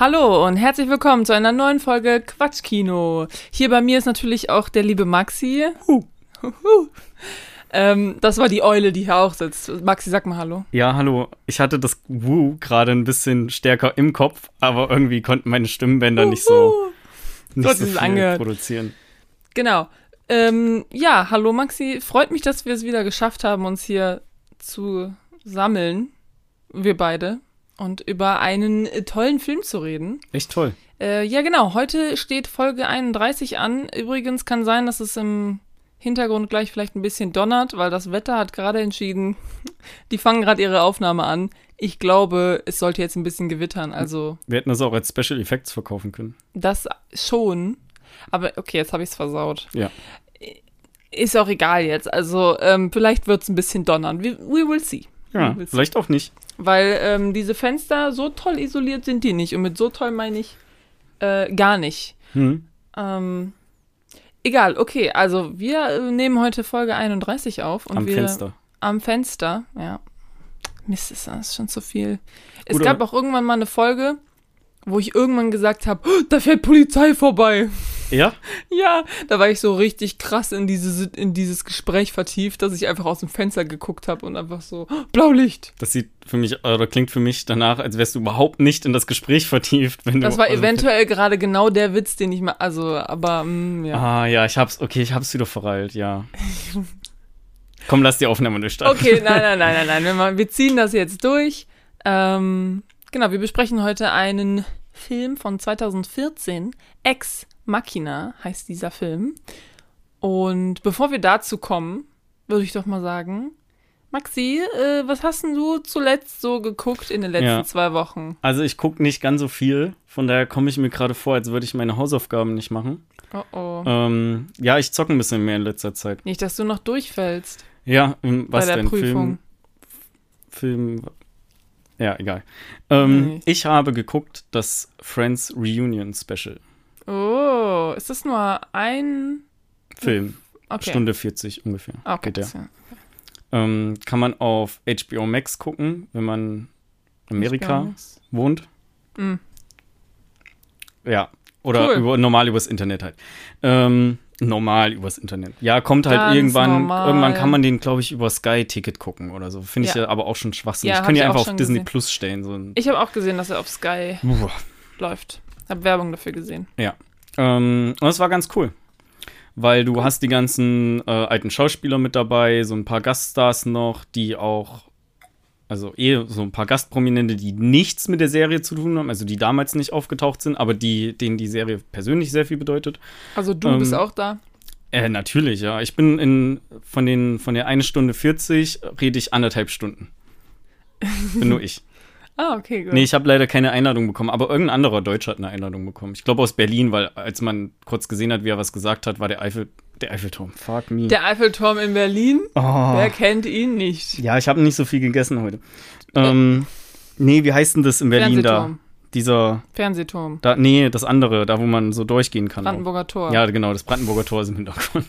Hallo und herzlich willkommen zu einer neuen Folge Quatschkino. Hier bei mir ist natürlich auch der liebe Maxi. Ähm, das war die Eule, die hier auch sitzt. Maxi, sag mal Hallo. Ja, hallo. Ich hatte das Woo gerade ein bisschen stärker im Kopf, aber irgendwie konnten meine Stimmbänder nicht so, nicht so es viel angehört. produzieren. Genau. Ähm, ja, hallo Maxi. Freut mich, dass wir es wieder geschafft haben, uns hier zu sammeln. Wir beide. Und über einen äh, tollen Film zu reden. Echt toll. Äh, ja, genau. Heute steht Folge 31 an. Übrigens kann sein, dass es im Hintergrund gleich vielleicht ein bisschen donnert, weil das Wetter hat gerade entschieden, die fangen gerade ihre Aufnahme an. Ich glaube, es sollte jetzt ein bisschen gewittern. Also Wir hätten das auch als Special Effects verkaufen können. das schon. Aber okay, jetzt habe ich es versaut. Ja. Ist auch egal jetzt. Also ähm, vielleicht wird es ein bisschen donnern. We, we will see. Ja, vielleicht auch nicht. Weil ähm, diese Fenster, so toll isoliert sind die nicht. Und mit so toll meine ich äh, gar nicht. Hm. Ähm, egal, okay. Also wir äh, nehmen heute Folge 31 auf. Und Am wir, Fenster. Am Fenster, ja. Mist, ist das schon zu viel. Es Gut, gab auch irgendwann mal eine Folge, wo ich irgendwann gesagt habe, "Oh, da fährt Polizei vorbei. Ja? Ja, da war ich so richtig krass in, diese, in dieses Gespräch vertieft, dass ich einfach aus dem Fenster geguckt habe und einfach so, "Oh, Blaulicht. Das sieht für mich, oder klingt für mich danach, als wärst du überhaupt nicht in das Gespräch vertieft, wenn Das du. war also- eventuell gerade genau der Witz, den ich mal, also, aber, mm, ja. Ah, ja, ich hab's, okay, ich hab's wieder verreilt, ja. Komm, lass die Aufnahme durchstarten. Okay, nein, nein, nein, nein, nein. Wir, wir ziehen das jetzt durch. Ähm, genau, wir besprechen heute einen Film von 2014. Ex Machina heißt dieser Film. Und bevor wir dazu kommen, würde ich doch mal sagen, Maxi, äh, was hast denn du zuletzt so geguckt in den letzten Ja. zwei Wochen? Also ich gucke nicht ganz so viel, von daher komme ich mir gerade vor, als würde ich meine Hausaufgaben nicht machen. Oh oh. Ähm, ja, ich zocke ein bisschen mehr in letzter Zeit. Nicht, dass du noch durchfällst Ja, was bei der denn? Prüfung. Film, Film. Ja, egal. Ähm, Nee. Ich habe geguckt das Friends Reunion Special. Oh, ist das nur ein Film. okay. Stunde 40 ungefähr. Ah, Okay. geht ja- Ähm, kann man auf HBO Max gucken, wenn man in Amerika wohnt. Mm. Ja. Oder Cool. über, normal übers Internet halt. Ähm, normal übers Internet. Ja, kommt halt Ganz irgendwann. normal. Irgendwann kann man den, glaube ich, über Sky-Ticket gucken oder so. Finde ich Ja. ja aber auch schon Schwachsinn. Ja, ich ich auch einfach auf Disney gesehen. Plus stellen. So Ich habe auch gesehen, dass er auf Sky Uah. läuft. Hab Werbung dafür gesehen. Ähm, und das war ganz cool. Weil du hast die ganzen äh, alten Schauspieler mit dabei, so ein paar Gaststars noch, die auch, also eh so ein paar Gastprominente, die nichts mit der Serie zu tun haben, also die damals nicht aufgetaucht sind, aber die, denen die Serie persönlich sehr viel bedeutet. Also du Ähm, bist auch da. Äh, natürlich, ja. Ich bin in, von den, von der 1 Stunde 40 rede ich anderthalb Stunden. Bin nur ich. Ah, okay, gut. Nee, ich habe leider keine Einladung bekommen, aber irgendein anderer Deutscher hat eine Einladung bekommen. Ich glaube aus Berlin, weil als man kurz gesehen hat, wie er was gesagt hat, war der Eiffel, der Eiffelturm. Fuck me. Der Eiffelturm in Berlin, oh. wer kennt ihn nicht? Ja, ich habe nicht so viel gegessen heute. Ähm, nee, wie heißt denn das in Berlin da? Fernsehturm. Dieser, Fernsehturm. da, nee, das andere, da wo man so durchgehen kann. auch. Brandenburger Tor. Ja, genau, das Brandenburger Tor ist im Hintergrund.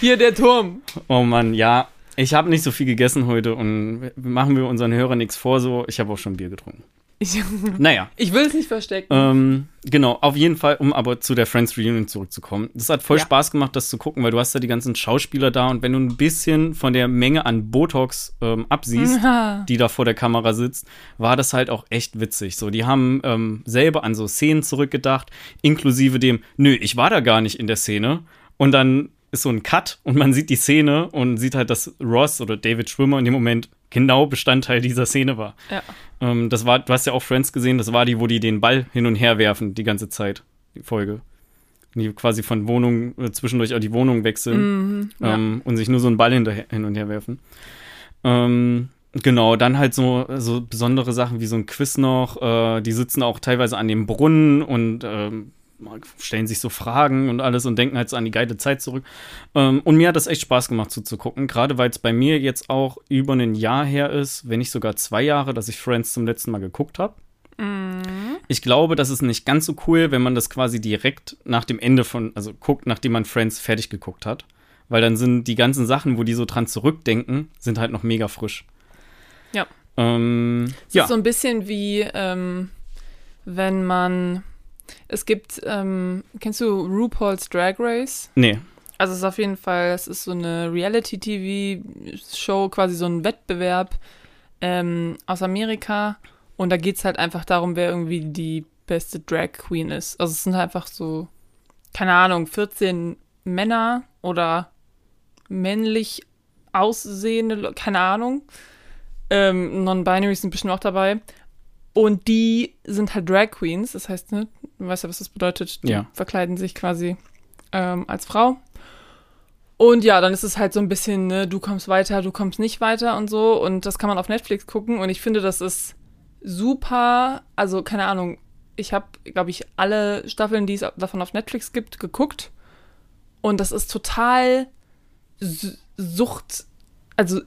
Hier der Turm. Oh Mann, ja. Ich habe nicht so viel gegessen heute und machen wir unseren Hörern nichts vor so. Ich habe auch schon Bier getrunken. Ich, Naja. ich will es nicht verstecken. Ähm, genau, auf jeden Fall, um aber zu der Friends Reunion zurückzukommen. Das hat voll Ja. Spaß gemacht, das zu gucken, weil du hast da die ganzen Schauspieler da und wenn du ein bisschen von der Menge an Botox ähm, absiehst, Ah, die da vor der Kamera sitzt, war das halt auch echt witzig. So, die haben ähm, selber an so Szenen zurückgedacht, inklusive dem, nö, ich war da gar nicht in der Szene. Und dann ist so ein Cut und man sieht die Szene und sieht halt, dass Ross oder David Schwimmer in dem Moment genau Bestandteil dieser Szene war. ja. Ähm, das war, du hast ja auch Friends gesehen, das war die, wo die den Ball hin und her werfen, die ganze Zeit, die Folge. Die quasi von Wohnung, äh, zwischendurch auch die Wohnung wechseln Mhm, ja. ähm, und sich nur so einen Ball hinterher, hin und her werfen. Ähm, genau, dann halt so, so besondere Sachen wie so ein Quiz noch. Äh, die sitzen auch teilweise an dem Brunnen und ähm, stellen sich so Fragen und alles und denken halt so an die geile Zeit zurück. Ähm, und mir hat das echt Spaß gemacht zuzugucken, gerade weil es bei mir jetzt auch über ein Jahr her ist, wenn nicht sogar zwei Jahre, dass ich Friends zum letzten Mal geguckt habe. Ich glaube, das ist nicht ganz so cool, wenn man das quasi direkt nach dem Ende von, also guckt, nachdem man Friends fertig geguckt hat. Weil dann sind die ganzen Sachen, wo die so dran zurückdenken, sind halt noch mega frisch. Ja. Ähm, Es ja. ist so ein bisschen wie, ähm, wenn man. Es gibt, ähm, kennst du RuPaul's Drag Race? Nee. Also es ist auf jeden Fall, es ist so eine Reality-TV-Show, quasi so ein Wettbewerb ähm, aus Amerika. Und da geht es halt einfach darum, wer irgendwie die beste Drag Queen ist. Also es sind halt einfach so, keine Ahnung, 14 Männer oder männlich aussehende, keine Ahnung. Ähm, Non-Binary sind bestimmt auch dabei. Und die sind halt Drag Queens, das heißt, ne, du weißt ja, was das bedeutet. Die Ja. verkleiden sich quasi ähm, als Frau. Und ja, dann ist es halt so ein bisschen, ne, du kommst weiter, du kommst nicht weiter und so. Und das kann man auf Netflix gucken. Und ich finde, das ist super. Also, keine Ahnung, ich habe, glaube ich, alle Staffeln, die es davon auf Netflix gibt, geguckt. Und das ist total Su- Sucht, also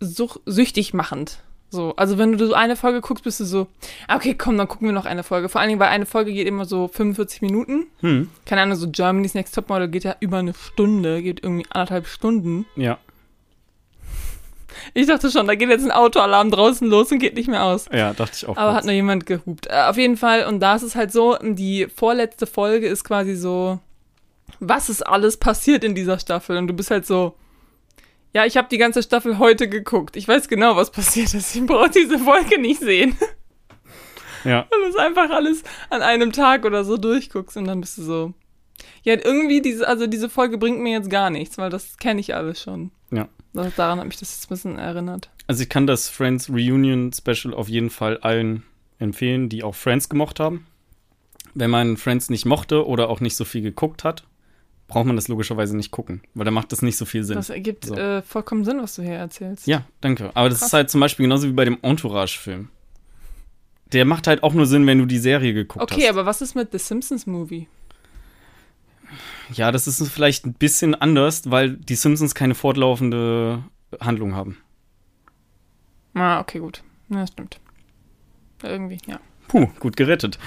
such, süchtig machend. So, also wenn du so eine Folge guckst, bist du so, ah, okay, komm, dann gucken wir noch eine Folge. Vor allen Dingen, weil eine Folge geht immer so 45 Minuten. Hm. Keine Ahnung, so Germany's Next Topmodel geht ja über eine Stunde, geht irgendwie anderthalb Stunden. Ja. Ich dachte schon, da geht jetzt ein Autoalarm draußen los und geht nicht mehr aus. Ja, dachte ich auch. Aber kurz. hat nur jemand gehupt. Äh, auf jeden Fall, und da ist es halt so, die vorletzte Folge ist quasi so, was ist alles passiert in dieser Staffel? Und du bist halt so, ja, ich habe die ganze Staffel heute geguckt. Ich weiß genau, was passiert ist. Ich brauche diese Folge nicht sehen. ja. Weil du es einfach alles an einem Tag oder so durchguckst und dann bist du so. Ja, irgendwie, diese, also diese Folge bringt mir jetzt gar nichts, weil das kenne ich alles schon. Ja. Das, daran hat mich das jetzt ein bisschen erinnert. Also ich kann das Friends Reunion Special auf jeden Fall allen empfehlen, die auch Friends gemocht haben. Wenn man Friends nicht mochte oder auch nicht so viel geguckt hat, braucht man das logischerweise nicht gucken, weil da macht das nicht so viel Sinn. Das ergibt So. äh, vollkommen Sinn, was du hier erzählst. ja, danke. Aber das Krass. ist halt zum Beispiel genauso wie bei dem Entourage-Film. Der macht halt auch nur Sinn, wenn du die Serie geguckt Okay, hast. aber was ist mit The Simpsons Movie? Ja, das ist vielleicht ein bisschen anders, weil die Simpsons keine fortlaufende Handlung haben. Ah, okay, gut. Ja, stimmt. Irgendwie, ja. Puh, gut gerettet.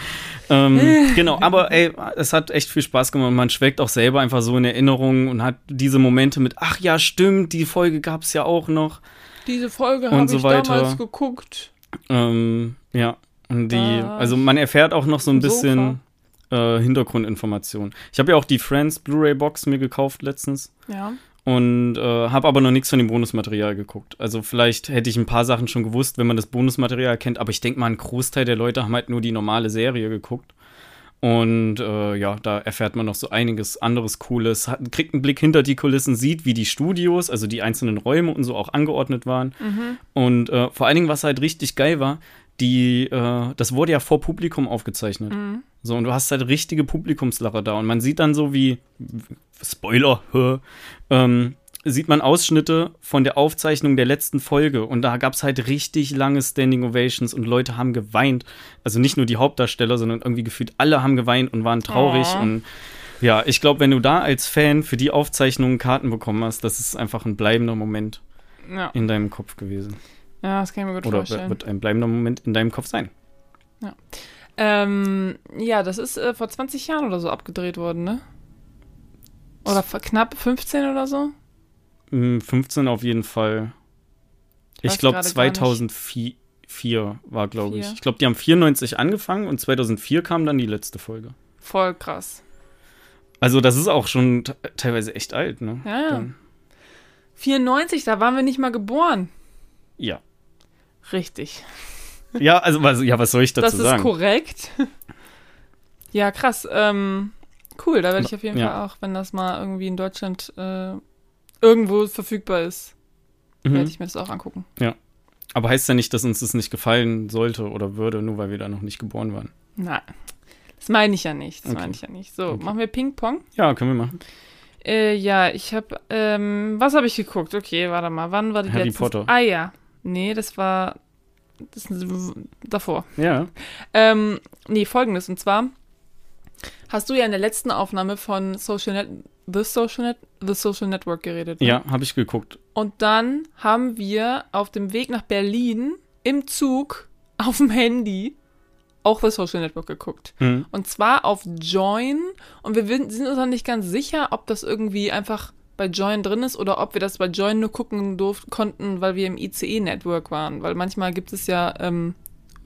Ähm, genau, aber ey, es hat echt viel Spaß gemacht. Man schwelgt auch selber einfach so in Erinnerung und hat diese Momente mit, ach ja, stimmt, die Folge gab es ja auch noch. Diese Folge habe so ich weiter. damals geguckt. Ähm, ja, und die, also man erfährt auch noch so ein bisschen äh, Hintergrundinformationen. Ich habe ja auch die Friends Blu-ray-Box mir gekauft letztens Ja. Und äh, habe aber noch nichts von dem Bonusmaterial geguckt. Also vielleicht hätte ich ein paar Sachen schon gewusst, wenn man das Bonusmaterial kennt, aber ich denke mal, ein Großteil der Leute haben halt nur die normale Serie geguckt. Und äh, ja, da erfährt man noch so einiges anderes Cooles, hat, kriegt einen Blick hinter die Kulissen, sieht, wie die Studios, also die einzelnen Räume und so auch angeordnet waren. Mhm. Und äh, vor allen Dingen, was halt richtig geil war, die, äh, das wurde ja vor Publikum aufgezeichnet. Mhm. So, und du hast halt richtige Publikumslacher da. Und man sieht dann so wie, Spoiler, ähm, sieht man Ausschnitte von der Aufzeichnung der letzten Folge. Und da gab es halt richtig lange Standing Ovations und Leute haben geweint. Also nicht nur die Hauptdarsteller, sondern irgendwie gefühlt alle haben geweint und waren traurig. Oh. Und ja, ich glaube, wenn du da als Fan für die Aufzeichnungen Karten bekommen hast, das ist einfach ein bleibender Moment Ja. in deinem Kopf gewesen. ja, das kann ich mir gut Oder vorstellen. wird ein bleibender Moment in deinem Kopf sein. Ähm, ja, das ist äh, vor 20 Jahren oder so abgedreht worden, ne? Oder knapp 15 oder so? Mm, 15 auf jeden Fall. Ich Ich glaube gerade gar nicht. 2004 war, glaube ich. Ich glaube, die haben 94 angefangen und 2004 kam dann die letzte Folge. Voll krass. Also das ist auch schon te- teilweise echt alt, ne? Ja, ja. Dann, 94, da waren wir nicht mal geboren. ja. Richtig. Ja, also was, ja, was soll ich dazu das ist sagen? korrekt. ja, krass. Ähm, cool, da werde ich auf jeden Ja. Fall auch, wenn das mal irgendwie in Deutschland äh, irgendwo verfügbar ist, werde Mhm. ich mir das auch angucken. Aber heißt ja nicht, dass uns das nicht gefallen sollte oder würde, nur weil wir da noch nicht geboren waren. Nein. Das meine ich ja nicht. Das Okay. meine ich ja nicht. So, Okay. machen wir Ping-Pong? Ja, können wir machen. Äh, ja, ich habe, ähm, was habe ich geguckt? Okay, warte mal, wann war die Harry letzte? Potter. Ah ja, nee, das war das davor. Ja. Ähm, nee, folgendes, und zwar hast du ja in der letzten Aufnahme von Social Net The Social, Net The Social Network geredet. ne? Ja, habe ich geguckt. Und dann haben wir auf dem Weg nach Berlin im Zug auf dem Handy auch The Social Network geguckt. Mhm. Und zwar auf Join. Und wir sind uns noch nicht ganz sicher, ob das irgendwie einfach bei Join drin ist oder ob wir das bei Join nur gucken durften, konnten, weil wir im ICE-Network waren. Weil manchmal gibt es ja ähm,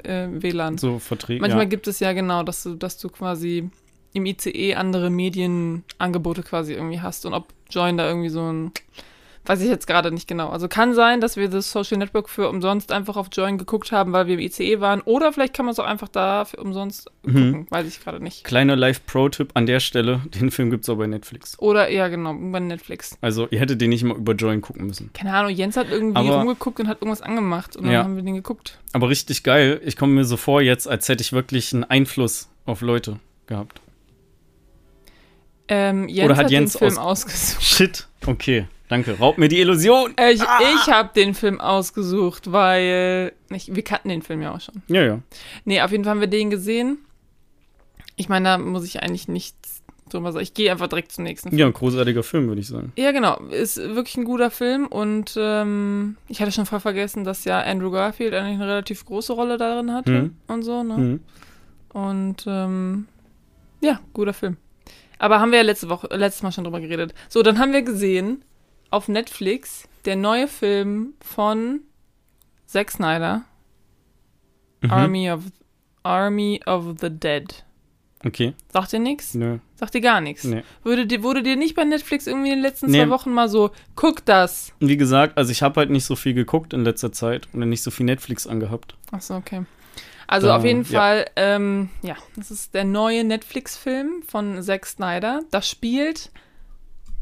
äh, WLAN. So Verträge. Manchmal ja. gibt es ja genau, dass du, dass du quasi im ICE andere Medienangebote quasi irgendwie hast und ob Join da irgendwie so ein, weiß ich jetzt gerade nicht genau. Also kann sein, dass wir das Social Network für umsonst einfach auf Join geguckt haben, weil wir im ICE waren oder vielleicht kann man es auch einfach da für umsonst Mhm. gucken, weiß ich gerade nicht. Kleiner Live-Pro-Tipp an der Stelle: Den Film gibt es auch bei Netflix. Oder, ja genau, bei Netflix. Also, ihr hättet den nicht mal über Join gucken müssen. Keine Ahnung, Jens hat irgendwie Aber- rumgeguckt und hat irgendwas angemacht und dann Ja. haben wir den geguckt. Aber richtig geil. Ich komme mir so vor jetzt, als hätte ich wirklich einen Einfluss auf Leute gehabt. Ähm, Jens Oder hat hat Jens den Film aus- ausgesucht. Shit. Okay, danke. Raub mir die Illusion. Äh, Ich, Ah! ich habe den Film ausgesucht, weil ich, wir kannten den Film ja auch schon. Ja, ja. Nee, auf jeden Fall haben wir den gesehen. Ich meine, da muss ich eigentlich nichts drüber sagen. Ich gehe einfach direkt zum nächsten Film. Ja, ein großartiger Film, würde ich sagen. Ja, genau. Ist wirklich ein guter Film und ähm, ich hatte schon voll vergessen, dass ja Andrew Garfield eigentlich eine relativ große Rolle darin hatte Mhm. und so, ne? Mhm. Und ähm, ja, guter Film. Aber haben wir ja letzte Woche, letztes Mal schon drüber geredet. So, dann haben wir gesehen auf Netflix der neue Film von Zack Snyder, Mhm. Army of Army of the Dead. Okay. Sagt dir nichts? Nö. Sagt dir gar nichts? Nee. Würde dir, wurde dir nicht bei Netflix irgendwie in den letzten Nee. zwei Wochen mal so, guck das? Wie gesagt, also ich habe halt nicht so viel geguckt in letzter Zeit oder nicht so viel Netflix angehabt. Achso, okay. Also Da, auf jeden ja. Fall, ähm, ja, das ist der neue Netflix-Film von Zack Snyder. Das spielt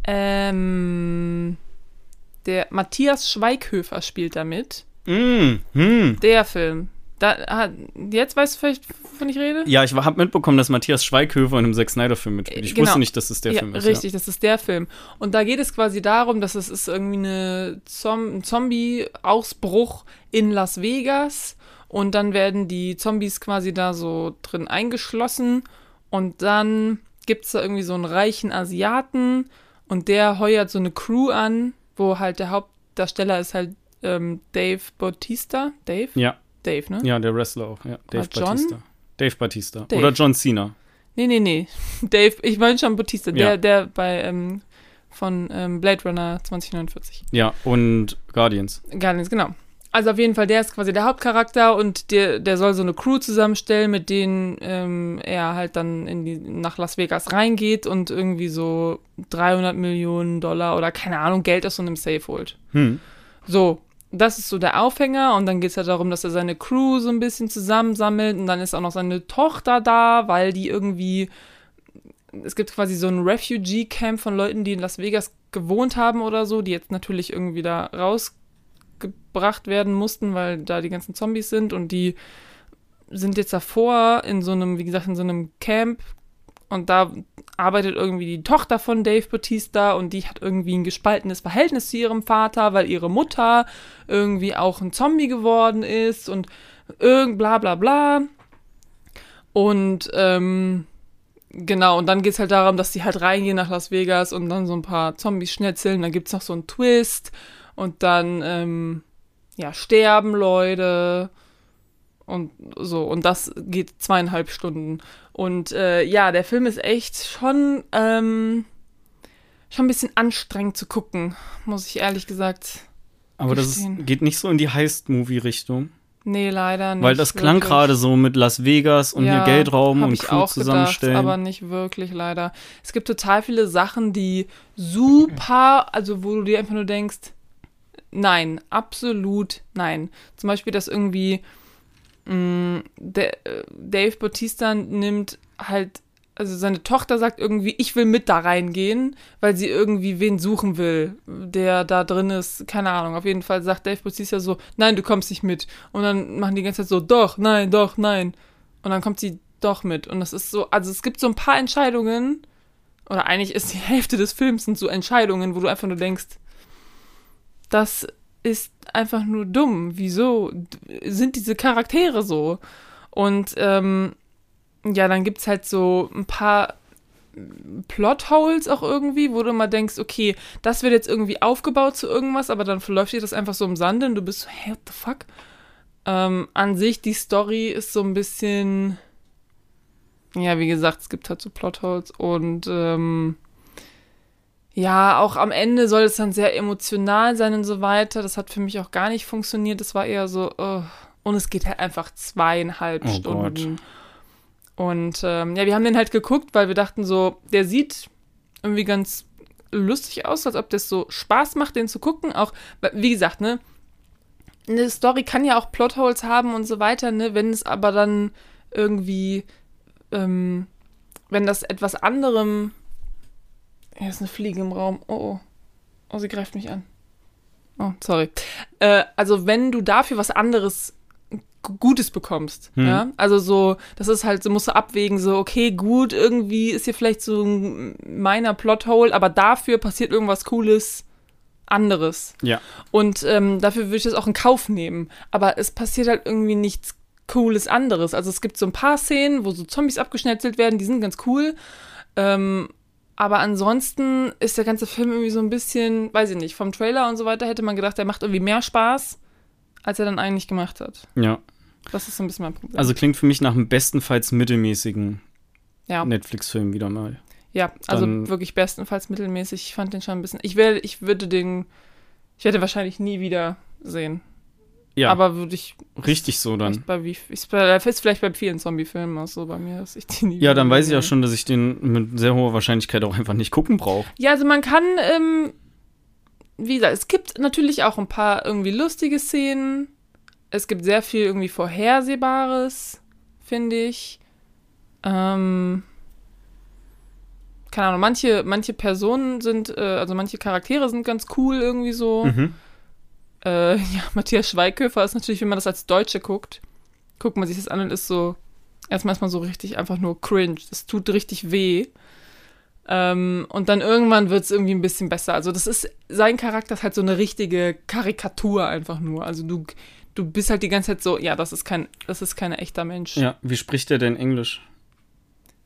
ähm, der Matthias Schweighöfer spielt damit. Mm, hm. Der Film. Da, ah, jetzt weißt du vielleicht, wovon ich rede? Ja, ich habe mitbekommen, dass Matthias Schweighöfer in einem Zack Snyder-Film mitspielt. Ich genau. wusste nicht, dass das der ja, Film ist. richtig, das ist der Film. Und da geht es quasi darum, dass es ist irgendwie eine Zom ein Zombie-Ausbruch in Las Vegas und dann werden die Zombies quasi da so drin eingeschlossen und dann gibt es da irgendwie so einen reichen Asiaten und der heuert so eine Crew an, wo halt der Hauptdarsteller ist halt ähm, Dave Bautista. Dave? Ja, Dave, ne? ja, der Wrestler auch. Ja, Dave John? Batista. Dave Batista. Dave. Oder John Cena. Nee, nee, nee. Dave, ich meine schon Bautista, der, Ja. der bei ähm, von ähm, Blade Runner 2049. Ja, und Guardians. Guardians, genau. Also auf jeden Fall, der ist quasi der Hauptcharakter und der, der soll so eine Crew zusammenstellen, mit denen ähm, er halt dann in die, nach Las Vegas reingeht und irgendwie so 300 Millionen Dollar oder keine Ahnung, Geld aus so einem Safe holt. Hm. So, das ist so der Aufhänger und dann geht es halt darum, dass er seine Crew so ein bisschen zusammensammelt und dann ist auch noch seine Tochter da, weil die irgendwie, es gibt quasi so ein Refugee-Camp von Leuten, die in Las Vegas gewohnt haben oder so, die jetzt natürlich irgendwie da rausgebracht werden mussten, weil da die ganzen Zombies sind und die sind jetzt davor in so einem, wie gesagt, in so einem Camp und da arbeitet irgendwie die Tochter von Dave Bautista und die hat irgendwie ein gespaltenes Verhältnis zu ihrem Vater, weil ihre Mutter irgendwie auch ein Zombie geworden ist und irgend bla bla bla. Und ähm, genau, und dann geht es halt darum, dass die halt reingehen nach Las Vegas und dann so ein paar Zombies schnetzeln. Dann gibt es noch so einen Twist und dann ähm, ja, sterben Leute und so. Und das geht zweieinhalb Stunden. Und äh, ja, der Film ist echt schon, ähm, schon ein bisschen anstrengend zu gucken, muss ich ehrlich gesagt. Aber das ist, geht nicht so in die Heist-Movie-Richtung. Nee, leider nicht. Weil das klang gerade so mit Las Vegas und Ja, hier Geldraum hab und ich Crew zusammenstellen. Gedacht, aber nicht wirklich, leider. Es gibt total viele Sachen, die super, also wo du dir einfach nur denkst, nein, absolut nein. Zum Beispiel, dass irgendwie mh, der, äh, Dave Bautista nimmt halt, also seine Tochter sagt irgendwie, ich will mit da reingehen, weil sie irgendwie wen suchen will, der da drin ist. Keine Ahnung. Auf jeden Fall sagt Dave Bautista so, nein, du kommst nicht mit. Und dann machen die die ganze Zeit so, doch, nein, doch, nein. Und dann kommt sie doch mit. Und das ist so, also es gibt so ein paar Entscheidungen, oder eigentlich ist die Hälfte des Films sind so Entscheidungen, wo du einfach nur denkst, das ist einfach nur dumm. Wieso sind diese Charaktere so? Und ähm, ja, dann gibt's halt so ein paar Plotholes auch irgendwie, wo du mal denkst, okay, das wird jetzt irgendwie aufgebaut zu irgendwas, aber dann verläuft dir das einfach so im Sande und du bist so, hey, what the fuck? Ähm, an sich, die Story ist so ein bisschen, ja, wie gesagt, es gibt halt so Plotholes und ähm, ja, auch am Ende soll es dann sehr emotional sein und so weiter. Das hat für mich auch gar nicht funktioniert. Das war eher so, oh, und es geht halt einfach zweieinhalb Oh Stunden. Und ähm, ja, wir haben den halt geguckt, weil wir dachten so, der sieht irgendwie ganz lustig aus, als ob das so Spaß macht, den zu gucken. Auch, wie gesagt, ne, eine Story kann ja auch Plotholes haben und so weiter, ne, wenn es aber dann irgendwie, ähm, wenn das etwas anderem, hier ist eine Fliege im Raum, oh, oh, oh, sie greift mich an. Oh, sorry. Äh, also wenn du dafür was anderes Gutes bekommst, Hm. ja, also so, das ist halt, so musst du abwägen, so, okay, gut, irgendwie ist hier vielleicht so ein meiner Plothole, aber dafür passiert irgendwas Cooles anderes. Ja. Und ähm, dafür würde ich das auch in Kauf nehmen. Aber es passiert halt irgendwie nichts Cooles anderes. Also es gibt so ein paar Szenen, wo so Zombies abgeschnetzelt werden, die sind ganz cool. Ähm, aber ansonsten ist der ganze Film irgendwie so ein bisschen, weiß ich nicht, vom Trailer und so weiter hätte man gedacht, der macht irgendwie mehr Spaß, als er dann eigentlich gemacht hat. Ja. Das ist so ein bisschen mein Problem. Also klingt für mich nach einem bestenfalls mittelmäßigen ja, Netflix-Film wieder mal. ja, also dann- wirklich bestenfalls mittelmäßig. Ich fand den schon ein bisschen. Ich werde, ich würde den, ich werde wahrscheinlich nie wieder sehen. Ja, Aber würde ich richtig so dann. Bei wie, ist, bei, ist vielleicht bei vielen Zombie-Filmen auch so bei mir, dass ich die nie Ja, dann weiß ich auch schon, dass ich den mit sehr hoher Wahrscheinlichkeit auch einfach nicht gucken brauche. Ja, also man kann, ähm, wie gesagt, es gibt natürlich auch ein paar irgendwie lustige Szenen. Es gibt sehr viel irgendwie Vorhersehbares, finde ich. Ähm, keine Ahnung, manche, manche Personen sind, äh, also manche Charaktere sind ganz cool irgendwie so. Mhm. Äh, ja, Matthias Schweighöfer ist natürlich, wenn man das als Deutsche guckt, guckt man sich das an und ist so, erstmal ist man so richtig einfach nur cringe. Das tut richtig weh. Ähm, und dann irgendwann wird es irgendwie ein bisschen besser. Also, das ist, sein Charakter ist halt so eine richtige Karikatur einfach nur. Also, du, du bist halt die ganze Zeit so, ja, das ist kein, das ist kein echter Mensch. Ja, wie spricht der denn Englisch?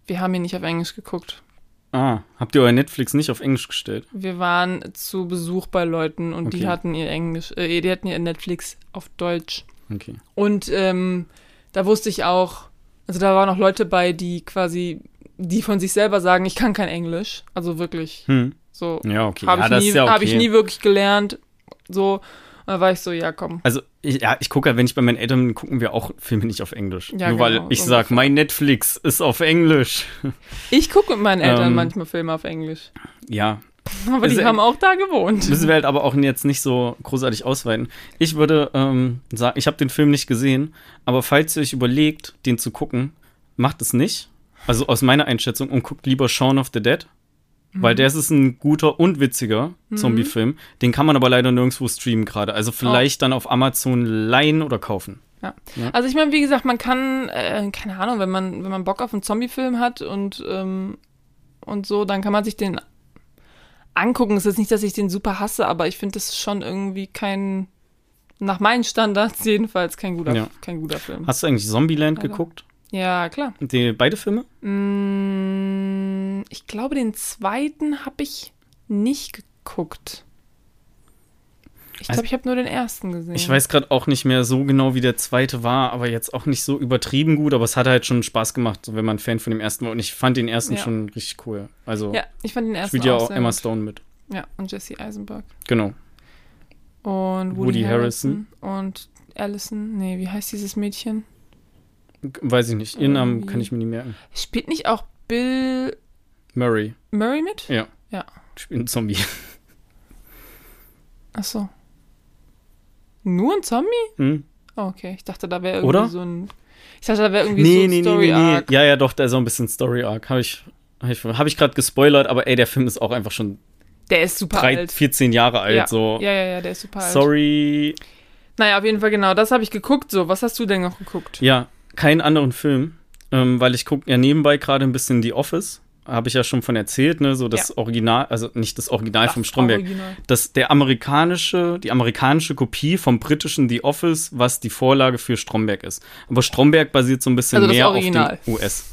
Wir haben ihn nicht auf Englisch geguckt. Ah, habt ihr euer Netflix nicht auf Englisch gestellt? Wir waren zu Besuch bei Leuten und die Okay. hatten ihr Englisch, äh, die hatten ihr Netflix auf Deutsch. Okay. Und ähm, da wusste ich auch, also da waren auch Leute bei, die quasi, die von sich selber sagen, ich kann kein Englisch. Also wirklich. Hm. So Ja, okay. habe ja, ich, nie- ja okay. hab ich nie wirklich gelernt. So. Da war ich so, ja, komm. Also, ich, ja, ich gucke, wenn ich bei meinen Eltern bin, gucken wir auch Filme nicht auf Englisch. Ja, Nur weil genau, ich so sag, ungefähr. mein Netflix ist auf Englisch. Ich gucke mit meinen Eltern Ähm, manchmal Filme auf Englisch. Ja, Aber die ist- haben auch da gewohnt. müssen wir halt aber auch jetzt nicht so großartig ausweiten. Ich würde ähm, sagen, ich habe den Film nicht gesehen, aber falls ihr euch überlegt, den zu gucken, macht es nicht. Also aus meiner Einschätzung und guckt lieber Shaun of the Dead. Weil Mhm. der ist ein guter und witziger Zombie-Film. Den kann man aber leider nirgendwo streamen gerade. Also vielleicht dann auf Amazon leihen oder kaufen. Also ich meine, wie gesagt, man kann, äh, keine Ahnung, wenn man, wenn man Bock auf einen Zombie-Film hat und, ähm, und so, dann kann man sich den angucken. Es ist nicht, dass ich den super hasse, aber ich finde, das schon irgendwie kein, nach meinen Standards jedenfalls, kein guter, Ja. kein guter Film. Hast du eigentlich Zombieland Leider. geguckt? Ja, klar. Die, beide Filme? Mm, ich glaube, den zweiten habe ich nicht geguckt. Ich Also- glaube, ich habe nur den ersten gesehen. Ich weiß gerade auch nicht mehr so genau, wie der zweite war, aber jetzt auch nicht so übertrieben gut, aber es hat halt schon Spaß gemacht, so wenn man Fan von dem ersten war. Und ich fand den ersten Ja. schon richtig cool. Also Ja, ich fand den ersten spielt ja auch auch Emma. Stone mit. Ja, und Jesse Eisenberg. Genau. Und Woody, Woody Harrison. Und Allison. Nee, wie heißt dieses Mädchen? Weiß ich nicht. Ihren Namen Irgendwie. kann ich mir nicht merken. Spielt nicht auch Bill Murray. Murray mit? Ja. Ja. Spielt ein Zombie. Ach so. Nur ein Zombie? Hm? Oh, okay. Ich dachte, da wäre irgendwie Oder? so ein. Ich dachte, da wäre irgendwie Nee, so ein nee, nee, Story nee, nee. Arc. Ja, ja, doch, da ist auch ein bisschen Story Arc. Habe ich, hab ich, hab ich gerade gespoilert, aber ey, der Film ist auch einfach schon Der ist super drei, alt. 14 Jahre alt. ja. So. ja, ja, ja, der ist super alt. Sorry. Naja, auf jeden Fall genau. Das habe ich geguckt. So, was hast du denn noch geguckt? Ja, keinen anderen Film, ähm, weil ich gucke ja nebenbei gerade ein bisschen The Office. Habe ich ja schon von erzählt, ne? So das Original, also nicht das Original vom Das Stromberg. Original. Das, der amerikanische, die amerikanische Kopie vom britischen The Office, was die Vorlage für Stromberg ist. Aber Stromberg basiert so ein bisschen Also mehr Original. auf dem US.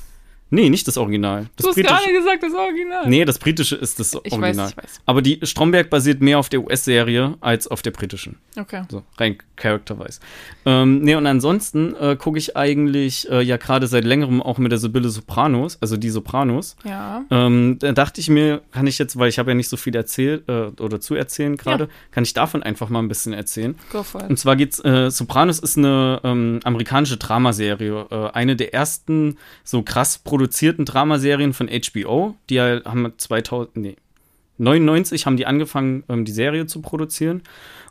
Nee, nicht das Original. Das du hast gerade gesagt, das Original. Nee, das britische ist das ich Original. weiß, ich weiß. Aber die Stromberg basiert mehr auf der US-Serie als auf der britischen. Okay. So, rein character-wise. Ähm, nee, und ansonsten äh, gucke ich eigentlich äh, ja gerade seit längerem auch mit der Sibylle Sopranos, also die Sopranos. Ja. Ähm, da dachte ich mir, kann ich jetzt, weil ich habe ja nicht so viel erzählt äh, oder zu erzählen gerade, Ja. kann ich davon einfach mal ein bisschen erzählen. Go for Und it. zwar geht's, äh, Sopranos ist eine ähm, amerikanische Dramaserie, äh, eine der ersten so krass produzierten Dramaserien von HBO. Die haben 2000, nee, 99 haben die angefangen, ähm, die Serie zu produzieren.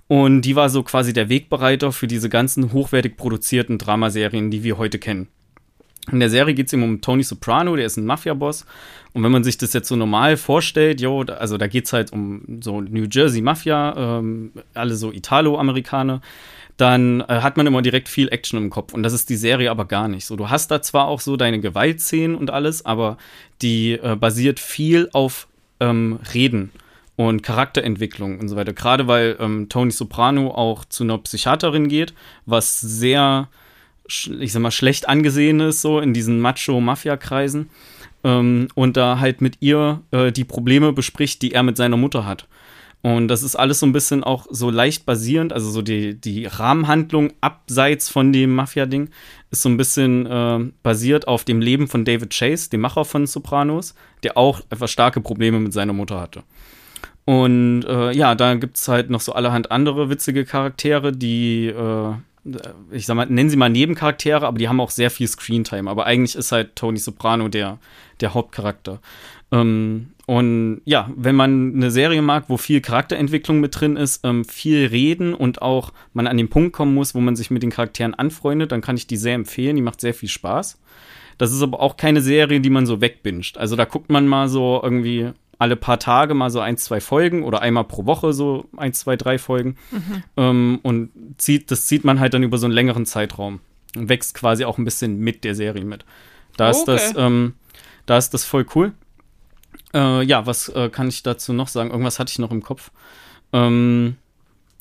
Und die war so quasi der Wegbereiter für diese ganzen hochwertig produzierten Dramaserien, die wir heute kennen. In der Serie geht es eben um Tony Soprano, der ist ein Mafia-Boss. Und wenn man sich das jetzt so normal vorstellt, jo, also da geht es halt um so New Jersey Mafia, ähm, alle so Italo-Amerikaner, dann äh, hat man immer direkt viel Action im Kopf. Und das ist die Serie aber gar nicht. So, du hast da zwar auch so deine Gewaltszenen und alles, aber die äh, basiert viel auf ähm, Reden und Charakterentwicklung und so weiter. Gerade weil ähm, Tony Soprano auch zu einer Psychiaterin geht, was sehr, ich sag mal, schlecht angesehen ist, so in diesen Macho-Mafia-Kreisen. Ähm, und da halt mit ihr äh, die Probleme bespricht, die er mit seiner Mutter hat. Und das ist alles so ein bisschen auch so leicht basierend, also so die, die Rahmenhandlung abseits von dem Mafia-Ding ist so ein bisschen äh, basiert auf dem Leben von David Chase, dem Macher von Sopranos, der auch etwas starke Probleme mit seiner Mutter hatte. Und äh, ja, da gibt es halt noch so allerhand andere witzige Charaktere, die, äh, ich sag mal, nennen sie mal Nebencharaktere, aber die haben auch sehr viel Screentime. Aber eigentlich ist halt Tony Soprano der, der Hauptcharakter. Ähm, und ja, wenn man eine Serie mag, wo viel Charakterentwicklung mit drin ist, ähm, viel reden und auch man an den Punkt kommen muss, wo man sich mit den Charakteren anfreundet, dann kann ich die sehr empfehlen. Die macht sehr viel Spaß. Das ist aber auch keine Serie, die man so wegbinscht. Also da guckt man mal so irgendwie alle paar Tage mal so ein, zwei Folgen oder einmal pro Woche so ein, zwei, drei Folgen. Ähm, und zieht, das zieht man halt dann über so einen längeren Zeitraum und wächst quasi auch ein bisschen mit der Serie mit. Da ist Okay. das, ähm, da ist das voll cool. Äh, ja, was äh, kann ich dazu noch sagen? Irgendwas hatte ich noch im Kopf. Ähm,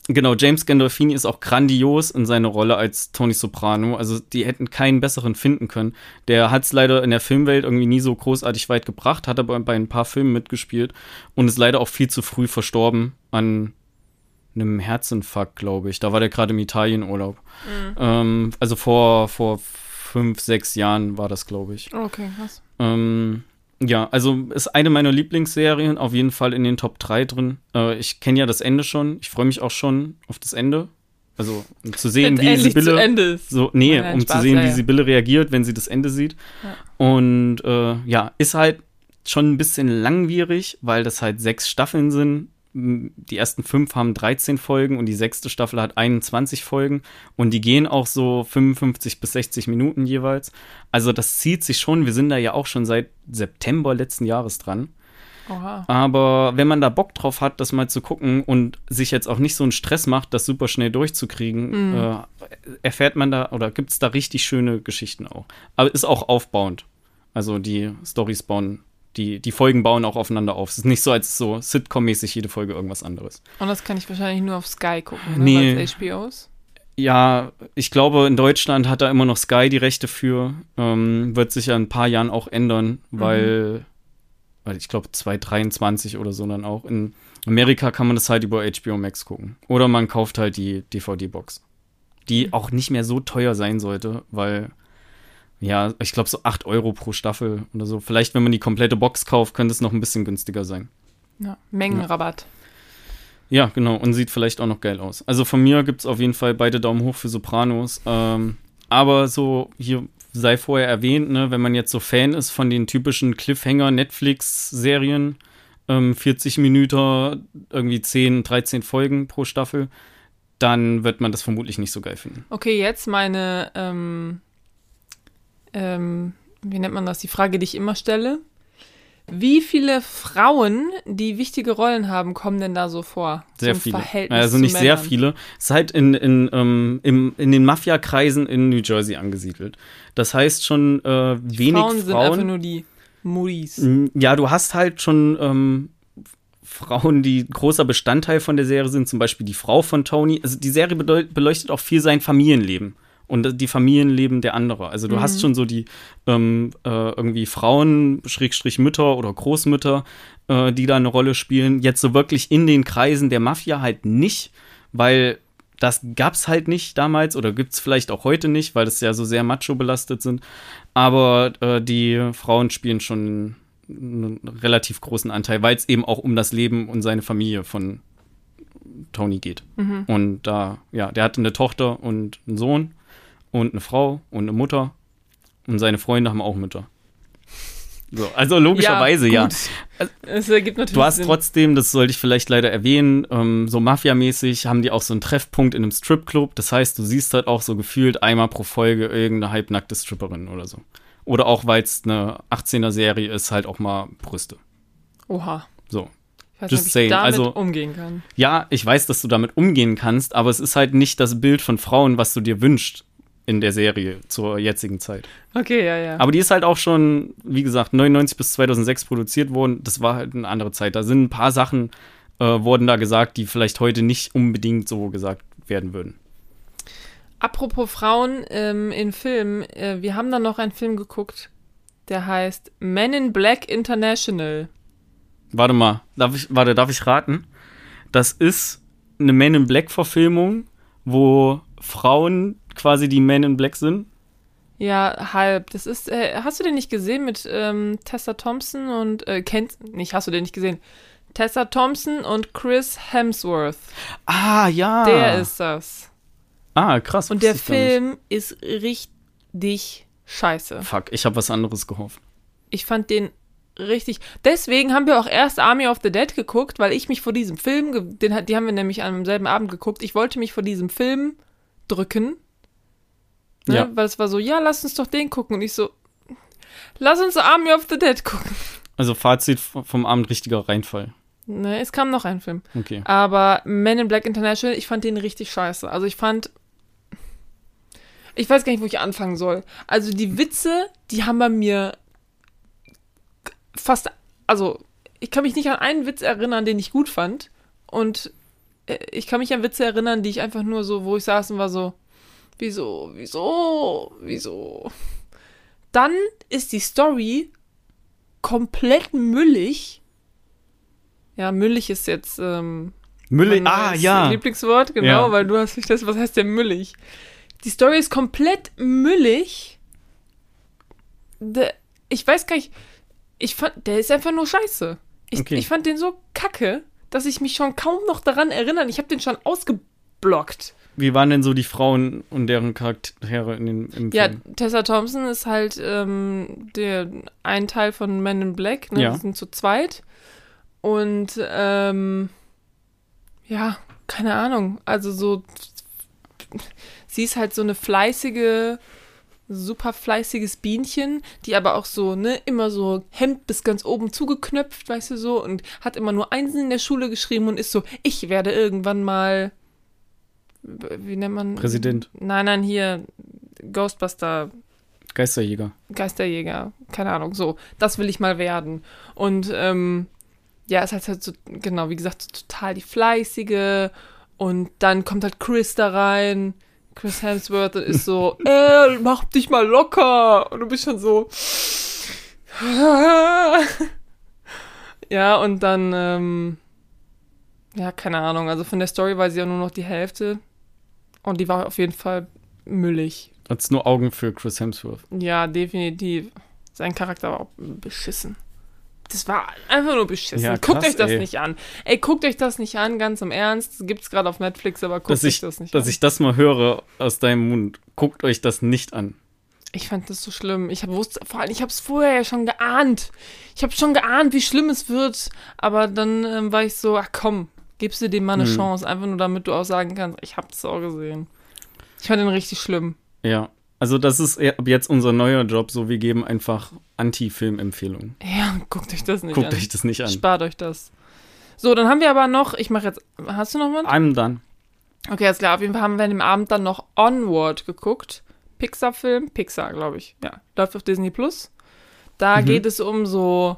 genau, James Gandolfini ist auch grandios in seiner Rolle als Tony Soprano. Also die hätten keinen besseren finden können. Der hat es leider in der Filmwelt irgendwie nie so großartig weit gebracht, hat aber bei ein paar Filmen mitgespielt und ist leider auch viel zu früh verstorben an einem Herzinfarkt, glaube ich. Da war der gerade im Italienurlaub. Ähm, also vor, vor fünf, sechs Jahren war das, glaube ich. Okay, krass. Ähm, ja, also ist eine meiner Lieblingsserien, auf jeden Fall in den Top 3 drin. Äh, ich kenne ja das Ende schon. Ich freue mich auch schon auf das Ende. Also um zu sehen, wie Sibylle. So, nee, Nein, um Spaß, zu sehen, ja, wie ja. Sibylle reagiert, wenn sie das Ende sieht. Ja. Und äh, ja, ist halt schon ein bisschen langwierig, weil das halt sechs Staffeln sind. Die ersten fünf haben 13 Folgen und die sechste Staffel hat 21 Folgen. Und die gehen auch so 55 bis 60 Minuten jeweils. Also das zieht sich schon. Wir sind da ja auch schon seit September letzten Jahres dran. Oha. Aber wenn man da Bock drauf hat, das mal zu gucken und sich jetzt auch nicht so einen Stress macht, das super schnell durchzukriegen, äh, erfährt man da oder gibt es da richtig schöne Geschichten auch. Aber ist auch aufbauend. Also die Stories bauen, die, die Folgen bauen auch aufeinander auf. Es ist nicht so, als so Sitcom-mäßig jede Folge irgendwas anderes. Und das kann ich wahrscheinlich nur auf Sky gucken, ne? Nee. Weil es HBO ist. Ja, ich glaube, in Deutschland hat da immer noch Sky die Rechte für. Ähm, wird sich ja in ein paar Jahren auch ändern, weil, weil ich glaube 2023 oder so dann auch. In Amerika kann man das halt über HBO Max gucken. Oder man kauft halt die DVD-Box. Die auch nicht mehr so teuer sein sollte, weil, ja, ich glaube so 8 Euro pro Staffel oder so. Vielleicht, wenn man die komplette Box kauft, könnte es noch ein bisschen günstiger sein. Ja. Mengenrabatt. Ja, genau. Und sieht vielleicht auch noch geil aus. Also von mir gibt es auf jeden Fall beide Daumen hoch für Sopranos. Ähm, aber so, hier sei vorher erwähnt, ne, wenn man jetzt so Fan ist von den typischen Cliffhanger-Netflix-Serien, ähm, 40 Minuten, irgendwie 10, 13 Folgen pro Staffel, dann wird man das vermutlich nicht so geil finden. Okay, jetzt meine, ähm, ähm, wie nennt man das? Die Frage, die ich immer stelle. Wie viele Frauen, die wichtige Rollen haben, kommen denn da so vor? Sehr Zum viele. Verhältnis Also nicht sehr viele. Es ist halt in, in, ähm, im, in den Mafia-Kreisen in New Jersey angesiedelt. Das heißt schon äh, wenig Frauen sind Frauen. einfach nur die Moody's. Ja, du hast halt schon ähm, Frauen, die großer Bestandteil von der Serie sind, zum Beispiel die Frau von Tony. Also die Serie beleuchtet auch viel sein Familienleben und die Familienleben der andere. Also du hast schon so die ähm, äh, irgendwie Frauen, Schrägstrich Mütter oder Großmütter, äh, die da eine Rolle spielen. Jetzt so wirklich in den Kreisen der Mafia halt nicht, weil das gab's halt nicht damals oder gibt's vielleicht auch heute nicht, weil das ja so sehr macho belastet sind. Aber äh, die Frauen spielen schon einen relativ großen Anteil, weil es eben auch um das Leben und seine Familie von Tony geht. Und da, ja, der hatte eine Tochter und einen Sohn und eine Frau und eine Mutter und seine Freunde haben auch Mütter. So, also logischerweise ja. ergibt natürlich Du hast Sinn. trotzdem, das sollte ich vielleicht leider erwähnen, ähm, so Mafia-mäßig haben die auch so einen Treffpunkt in einem Stripclub. Das heißt, du siehst halt auch so gefühlt einmal pro Folge irgendeine halbnackte Stripperin oder so. Oder auch, weil es eine 18er-Serie ist, halt auch mal Brüste. Oha. So. Ich weiß Just nicht, ob ich saying. damit Also- umgehen kann. Ja, ich weiß, dass du damit umgehen kannst, aber es ist halt nicht das Bild von Frauen, was du dir wünschst in der Serie zur jetzigen Zeit. Okay, ja, ja. Aber die ist halt auch schon, wie gesagt, 99 bis 2006 produziert worden. Das war halt eine andere Zeit. Da sind ein paar Sachen, äh, wurden da gesagt, die vielleicht heute nicht unbedingt so gesagt werden würden. Apropos Frauen ähm, in Filmen, äh, wir haben dann noch einen Film geguckt, der heißt Men in Black International. Warte mal, darf ich, warte, darf ich raten? Das ist eine Men in Black Verfilmung, wo Frauen quasi die Men in Black sind. Ja, halb. Das ist, äh, hast du den nicht gesehen mit ähm, Tessa Thompson und, äh, kennt, nicht, hast du den nicht gesehen? Tessa Thompson und Chris Hemsworth. Ah, ja. Der ist das. Ah, krass. Und der. Film ist richtig scheiße. Fuck, ich habe was anderes gehofft. Ich fand den richtig. Deswegen haben wir auch erst Army of the Dead geguckt, weil ich mich vor diesem Film, den, die haben wir nämlich am selben Abend geguckt. Ich wollte mich vor diesem Film drücken. Ne? Ja. Weil es war so, ja, lass uns doch den gucken. Und ich so, lass uns Army of the Dead gucken. Also Fazit vom Abend richtiger Reinfall. Ne, es kam noch ein Film. Okay. Aber Men in Black International, ich fand den richtig scheiße. Also ich fand. Ich weiß gar nicht, wo ich anfangen soll. Also die Witze, die haben bei mir fast. Also, ich kann mich nicht an einen Witz erinnern, den ich gut fand. Und äh, ich kann mich an Witze erinnern, die ich einfach nur so, wo ich saß und war so, wieso, wieso, wieso. Dann ist die Story komplett müllig. Ja, müllig ist jetzt ähm, Müllig, mein ah, ja. Lieblingswort, genau, Ja. weil du hast mich das, was heißt denn müllig? Die Story ist komplett müllig. De, ich weiß gar nicht, ich fand, der ist einfach nur scheiße. Ich, Okay. ich fand den so kacke, dass ich mich schon kaum noch daran erinnere. Ich habe den schon ausgeblockt. Wie waren denn so die Frauen und deren Charaktere in den, im Ja, Film? Tessa Thompson ist halt ähm, der ein Teil von Men in Black, ne? Ja. Die sind zu zweit. Und ähm, ja, keine Ahnung. Also so, sie ist halt so eine fleißige, super fleißiges Bienchen, die aber auch so, ne, immer so Hemd bis ganz oben zugeknöpft, weißt du so, und hat immer nur Einsen in der Schule geschrieben und ist so, ich werde irgendwann mal, wie nennt man? Präsident. Nein, nein, hier, Ghostbuster Geisterjäger. Geisterjäger, keine Ahnung, so, das will ich mal werden. Und ähm, ja, ist halt, halt so, genau, wie gesagt, so total die Fleißige. Und dann kommt halt Chris da rein, Chris Hemsworth, ist so, äh, mach dich mal locker. Und du bist schon so. ja, und dann, ähm, ja, keine Ahnung, also von der Story weiß ich ja nur noch die Hälfte. Und die war auf jeden Fall müllig. Hat's nur Augen für Chris Hemsworth. Ja, definitiv. Sein Charakter war auch beschissen. Das war einfach nur beschissen. Ja, guckt krass, euch das ey. nicht an. Ey, guckt euch das nicht an, ganz im Ernst. Gibt's gerade auf Netflix, aber guckt Dass euch ich, das nicht dass an. ich das mal höre aus deinem Mund. Guckt euch das nicht an. Ich fand das so schlimm. Ich habe wusste, vor allem, ich habe es vorher ja schon geahnt. Ich habe schon geahnt, wie schlimm es wird. Aber dann ähm, war ich so, ach komm, gibst du dem mal eine Mhm. Chance, einfach nur damit du auch sagen kannst, ich hab's auch gesehen. Ich fand den richtig schlimm. Ja. Also das ist eher- ab jetzt unser neuer Job, so wir geben einfach Anti-Film-Empfehlungen. Ja, guckt euch das nicht Guckt an. euch das nicht an. Spart euch das. So, dann haben wir aber noch, ich mache jetzt, hast du noch was? I'm done. Okay, alles klar. Auf jeden Fall haben wir an dem Abend dann noch Onward geguckt. Pixar-Film. Pixar, glaube ich. Ja, läuft auf Disney Plus. Da Mhm. geht es um so.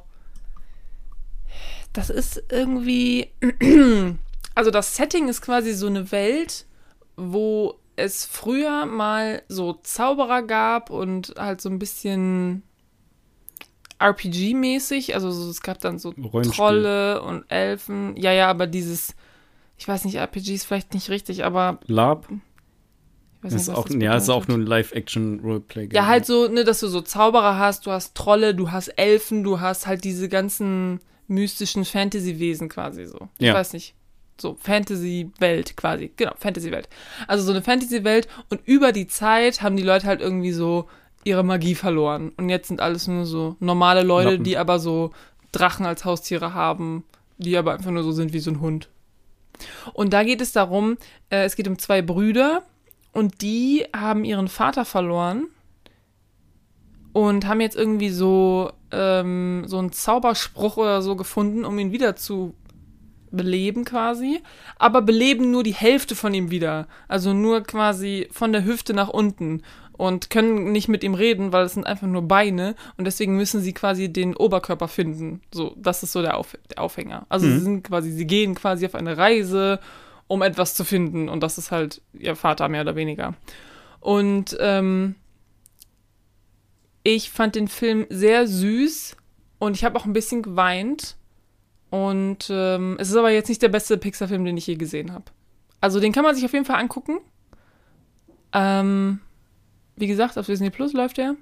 Das ist irgendwie. Also, das Setting ist quasi so eine Welt, wo es früher mal so Zauberer gab und halt so ein bisschen RPG-mäßig. Also so, es gab dann so Rollenspiel. Trolle und Elfen. Ja, ja, aber dieses, ich weiß nicht, RPG ist vielleicht nicht richtig, aber Lab ich weiß ist nicht, auch, ja, ist auch nur ein Live-Action-Roleplay. Ja, halt so, ne, dass du so Zauberer hast, du hast Trolle, du hast Elfen, du hast halt diese ganzen mystischen Fantasy-Wesen quasi so. Ich Ja. weiß nicht. So, Fantasy-Welt quasi. Genau, Fantasy-Welt. Also so eine Fantasy-Welt und über die Zeit haben die Leute halt irgendwie so ihre Magie verloren. Und jetzt sind alles nur so normale Leute, Lappen. die aber so Drachen als Haustiere haben, die aber einfach nur so sind wie so ein Hund. Und da geht es darum, äh, es geht um zwei Brüder und die haben ihren Vater verloren und haben jetzt irgendwie so, ähm, so einen Zauberspruch oder so gefunden, um ihn wieder zu beleben quasi, aber beleben nur die Hälfte von ihm wieder. Also nur quasi von der Hüfte nach unten und können nicht mit ihm reden, weil es sind einfach nur Beine und deswegen müssen sie quasi den Oberkörper finden. So, das ist so der, Auf der Aufhänger. Also Mhm. sie sind quasi, sie gehen quasi auf eine Reise, um etwas zu finden und das ist halt ihr Vater mehr oder weniger. Und ähm, ich fand den Film sehr süß und ich habe auch ein bisschen geweint. Und ähm, es ist aber jetzt nicht der beste Pixar-Film, den ich je gesehen habe. Also den kann man sich auf jeden Fall angucken. Ähm, wie gesagt, auf Disney Plus läuft er.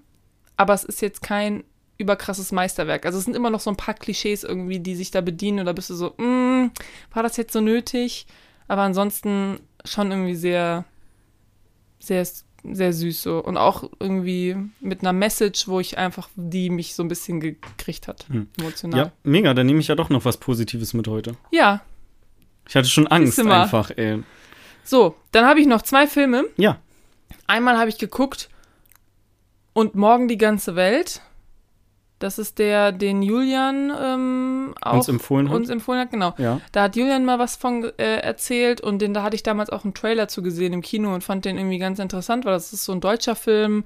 Aber es ist jetzt kein überkrasses Meisterwerk. Also es sind immer noch so ein paar Klischees irgendwie, die sich da bedienen. Da bist du so, mm, war das jetzt so nötig? Aber ansonsten schon irgendwie sehr, sehr, sehr süß so. Und auch irgendwie mit einer Message, wo ich einfach, die mich so ein bisschen gekriegt hat. Hm. Emotional. Ja, mega, dann nehme ich ja doch noch was Positives mit heute. ja, Ich hatte schon Angst einfach, ey. So, dann habe ich noch zwei Filme. Ja, Einmal habe ich geguckt und morgen die ganze Welt. Das ist der, den Julian ähm, auch uns empfohlen hat. uns empfohlen hat, genau. ja. Da hat Julian mal was von äh, erzählt und den, da hatte ich damals auch einen Trailer zu gesehen im Kino und fand den irgendwie ganz interessant, weil das ist so ein deutscher Film,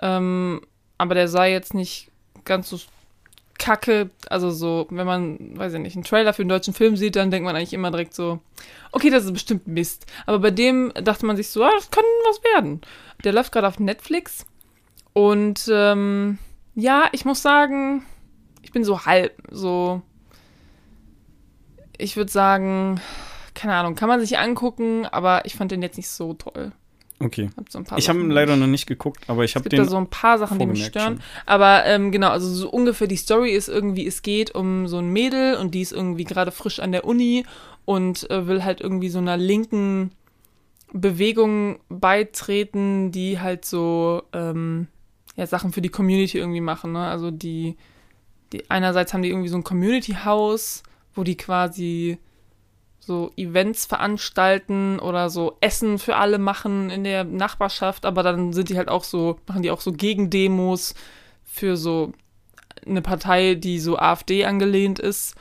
ähm, aber der sei jetzt nicht ganz so kacke. Also so, wenn man, weiß ich nicht, einen Trailer für einen deutschen Film sieht, dann denkt man eigentlich immer direkt so, okay, das ist bestimmt Mist. Aber bei dem dachte man sich so, ah, das kann was werden. Der läuft gerade auf Netflix und ähm, ja, ich muss sagen, ich bin so halb, so ich würde sagen, keine Ahnung, kann man sich angucken, aber ich fand den jetzt nicht so toll. Okay. Hab so ein paar Ich habe ihn leider noch nicht geguckt, aber ich Es habe gibt den da so ein paar Sachen, die mich stören. schon. Aber ähm, genau, also so ungefähr die Story ist irgendwie, es geht um so ein Mädel und die ist irgendwie gerade frisch an der Uni und äh, will halt irgendwie so einer linken Bewegung beitreten, die halt so ähm, ja, Sachen für die Community irgendwie machen. Ne? Also die, die einerseits haben die irgendwie so ein Community-Haus, wo die quasi so Events veranstalten oder so Essen für alle machen in der Nachbarschaft, aber dann sind die halt auch so, machen die auch so Gegendemos für so eine Partei, die so AfD angelehnt ist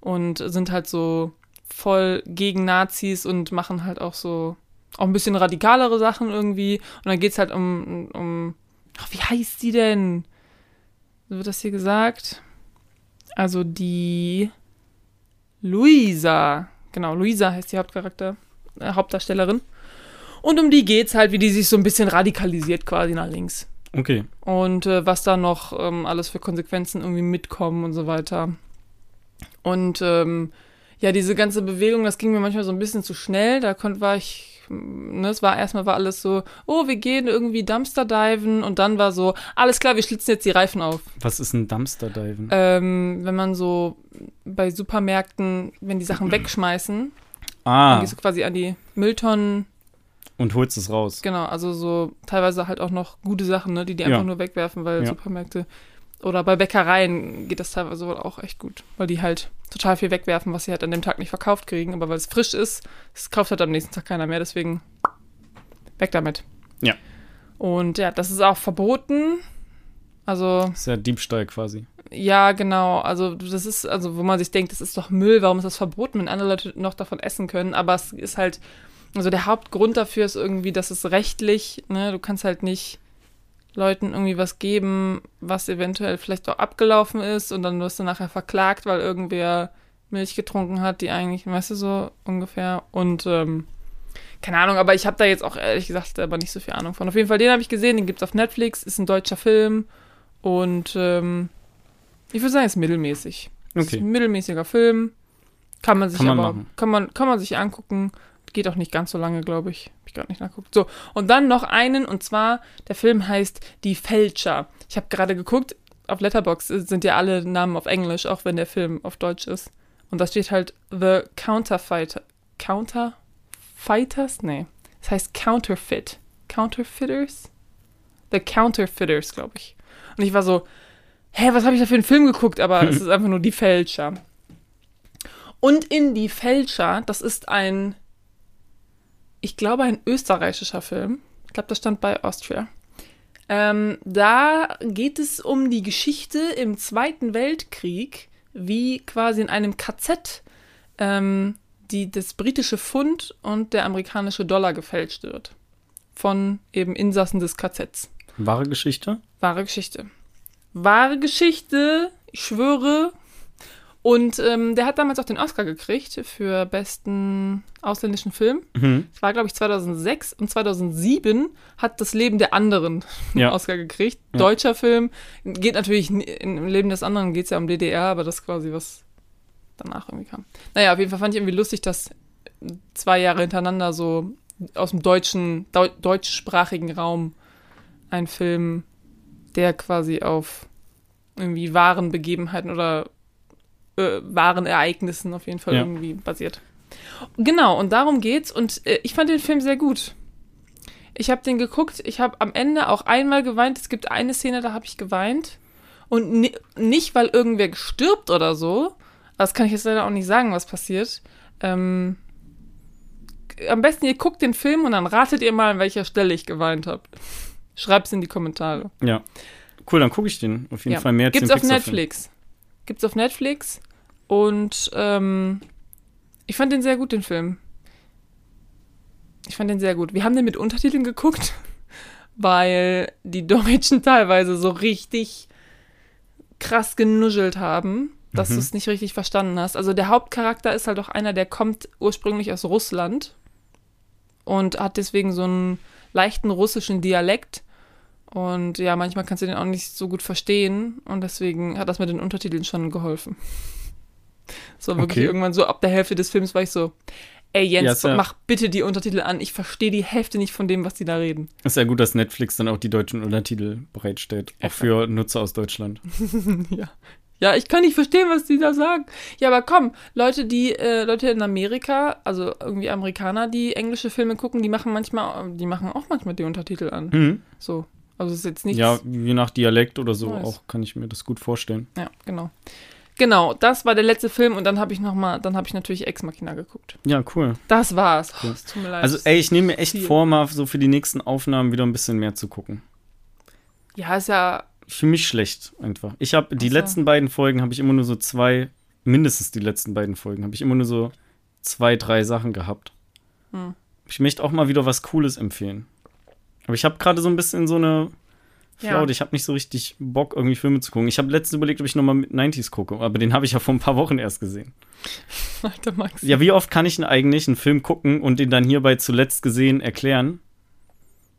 und sind halt so voll gegen Nazis und machen halt auch so auch ein bisschen radikalere Sachen irgendwie. Und dann geht's halt um, um ach, wie heißt die denn? Wird das hier gesagt? Also die Luisa. Genau, Luisa heißt die Hauptcharakter, äh, Hauptdarstellerin. Und um die geht's halt, wie die sich so ein bisschen radikalisiert quasi nach links. Okay. Und äh, was da noch ähm, alles für Konsequenzen irgendwie mitkommen und so weiter. Und ähm, ja, diese ganze Bewegung, das ging mir manchmal so ein bisschen zu schnell. Da konnte, war ich, ne, es war erstmal war alles so, oh, wir gehen irgendwie Dumpster diven und dann war so, alles klar, wir schlitzen jetzt die Reifen auf. Was ist ein Dumpster Diven? Ähm, wenn man so bei Supermärkten, wenn die Sachen wegschmeißen, dann ah, gehst du quasi an die Mülltonnen, und holst es raus. genau, also so teilweise halt auch noch gute Sachen, ne, die die Ja. einfach nur wegwerfen, weil Ja. Supermärkte oder bei Bäckereien geht das teilweise wohl auch echt gut, weil die halt total viel wegwerfen, was sie halt an dem Tag nicht verkauft kriegen, aber weil es frisch ist, es kauft halt am nächsten Tag keiner mehr, deswegen weg damit. Ja. Und ja, das ist auch verboten. Also, ist ja Diebstahl quasi. ja, genau. Also, das ist, also, wo man sich denkt, das ist doch Müll, warum ist das verboten, wenn andere Leute noch davon essen können? Aber es ist halt, also der Hauptgrund dafür ist irgendwie, dass es rechtlich, ne, du kannst halt nicht Leuten irgendwie was geben, was eventuell vielleicht auch abgelaufen ist und dann wirst du nachher verklagt, weil irgendwer Milch getrunken hat, die eigentlich, weißt du, so ungefähr. Und ähm, Keine Ahnung, aber ich habe da jetzt auch ehrlich gesagt aber nicht so viel Ahnung von. Auf jeden Fall, den habe ich gesehen, den gibt's auf Netflix, ist ein deutscher Film und ähm, ich würde sagen, ist mittelmäßig. Ist Okay. ein mittelmäßiger Film. Kann man sich Kann man aber, machen. kann man, kann man sich angucken. Geht auch nicht ganz so lange, glaube ich. Hab ich gerade nicht nachgeguckt. So, und dann noch einen, und zwar, der Film heißt Die Fälscher. Ich habe gerade geguckt, auf Letterboxd sind ja alle Namen auf Englisch, auch wenn der Film auf Deutsch ist. Und da steht halt The Counterfighter. Counterfighters? Nee. Das heißt Counterfeit. Counterfeiters? The Counterfeiters, glaube ich. Und ich war so, hä, was habe ich da für einen Film geguckt? Aber es ist einfach nur Die Fälscher. Und in Die Fälscher, das ist ein, ich glaube, ein österreichischer Film. Ich glaube, das stand bei Austria. Ähm, da geht es um die Geschichte im Zweiten Weltkrieg, wie quasi in einem KZ ähm, die, das britische Pfund und der amerikanische Dollar gefälscht wird. Von eben Insassen des KZs. Wahre Geschichte? Wahre Geschichte. Wahre Geschichte, ich schwöre. Und ähm, der hat damals auch den Oscar gekriegt für besten ausländischen Film. Mhm. Das war, glaube ich, 2006 und 2007 hat das Leben der anderen einen Ja. Oscar gekriegt. Ja. Deutscher Film. Geht natürlich, im Leben des anderen geht es ja um DDR, aber das ist quasi was danach irgendwie kam. Naja, auf jeden Fall fand ich irgendwie lustig, dass zwei Jahre hintereinander so aus dem deutschen, deu deutschsprachigen Raum ein Film, der quasi auf irgendwie wahren Begebenheiten oder äh, wahren Ereignissen auf jeden Fall Ja. irgendwie basiert. Genau, und darum geht's. Und äh, ich fand den Film sehr gut. Ich habe den geguckt. Ich habe am Ende auch einmal geweint. Es gibt eine Szene, da habe ich geweint. Und ni nicht, weil irgendwer gestirbt oder so. Das kann ich jetzt leider auch nicht sagen, was passiert. Ähm, am besten ihr guckt den Film und dann ratet ihr mal, an welcher Stelle ich geweint habe. Schreibt's in die Kommentare. Ja. Cool, dann gucke ich den. Auf jeden Ja. Fall mehr Gibt's auf. Netflix. Gibt's auf Netflix. Und ähm, ich fand den sehr gut, den Film. Ich fand den sehr gut. Wir haben den mit Untertiteln geguckt, weil die Deutschen teilweise so richtig krass genuschelt haben, dass Mhm. du es nicht richtig verstanden hast. Also der Hauptcharakter ist halt auch einer, der kommt ursprünglich aus Russland und hat deswegen so einen leichten russischen Dialekt. Und ja, manchmal kannst du den auch nicht so gut verstehen. Und deswegen hat das mit den Untertiteln schon geholfen. Es war wirklich Okay. irgendwann so, ab der Hälfte des Films war ich so, ey Ja, Jens, ist ja- mach bitte die Untertitel an. Ich verstehe die Hälfte nicht von dem, was die da reden. Ist ja gut, dass Netflix dann auch die deutschen Untertitel bereitstellt. Auch für Nutzer aus Deutschland. ja. Ja, ich kann nicht verstehen, was die da sagen. Ja, aber komm, Leute, die, äh, Leute in Amerika, also irgendwie Amerikaner, die englische Filme gucken, die machen manchmal, die machen auch manchmal die Untertitel an. Mhm. So. Also es ist jetzt nichts. Ja, je nach Dialekt oder so Nice. auch kann ich mir das gut vorstellen. Ja, genau. Genau, das war der letzte Film und dann habe ich noch mal, dann habe ich natürlich Ex Machina geguckt. Ja, cool. Das war's. Oh, Cool. es tut mir leid. Also, ey, ich nehme mir echt Viel. vor, mal so für die nächsten Aufnahmen wieder ein bisschen mehr zu gucken. ja, ist ja, Für mich schlecht einfach. Ich habe die Ach so. letzten beiden Folgen habe ich immer nur so zwei, mindestens die letzten beiden Folgen habe ich immer nur so zwei, drei Sachen gehabt. Hm. Ich möchte auch mal wieder was Cooles empfehlen. Aber ich habe gerade so ein bisschen so eine Ja. Flaute. Ich habe nicht so richtig Bock, irgendwie Filme zu gucken. Ich habe letztens überlegt, ob ich nochmal mit 90s gucke, aber den habe ich ja vor ein paar Wochen erst gesehen. Alter Max. Ja, wie oft kann ich denn eigentlich einen Film gucken und den dann hierbei zuletzt gesehen erklären?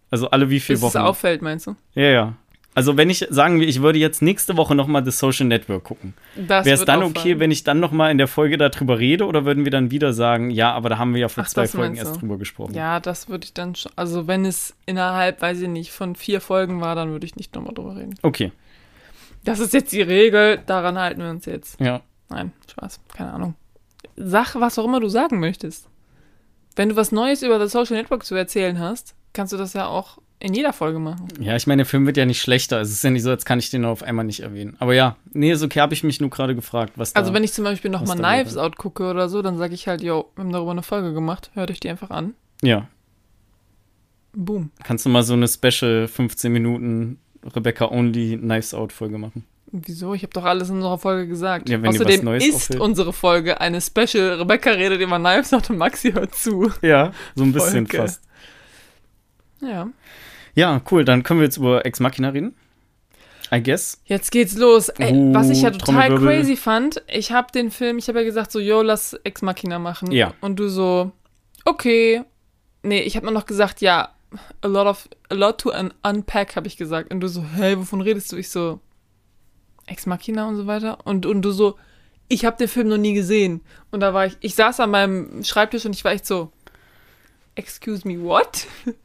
Also alle wie viele Bis es Wochen? auffällt, meinst du? Ja, ja. Also wenn ich sagen wir, ich würde jetzt nächste Woche noch mal The Social Network gucken, Das wäre es dann okay, wenn ich dann noch mal in der Folge darüber rede oder würden wir dann wieder sagen, ja, aber da haben wir ja vor Ach, zwei das Folgen erst drüber gesprochen. Ja, das würde ich dann schon. Also, wenn es innerhalb, weiß ich nicht, von vier Folgen war, dann würde ich nicht nochmal drüber reden. Okay, Das ist jetzt die Regel, daran halten wir uns jetzt. ja. Nein, Spaß, keine Ahnung. Sag, was auch immer du sagen möchtest. Wenn du was Neues über das Social Network zu erzählen hast, kannst du das ja auch in jeder Folge machen. Ja, ich meine, der Film wird ja nicht schlechter. Es ist ja nicht so, als kann ich den auf einmal nicht erwähnen. Aber ja, nee, okay, habe ich mich nur gerade gefragt, was da Also, wenn ich zum Beispiel nochmal Knives wäre. Out gucke oder so, dann sage ich halt, yo, wir haben darüber eine Folge gemacht, hört euch die einfach an. Ja, Boom. kannst du mal so eine Special 15 Minuten Rebecca Only Knives Out Folge machen? Wieso? Ich habe doch alles in unserer Folge gesagt. Ja, wenn Außerdem ist auffällt. unsere Folge eine Special. Rebecca redet über Knives Out und Maxi hört zu. Ja, so ein bisschen Folge. fast. Ja. Ja, cool, dann können wir jetzt über Ex Machina reden. I guess. Jetzt geht's los. Ey, Uh, was ich ja total Trommelwirbel. crazy fand, ich habe den Film, ich habe ja gesagt so, yo, lass Ex Machina machen. Ja. Und du so, okay. nee, ich habe mir noch gesagt, ja, a lot of, a lot to un unpack, habe ich gesagt. Und du so, hey, wovon redest du? Ich so, Ex Machina und so weiter. Und, und du so, ich habe den Film noch nie gesehen. Und da war ich, ich saß an meinem Schreibtisch und ich war echt so, excuse me, what?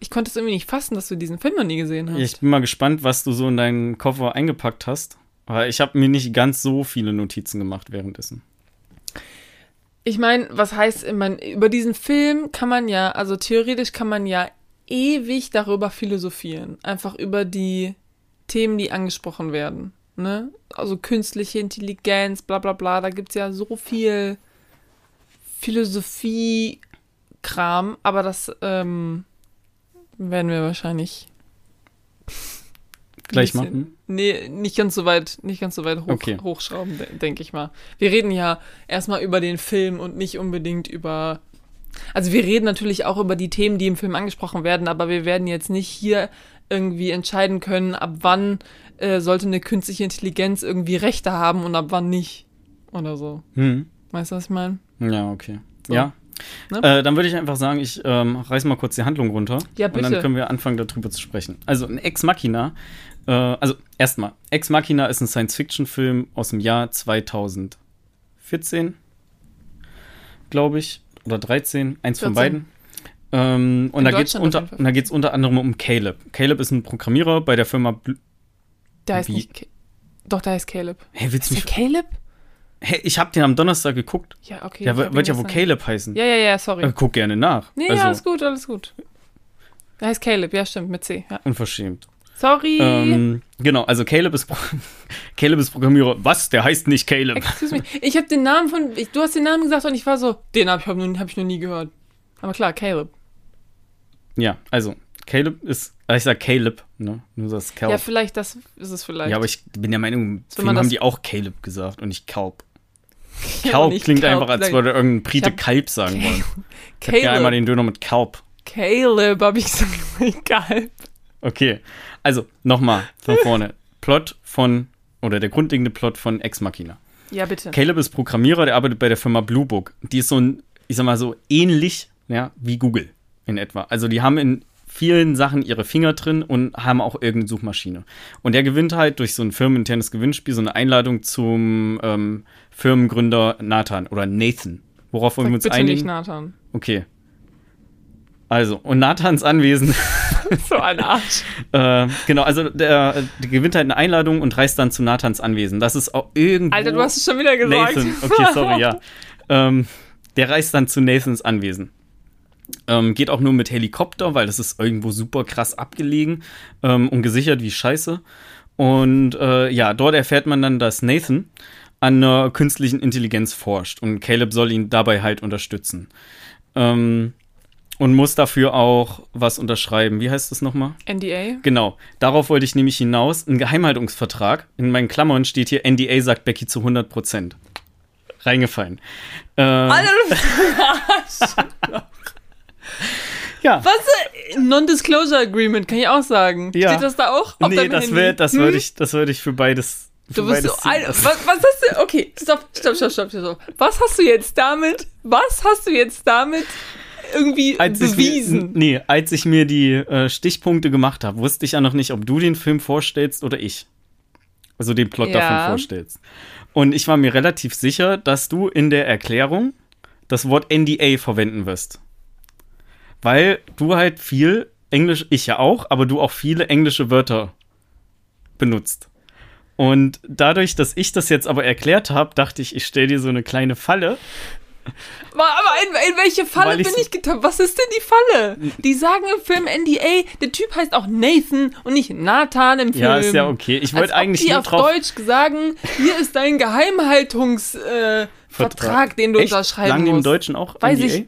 Ich konnte es irgendwie nicht fassen, dass du diesen Film noch nie gesehen hast. Ich bin mal gespannt, was du so in deinen Koffer eingepackt hast. Weil ich habe mir nicht ganz so viele Notizen gemacht währenddessen. Ich meine, was heißt, mein, über diesen Film kann man ja, also theoretisch kann man ja ewig darüber philosophieren. Einfach über die Themen, die angesprochen werden. Ne? Also künstliche Intelligenz, bla bla bla. Da gibt es ja so viel Philosophie-Kram, aber das ähm, werden wir wahrscheinlich Gleich machen? Nee, nicht ganz so weit, nicht ganz so weit hoch, Okay. hochschrauben, de- denke ich mal. Wir reden ja erstmal über den Film und nicht unbedingt über. Also wir reden natürlich auch über die Themen, die im Film angesprochen werden, aber wir werden jetzt nicht hier irgendwie entscheiden können, ab wann äh, sollte eine künstliche Intelligenz irgendwie Rechte haben und ab wann nicht. Oder so. Hm. Weißt du, was ich meine? Ja, okay. So. Ja. Ne? Äh, dann würde ich einfach sagen, ich ähm, reiß mal kurz die Handlung runter. Ja, Und dann bitte. können wir anfangen, darüber zu sprechen. Also, ein Ex Machina. Äh, also, erstmal, Ex Machina ist ein Science-Fiction-Film aus dem Jahr 2014, glaube ich. Oder 13, eins von 14. beiden. Ähm, und da geht es Deutschland unter, und da geht's unter anderem um Caleb. Caleb ist ein Programmierer bei der Firma. Bl Der heißt Wie? nicht. Doch, der heißt Caleb. hey, willst Ist du mich. Caleb? Hey, ich habe den am Donnerstag geguckt. Ja, okay. Der wird ja wohl Caleb heißen. Ja, ja, ja, sorry. Äh, guck gerne nach. Nee, also, ja, alles gut, alles gut. Der heißt Caleb, ja, stimmt, mit C. Ja. unverschämt. Sorry. Ähm, genau, also Caleb ist, Caleb ist Programmierer. Was? Der heißt nicht Caleb. Excuse me. Ich habe den Namen von. Ich, du hast den Namen gesagt und ich war so, den habe ich, hab hab ich noch nie gehört. Aber klar, Caleb. Ja, also, Caleb ist, äh, ich sag Caleb, ne? Du sagst Caleb. Ja, vielleicht, das ist es vielleicht. Ja, aber ich bin der Meinung, Film man haben das- die auch Caleb gesagt und nicht Kalb. Kalb klingt Kalb, einfach, als würde irgendein Brite Kalb sagen wollen. Ich hätte gerne einmal den Döner mit Kalb. Caleb, habe ich gesagt. Egal. Okay, also, nochmal von vorne. Plot von, oder der grundlegende Plot von Ex Machina. Ja, bitte. Caleb ist Programmierer, der arbeitet bei der Firma Blue Book. Die ist so ein, ich sag mal so, ähnlich ja, wie Google in etwa. Also die haben in vielen Sachen ihre Finger drin und haben auch irgendeine Suchmaschine. Und der gewinnt halt durch so ein firmeninternes Gewinnspiel so eine Einladung zum ähm, Firmengründer Nathan oder Nathan. Worauf wollen wir uns bitte einigen? nicht Nathan. Okay. Also, und Nathans Anwesen so ein Arsch. äh, genau, also der, der gewinnt halt eine Einladung und reist dann zu Nathans Anwesen. Das ist auch irgendwo. Alter, du hast es schon wieder gesagt. Nathan, okay, sorry, ja. ähm, der reist dann zu Nathans Anwesen. Ähm, geht auch nur mit Helikopter, weil das ist irgendwo super krass abgelegen ähm, und gesichert wie Scheiße. Und äh, ja, dort erfährt man dann, dass Nathan an einer künstlichen Intelligenz forscht und Caleb soll ihn dabei halt unterstützen. Ähm, und muss dafür auch was unterschreiben. Wie heißt das nochmal? NDA? Genau, darauf wollte ich nämlich hinaus. Ein Geheimhaltungsvertrag. In meinen Klammern steht hier, NDA sagt Becky zu 100 Prozent. Reingefallen. Äh, Alter, du. Ja. Was? äh, Non-Disclosure Agreement, kann ich auch sagen. Ja. Steht das da auch? auf Nee, das, wär, das Hm? würde ich, das würde ich für beides. Für Du bist beides so, lassen. was, was hast du, okay, stopp, stopp, stopp, stopp, stopp. Was hast du jetzt damit, was hast du jetzt damit irgendwie Als ich bewiesen? mir, nee, als ich mir die äh, Stichpunkte gemacht habe, wusste ich ja noch nicht, ob du den Film vorstellst oder ich. Also den Plot Ja. davon vorstellst. Und ich war mir relativ sicher, dass du in der Erklärung das Wort NDA verwenden wirst. Weil du halt viel Englisch, ich ja auch, aber du auch viele englische Wörter benutzt. Und dadurch, dass ich das jetzt aber erklärt habe, dachte ich, ich stelle dir so eine kleine Falle. Aber in, in welche Falle bin ich getappt? Was ist denn die Falle? Die sagen im Film NDA, der Typ heißt auch Nathan und nicht Nathan im Film. Ja, ist ja okay. Ich wollte eigentlich die nur auf drauf. Deutsch sagen, hier ist dein Geheimhaltungsvertrag, äh, Vertrag, den du Echt? unterschreiben Sagen die im musst. Deutschen auch Weiß NDA? ich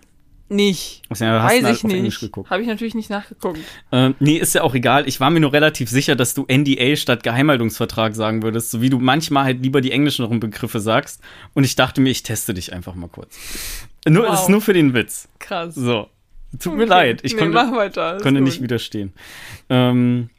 nicht. Also, ja, Weiß halt ich nicht. Habe ich natürlich nicht nachgeguckt. Ähm, nee, ist ja auch egal. Ich war mir nur relativ sicher, dass du NDA statt Geheimhaltungsvertrag sagen würdest, so wie du manchmal halt lieber die englischen Begriffe sagst. Und ich dachte mir, ich teste dich einfach mal kurz. Nur, Wow. Es ist nur für den Witz. Krass. So. Tut mir Okay. leid. Ich nee, konnte, mach weiter. konnte gut. nicht widerstehen. Ähm,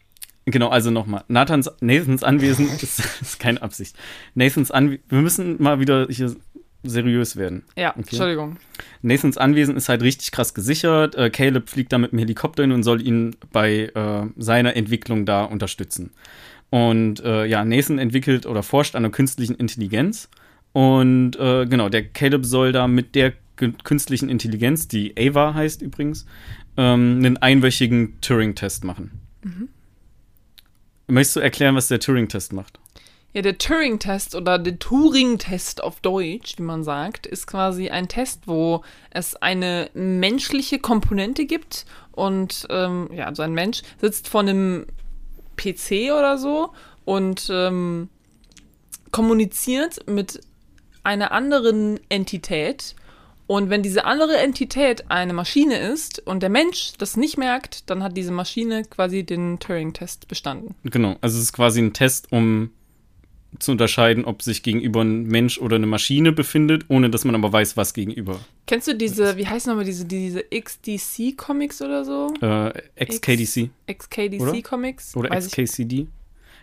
genau, also nochmal. Nathans, Nathans Anwesen ist, ist keine Absicht. Nathans Anwesen, wir müssen mal wieder hier seriös werden. Ja, Entschuldigung. Nathans Anwesen ist halt richtig krass gesichert. Äh, Caleb fliegt da mit dem Helikopter hin und soll ihn bei äh, seiner Entwicklung da unterstützen. Und äh, ja, Nathan entwickelt oder forscht an der künstlichen Intelligenz. Und äh, genau, der Caleb soll da mit der künstlichen Intelligenz, die Ava heißt übrigens, ähm, einen einwöchigen Turing-Test machen. Mhm. Möchtest du erklären, was der Turing-Test macht? Ja, der Turing-Test oder der Turing-Test auf Deutsch, wie man sagt, ist quasi ein Test, wo es eine menschliche Komponente gibt und ähm, ja, also ein Mensch sitzt vor einem PC oder so und ähm, kommuniziert mit einer anderen Entität. Und wenn diese andere Entität eine Maschine ist und der Mensch das nicht merkt, dann hat diese Maschine quasi den Turing-Test bestanden. Genau, also es ist quasi ein Test, um zu unterscheiden, ob sich gegenüber ein Mensch oder eine Maschine befindet, ohne dass man aber weiß, was gegenüber. Kennst du diese, wie heißen nochmal diese, diese XDC-Comics oder so? Äh, XKDC. XKDC-Comics? Oder, oder XKCD?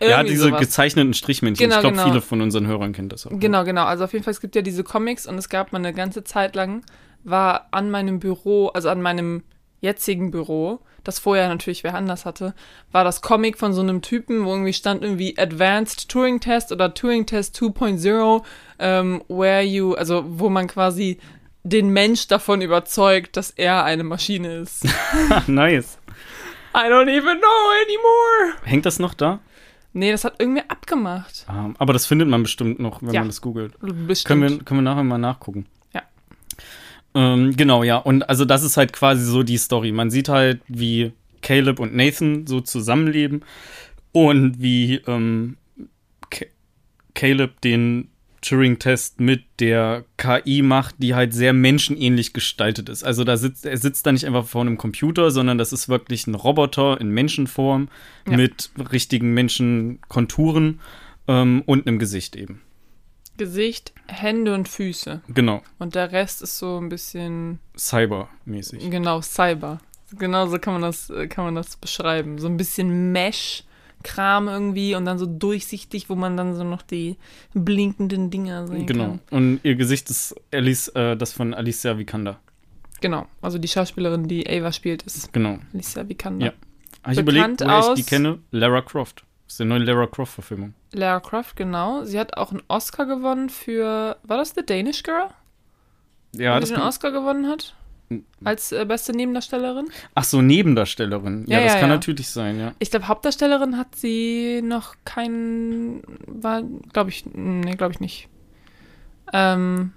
Irgendwie ja, diese sowas. gezeichneten Strichmännchen. Genau, ich glaube, genau. viele von unseren Hörern kennen das auch. Genau, genau. Also auf jeden Fall, es gibt ja diese Comics und es gab mal eine ganze Zeit lang, war an meinem Büro, also an meinem jetzigen Büro, das vorher natürlich wer anders hatte, war das Comic von so einem Typen, wo irgendwie stand irgendwie Advanced Turing Test oder Turing Test 2.0, ähm, where you, also wo man quasi den Mensch davon überzeugt, dass er eine Maschine ist. nice. I don't even know anymore. Hängt das noch da? Nee, das hat irgendwie abgemacht. Ah, aber das findet man bestimmt noch, wenn ja, man das googelt. Bestimmt. Können wir, können wir nachher mal nachgucken. Ähm, genau, ja. Und also das ist halt quasi so die Story. Man sieht halt, wie Caleb und Nathan so zusammenleben und wie ähm, Caleb den Turing-Test mit der KI macht, die halt sehr menschenähnlich gestaltet ist. Also da sitzt, er sitzt da nicht einfach vor einem Computer, sondern das ist wirklich ein Roboter in Menschenform ja. mit richtigen Menschenkonturen ähm, und einem Gesicht eben. Gesicht, Hände und Füße. Genau. Und der Rest ist so ein bisschen Cyber-mäßig. Genau, Cyber. Genau so kann man das, äh, kann man das beschreiben. So ein bisschen Mesh-Kram irgendwie und dann so durchsichtig, wo man dann so noch die blinkenden Dinger sehen genau. kann. Genau. Und ihr Gesicht ist Alice, äh, das von Alicia Vikander. Genau. Also die Schauspielerin, die Ava spielt, ist genau. Alicia Vikander. Ja. Habe ich überlegt, woher ich die kenne? Lara Croft. Das ist die neue Lara Croft-Verfilmung. Lara Croft, genau. Sie hat auch einen Oscar gewonnen für. War das The Danish Girl? Ja, Wo das. Sie den Oscar gewonnen hat? Als äh, beste Nebendarstellerin? Ach so, Nebendarstellerin. Ja, ja das ja, kann ja. natürlich sein, ja. Ich glaube, Hauptdarstellerin hat sie noch keinen. War, glaube ich. Nee, glaube ich nicht. Ähm.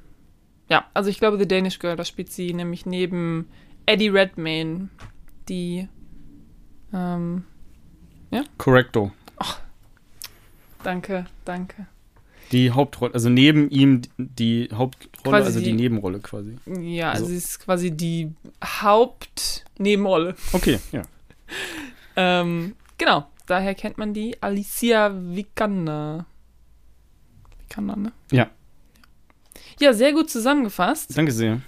Ja, also ich glaube, The Danish Girl, da spielt sie nämlich neben Eddie Redmayne, die. Ähm. Ja? Correcto. Danke, danke. Die Hauptrolle, also neben ihm die Hauptrolle, quasi also die Nebenrolle quasi. Ja, also sie ist quasi die Hauptnebenrolle. Okay, ja. ähm, genau, daher kennt man die Alicia Vikander. Vikander, ne? Ja. Ja, sehr gut zusammengefasst. Danke sehr.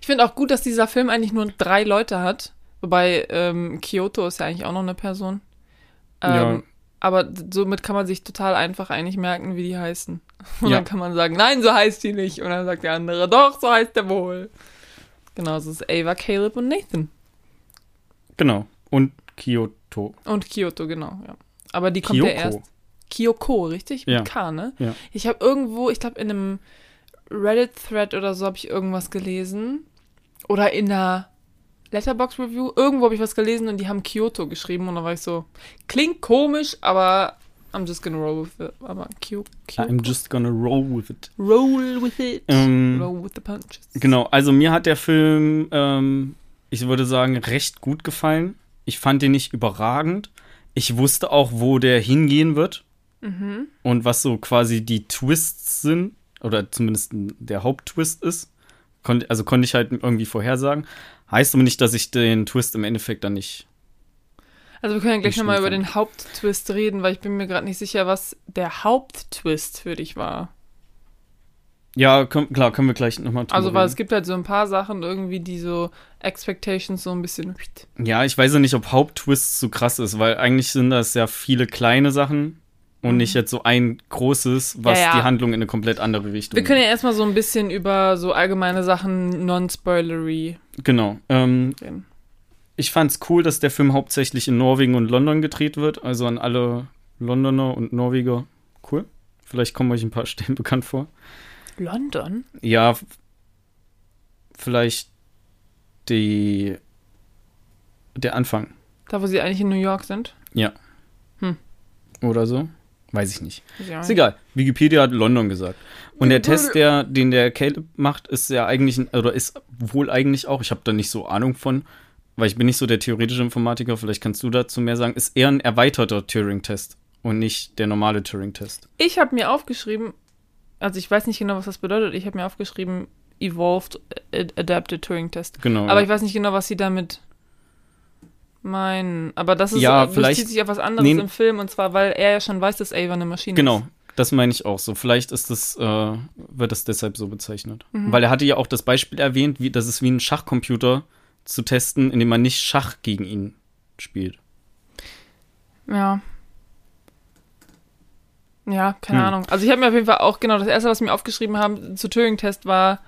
Ich finde auch gut, dass dieser Film eigentlich nur drei Leute hat. Wobei ähm, Kyoto ist ja eigentlich auch noch eine Person. Ähm, ja. Aber somit kann man sich total einfach eigentlich merken, wie die heißen. Und ja. dann kann man sagen, nein, so heißt die nicht. Und dann sagt der andere, doch, so heißt der wohl. Genau, so ist Ava, Caleb und Nathan. Genau. Und Kyoto. Und Kyoto, genau, ja. Aber die kommt Kyoko. ja erst. Kyoko, richtig? Mit ja. K, ne? Ja. Ich habe irgendwo, ich glaube, in einem Reddit-Thread oder so habe ich irgendwas gelesen. Oder in einer Letterbox Review. Irgendwo habe ich was gelesen und die haben Kyoto geschrieben und da war ich so, klingt komisch, aber I'm just gonna roll with it. Aber Kyoto. I'm just gonna roll with it. Roll with it. Ähm, roll with the punches. Genau, also mir hat der Film, ähm, ich würde sagen, recht gut gefallen. Ich fand den nicht überragend. Ich wusste auch, wo der hingehen wird. Mhm. Und was so quasi die Twists sind. Oder zumindest der Haupttwist ist. Also konnte ich halt irgendwie vorhersagen. Heißt aber nicht, dass ich den Twist im Endeffekt dann nicht. Also wir können ja gleich nochmal über den Haupttwist reden, weil ich bin mir gerade nicht sicher, was der Haupttwist für dich war. Ja, komm, klar, können wir gleich nochmal drüber Also, weil reden. es gibt halt so ein paar Sachen irgendwie, die so Expectations so ein bisschen. Ja, ich weiß ja nicht, ob Haupttwist so krass ist, weil eigentlich sind das ja viele kleine Sachen und nicht jetzt so ein großes, was Ja, ja. die Handlung in eine komplett andere Richtung Wir können ja erstmal so ein bisschen über so allgemeine Sachen non-spoilery Genau. Ähm, ich fand's cool, dass der Film hauptsächlich in Norwegen und London gedreht wird. Also an alle Londoner und Norweger. Cool. Vielleicht kommen euch ein paar Stellen bekannt vor. London? Ja, vielleicht die der Anfang Da, wo sie eigentlich in New York sind? oder so. Weiß ich nicht. Auch Ist egal. Wikipedia hat London gesagt. Und der Test, der, den der Caleb macht, ist ja eigentlich, ein- oder ist wohl eigentlich auch, ich habe da nicht so Ahnung von, weil ich bin nicht so der theoretische Informatiker, vielleicht kannst du dazu mehr sagen, ist eher ein erweiterter Turing-Test und nicht der normale Turing-Test. Ich habe mir aufgeschrieben, also ich weiß nicht genau, was das bedeutet. Ich habe mir aufgeschrieben, Evolved Ad- Adapted Turing Test. Genau. Aber ja. ich weiß nicht genau, was sie damit meinen. Aber das ist Ja, bezieht vielleicht- sich auf was anderes Nee. im Film und zwar, weil er ja schon weiß, dass Ava eine Maschine Genau, ist. das meine ich auch so. Vielleicht ist das, äh, wird das deshalb so bezeichnet. Mhm. Weil er hatte ja auch das Beispiel erwähnt, wie, das ist wie ein Schachcomputer zu testen, indem man nicht Schach gegen ihn spielt. Ja. Ja, keine Hm. Ahnung. Also ich habe mir auf jeden Fall auch, genau, das erste, was wir mir aufgeschrieben haben zu Turing-Test war,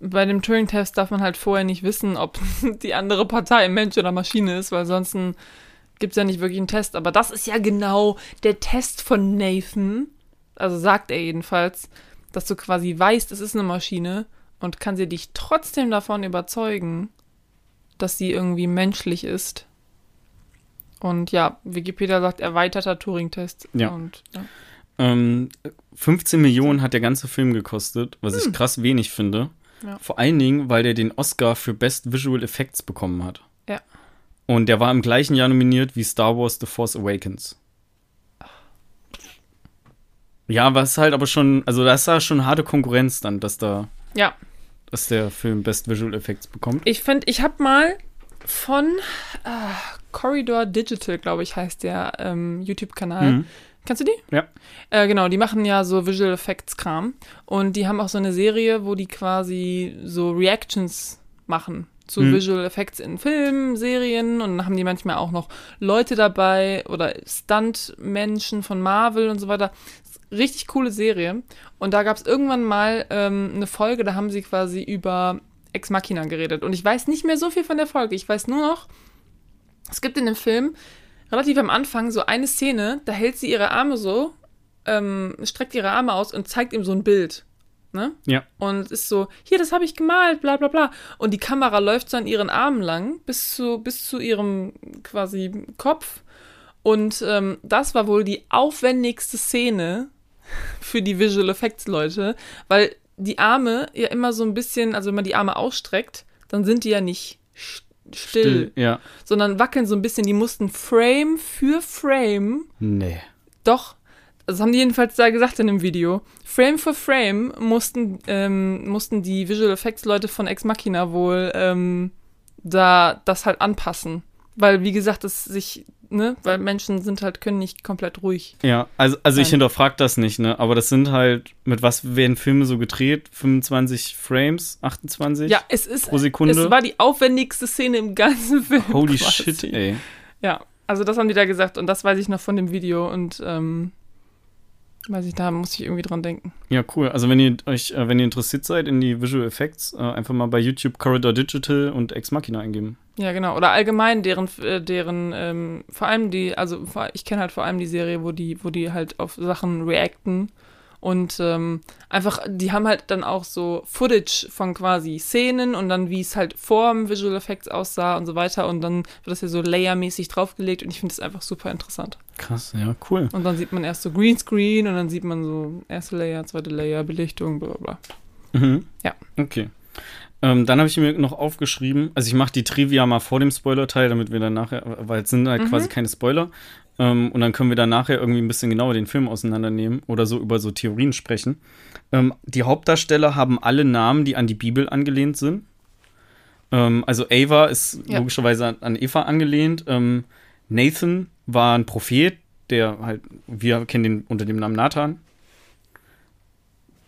bei dem Turing-Test darf man halt vorher nicht wissen, ob die andere Partei Mensch oder Maschine ist, weil sonst gibt es ja nicht wirklich einen Test. Aber das ist ja genau der Test von Nathan, also sagt er jedenfalls, dass du quasi weißt, es ist eine Maschine und kann sie dich trotzdem davon überzeugen, dass sie irgendwie menschlich ist. Und ja, Wikipedia sagt erweiterter Turing-Test. Ja. Und, ja. Ähm, 15 Millionen hat der ganze Film gekostet, was ich krass wenig finde. Ja. Vor allen Dingen, weil der den Oscar für Best Visual Effects bekommen hat. Ja. Und der war im gleichen Jahr nominiert wie Star Wars The Force Awakens. Ja, was halt aber schon, also das war schon harte Konkurrenz dann, dass da, ja, dass der Film Best Visual Effects bekommt. ich finde, ich habe mal von äh, Corridor Digital, glaube ich, heißt der ähm, YouTube-Kanal. Mhm. Kennst du die? Ja. Äh, genau, die machen ja so Visual Effects Kram und die haben auch so eine Serie, wo die quasi so Reactions machen zu Mhm. Visual Effects in Filmen, Serien und dann haben die manchmal auch noch Leute dabei oder Stunt-Menschen von Marvel und so weiter. Richtig coole Serie. Und da gab es irgendwann mal ähm, eine Folge, da haben sie quasi über Ex Machina geredet. Und ich weiß nicht mehr so viel von der Folge. Ich weiß nur noch, es gibt in dem Film relativ am Anfang so eine Szene, da hält sie ihre Arme so, ähm, streckt ihre Arme aus und zeigt ihm so ein Bild. Ne? Ja. Und ist so, hier, das habe ich gemalt, bla bla bla. Und die Kamera läuft so an ihren Armen lang bis zu, bis zu ihrem quasi Kopf. Und ähm, das war wohl die aufwendigste Szene für die Visual Effects Leute, weil die Arme ja immer so ein bisschen, also wenn man die Arme ausstreckt, dann sind die ja nicht st- still, Ja. sondern wackeln so ein bisschen. Die mussten Frame für Frame Nee. doch, das haben die jedenfalls da gesagt in dem Video. Frame für Frame mussten, ähm, mussten die Visual Effects Leute von Ex Machina wohl ähm, da das halt anpassen. Weil, wie gesagt, es sich, ne, weil Menschen sind halt, können nicht komplett ruhig. Ja, also, also ich Nein. hinterfrage das nicht, ne? Aber das sind halt, mit was werden Filme so gedreht? 25 Frames? 28? Ja, es ist, Pro Sekunde? es war die aufwendigste Szene im ganzen Film. Holy quasi. shit, ey. Ja, also das haben die da gesagt und das weiß ich noch von dem Video und, ähm, weiß ich, da muss ich irgendwie dran denken. Ja, cool. Also wenn ihr euch, äh, wenn ihr interessiert seid in die Visual Effects, äh, einfach mal bei YouTube Corridor Digital und Ex Machina eingeben. Ja, genau. Oder allgemein deren, äh, deren, ähm, vor allem die, also ich kenne halt vor allem die Serie, wo die, wo die halt auf Sachen reacten. Und ähm, einfach, die haben halt dann auch so Footage von quasi Szenen und dann, wie es halt vor dem Visual Effects aussah und so weiter. Und dann wird das ja so layermäßig draufgelegt und ich finde das einfach super interessant. Krass, ja, cool. Und dann sieht man erst so Greenscreen und dann sieht man so erste Layer, zweite Layer, Belichtung, bla bla bla. Mhm. Ja. Okay. Ähm, dann habe ich mir noch aufgeschrieben, also ich mache die Trivia mal vor dem Spoiler-Teil, damit wir dann nachher, weil es sind halt Mhm. quasi keine Spoiler. Ähm, und dann können wir dann nachher irgendwie ein bisschen genauer den Film auseinandernehmen oder so über so Theorien sprechen. Ähm, die Hauptdarsteller haben alle Namen, die an die Bibel angelehnt sind. Ähm, also Ava ist Ja. logischerweise an, an Eva angelehnt. Ähm, Nathan war ein Prophet, der halt, wir kennen den unter dem Namen Nathan.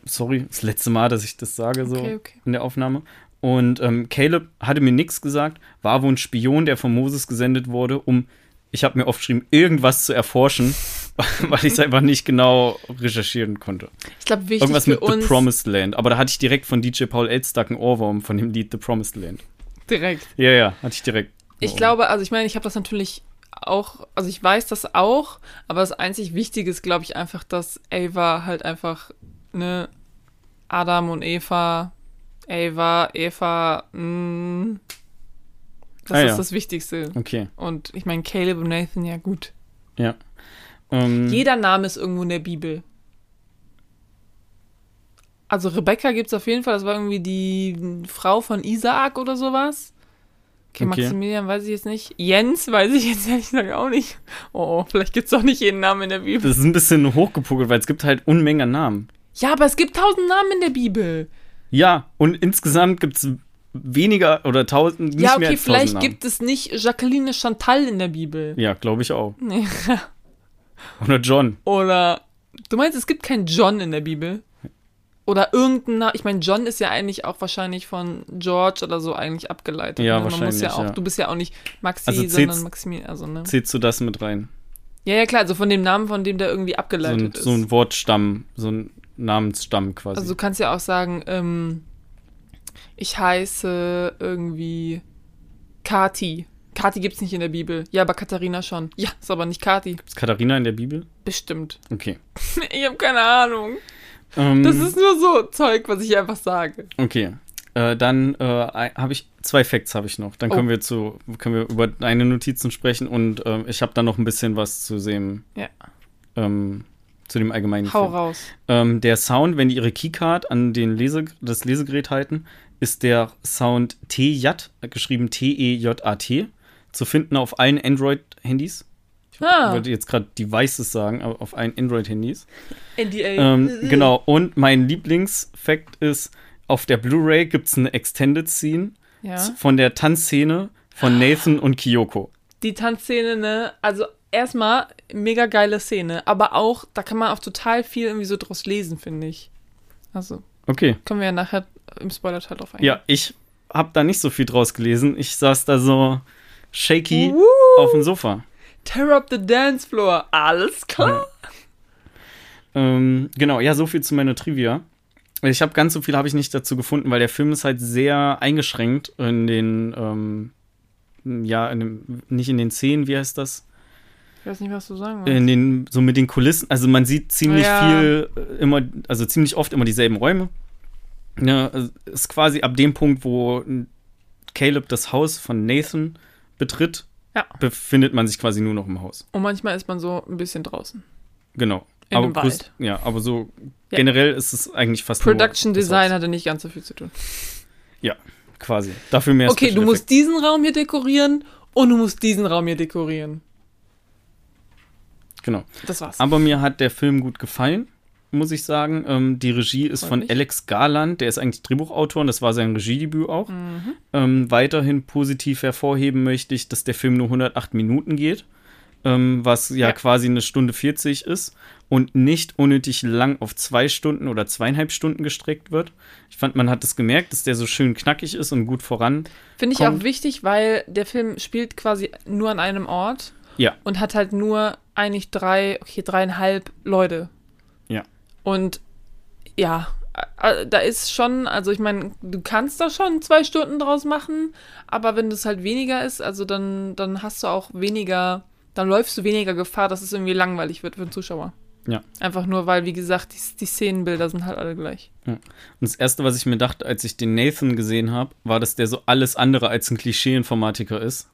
Sorry, das letzte Mal, dass ich das sage so Okay, okay. in der Aufnahme. Und ähm, Caleb hatte mir nichts gesagt, war wohl ein Spion, der von Moses gesendet wurde, um, ich habe mir aufgeschrieben, irgendwas zu erforschen. weil ich es einfach nicht genau recherchieren konnte. Ich glaube, wichtig Irgendwas mit The Promised Land. Aber da hatte ich direkt von DJ Paul Elstad einen Ohrwurm von dem Lied The Promised Land. direkt. Ja, ja, hatte ich direkt. Ich glaube, also ich meine, ich habe das natürlich auch, also ich weiß das auch, aber das einzig Wichtige ist, glaube ich, einfach, dass Ava halt einfach, ne, Adam und Eva, Ava, Eva, mh, das Ah, ist ja. das Wichtigste. Okay, Und ich meine, Caleb und Nathan, ja gut. ja. Ähm, Jeder Name ist irgendwo in der Bibel. Also Rebecca gibt es auf jeden Fall, das war irgendwie die Frau von Isaak oder sowas. Okay, Okay. Maximilian weiß ich jetzt nicht. Jens weiß ich jetzt ehrlich gesagt auch nicht. Oh, vielleicht gibt es doch nicht jeden Namen in der Bibel. das ist ein bisschen hochgepokelt, weil es gibt halt Unmengen an Namen. Ja, aber es gibt tausend Namen in der Bibel. Ja, und insgesamt gibt es weniger oder tausend, nicht ja, mehr okay, als vielleicht Namen. gibt es nicht Jacqueline Chantal in der Bibel. Ja, glaube ich auch. Nee. Oder John. Oder du meinst, es gibt keinen John in der Bibel? Oder irgendein. Ich meine, John ist ja eigentlich auch wahrscheinlich von George oder so eigentlich abgeleitet. Ja, ne? Man muss ja wahrscheinlich, auch, ja. du bist ja auch nicht Maxi, Also sondern Maximilian. Also, ne? Zählst du das mit rein? Ja, ja, klar, also von dem Namen, von dem der irgendwie So abgeleitet ein, ist. so ein Wortstamm, so ein Namensstamm quasi. also du kannst ja auch sagen, ähm, ich heiße irgendwie Kati. Kati gibt's nicht in der Bibel. Ja, aber Katharina schon. Ja, ist aber nicht Kati. ist Katharina in der Bibel? Bestimmt. Okay. Ich habe keine Ahnung. Ähm, Das ist nur so Zeug, was ich einfach sage. Okay. Äh, dann äh, habe ich zwei Facts habe ich noch. Dann Oh. können wir zu können wir über deine Notizen sprechen und ähm, ich habe dann noch ein bisschen was zu dem Ja. ähm, zu dem allgemeinen Hau Film. raus. Ähm, der Sound, wenn die ihre Keycard an den Lese das Lesegerät halten, ist der Sound TJAT, geschrieben T-E-J-A-T, zu finden auf allen Android-Handys. Ich Ah, wollte jetzt gerade Devices sagen, aber auf allen Android-Handys. NDA. Ähm, genau, und mein Lieblingsfakt ist, auf der Blu-ray gibt es eine Extended Scene Ja. von der Tanzszene von Nathan und Kyoko. Die Tanzszene, ne? Also erstmal mega geile Szene, aber auch, da kann man auch total viel irgendwie so draus lesen, finde ich. Also, Okay. können wir ja nachher im Spoiler-Teil drauf eingehen. Ja, ich habe da nicht so viel draus gelesen. Ich saß da so shaky Woo! auf dem Sofa. Tear up the dance floor. Alles klar. Ähm, genau, ja, so viel zu meiner Trivia. Ich habe ganz so viel habe ich nicht dazu gefunden, weil der Film ist halt sehr eingeschränkt in den, ähm, ja, in dem, nicht in den Szenen, wie heißt das? Ich weiß nicht, was du sagen willst. In den, so mit den Kulissen. Also man sieht ziemlich Ja. viel, äh, immer, also ziemlich oft immer dieselben Räume. Ja, also ist quasi ab dem Punkt, wo Caleb das Haus von Nathan betritt, Ja. befindet man sich quasi nur noch im Haus. Und manchmal ist man so ein bisschen draußen. Genau. In aber größt- Wald. Ja, aber so Ja. generell ist es eigentlich fast Production Design hatte nicht ganz so viel zu tun. quasi. Dafür mehr Okay, du Special musst diesen Raum hier dekorieren und du musst diesen Raum hier dekorieren. Genau. Das war's. Aber mir hat der Film gut gefallen, muss ich sagen. Ähm, die Regie ist Freut von mich. Alex Garland, der ist eigentlich Drehbuchautor und das war sein Regiedebüt auch. Mhm. Ähm, weiterhin positiv hervorheben möchte ich, dass der Film nur 108 Minuten geht, ähm, was ja, Ja. quasi eine Stunde 40 ist und nicht unnötig lang auf zwei Stunden oder zweieinhalb Stunden gestreckt wird. Ich fand, man hat es gemerkt, dass der so schön knackig ist und gut voran. Finde ich auch wichtig, weil der Film spielt quasi nur an einem Ort Ja, und hat halt nur eigentlich drei, okay, dreieinhalb Leute. Ja. Und ja, da ist schon, also ich meine, du kannst da schon zwei Stunden draus machen, aber wenn das halt weniger ist, also dann, dann hast du auch weniger, dann läufst du weniger Gefahr, dass es irgendwie langweilig wird für den Zuschauer. Ja. Einfach nur, weil, wie gesagt, die, die Szenenbilder sind halt alle gleich. Und das Erste, was ich mir dachte, als ich den Nathan gesehen habe, war, dass der so alles andere als ein Klischee-Informatiker ist,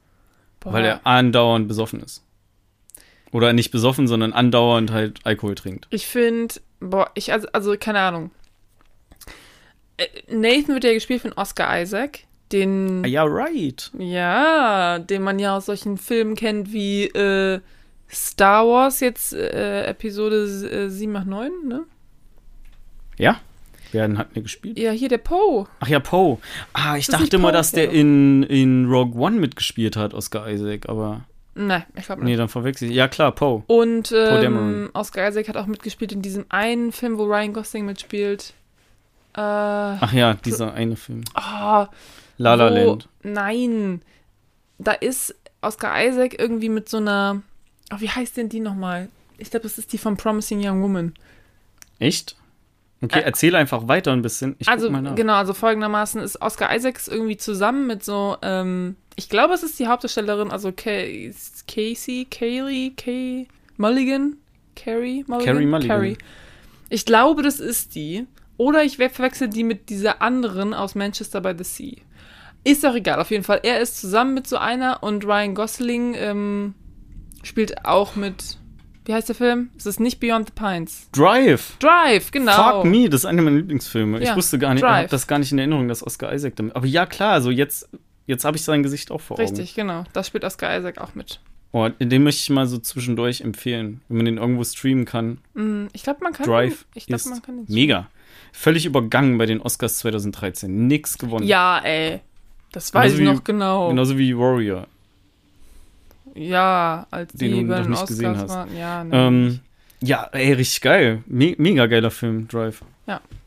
Boah. weil er andauernd besoffen ist. Oder nicht besoffen, sondern andauernd halt Alkohol trinkt. Ich finde, boah, ich, also, also, keine Ahnung. Äh, Nathan wird ja gespielt von Oscar Isaac, den, Ah, ja, right. ja, den man ja aus solchen Filmen kennt wie äh, Star Wars, jetzt äh, Episode äh, 7 nach 9, ne? Ja? Wer hat mir gespielt? Ja, hier der Poe. Ach ja, Poe. Ah, ich das dachte immer, Poe? dass der in, in Rogue One mitgespielt hat, Oscar Isaac, aber. Nein, ich glaube nicht. Nee, dann verwechsel ich. Ja, klar, Poe. Und ähm, Dameron. Oscar Isaac hat auch mitgespielt in diesem einen Film, wo Ryan Gosling mitspielt. Äh, Ach ja, dieser eine Film. oh, La La Land. Nein. Da ist Oscar Isaac irgendwie mit so einer. Oh, wie heißt denn die nochmal? Ich glaube, das ist die von Promising Young Woman. Echt? Okay, Ä- erzähle einfach weiter ein bisschen. Ich also, genau, also folgendermaßen ist Oscar Isaacs irgendwie zusammen mit so, ähm, ich glaube, es ist die Hauptdarstellerin, also Kay, Casey, Kaylee, Kay Mulligan, Carrie Mulligan? Carrie Mulligan. Carrie. Ich glaube, das ist die. Oder ich we- verwechsel die mit dieser anderen aus Manchester by the Sea. Ist doch egal, auf jeden Fall. Er ist zusammen mit so einer und Ryan Gosling ähm, spielt auch mit. Wie heißt der Film? Es ist nicht Beyond the Pines. Drive! Drive, genau. Fuck me, das ist einer meiner Lieblingsfilme. Ja, ich wusste gar nicht, ich habe das gar nicht in Erinnerung, dass Oscar Isaac damit. Aber ja, klar, also jetzt, jetzt habe ich sein Gesicht auch vor Augen. Richtig, genau. Da spielt Oscar Isaac auch mit. Oh, den möchte ich mal so zwischendurch empfehlen, wenn man den irgendwo streamen kann. Mm, Ich glaube, man kann. Drive ich glaube, man kann den mega. Völlig übergangen bei den Oscars 2013. Nix gewonnen. Ja, ey. Das weiß Genauso ich wie- noch genau. Genauso wie Warrior. Ja, als Den die du noch den nicht Oscars gesehen hast. waren. Ja, nee. Ähm, ja, ey, richtig geil. Me mega geiler Film, Drive.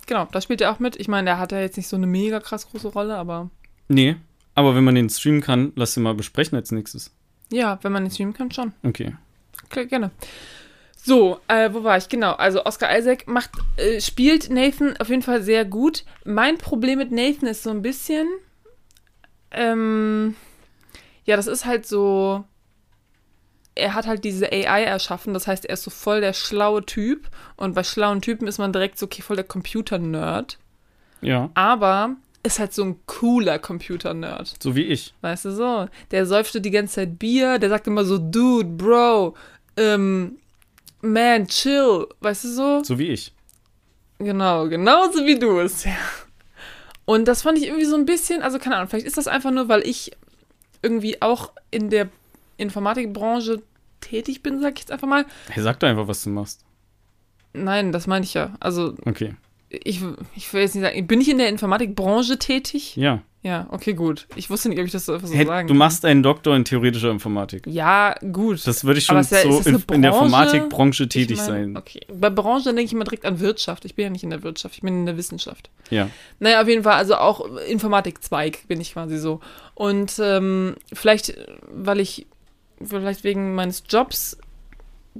genau, da spielt er auch mit. Ich meine, der hat ja jetzt nicht so eine mega krass große Rolle, aber Nee, aber wenn man den streamen kann, lass den mal besprechen als nächstes. ja, wenn man den streamen kann, schon. Okay. Klar, gerne. So, äh, wo war ich? Genau, also Oscar Isaac macht, äh, spielt Nathan auf jeden Fall sehr gut. Mein Problem mit Nathan ist so ein bisschen, ähm, ja, das ist halt so, er hat halt diese AI erschaffen, das heißt, er ist so voll der schlaue Typ und bei schlauen Typen ist man direkt so, okay, voll der Computer-Nerd, Ja, aber ist halt so ein cooler Computer-Nerd. so wie ich. Weißt du so? Der säufte die ganze Zeit Bier, der sagt immer so, Dude, Bro, ähm, Man, chill, weißt du so? So wie ich. Genau, genauso wie du es, ja. Und das fand ich irgendwie so ein bisschen, also keine Ahnung, vielleicht ist das einfach nur, weil ich irgendwie auch in der Informatikbranche tätig bin, sag ich jetzt einfach mal. Hey, sag doch einfach, was du machst. Nein, das meine ich ja. Also, Okay. Ich, ich will jetzt nicht sagen, bin ich in der Informatikbranche tätig? Ja. Ja, okay, gut. Ich wusste nicht, ob ich das so einfach so sagen du machst einen Doktor in theoretischer Informatik. Ja, gut. Das würde ich schon ja- so in, in der Branche? Informatikbranche tätig Ich mein, sein. Okay. Bei Branche denke ich immer direkt an Wirtschaft. Ich bin ja nicht in der Wirtschaft, ich bin in der Wissenschaft. Ja. Naja, auf jeden Fall, also auch Informatikzweig bin ich quasi so. Und ähm, vielleicht, weil ich, vielleicht wegen meines Jobs äh,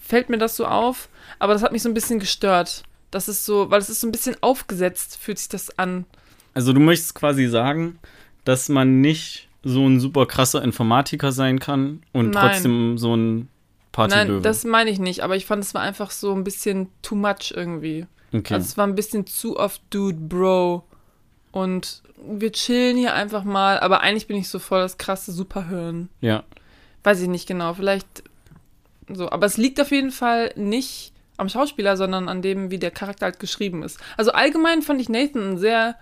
fällt mir das so auf, aber das hat mich so ein bisschen gestört. Das ist so, weil es ist so ein bisschen aufgesetzt, fühlt sich das an. Also du möchtest quasi sagen, dass man nicht so ein super krasser Informatiker sein kann und Nein. trotzdem so ein Partylöwe. Nein, das meine ich nicht, aber ich fand, es war einfach so ein bisschen too much irgendwie. okay. Also es war ein bisschen zu oft Dude, Bro. Und wir chillen hier einfach mal, aber eigentlich bin ich so voll das krasse Superhirn. ja. Weiß ich nicht genau, vielleicht so. Aber es liegt auf jeden Fall nicht am Schauspieler, sondern an dem, wie der Charakter halt geschrieben ist. Also allgemein fand ich Nathan einen sehr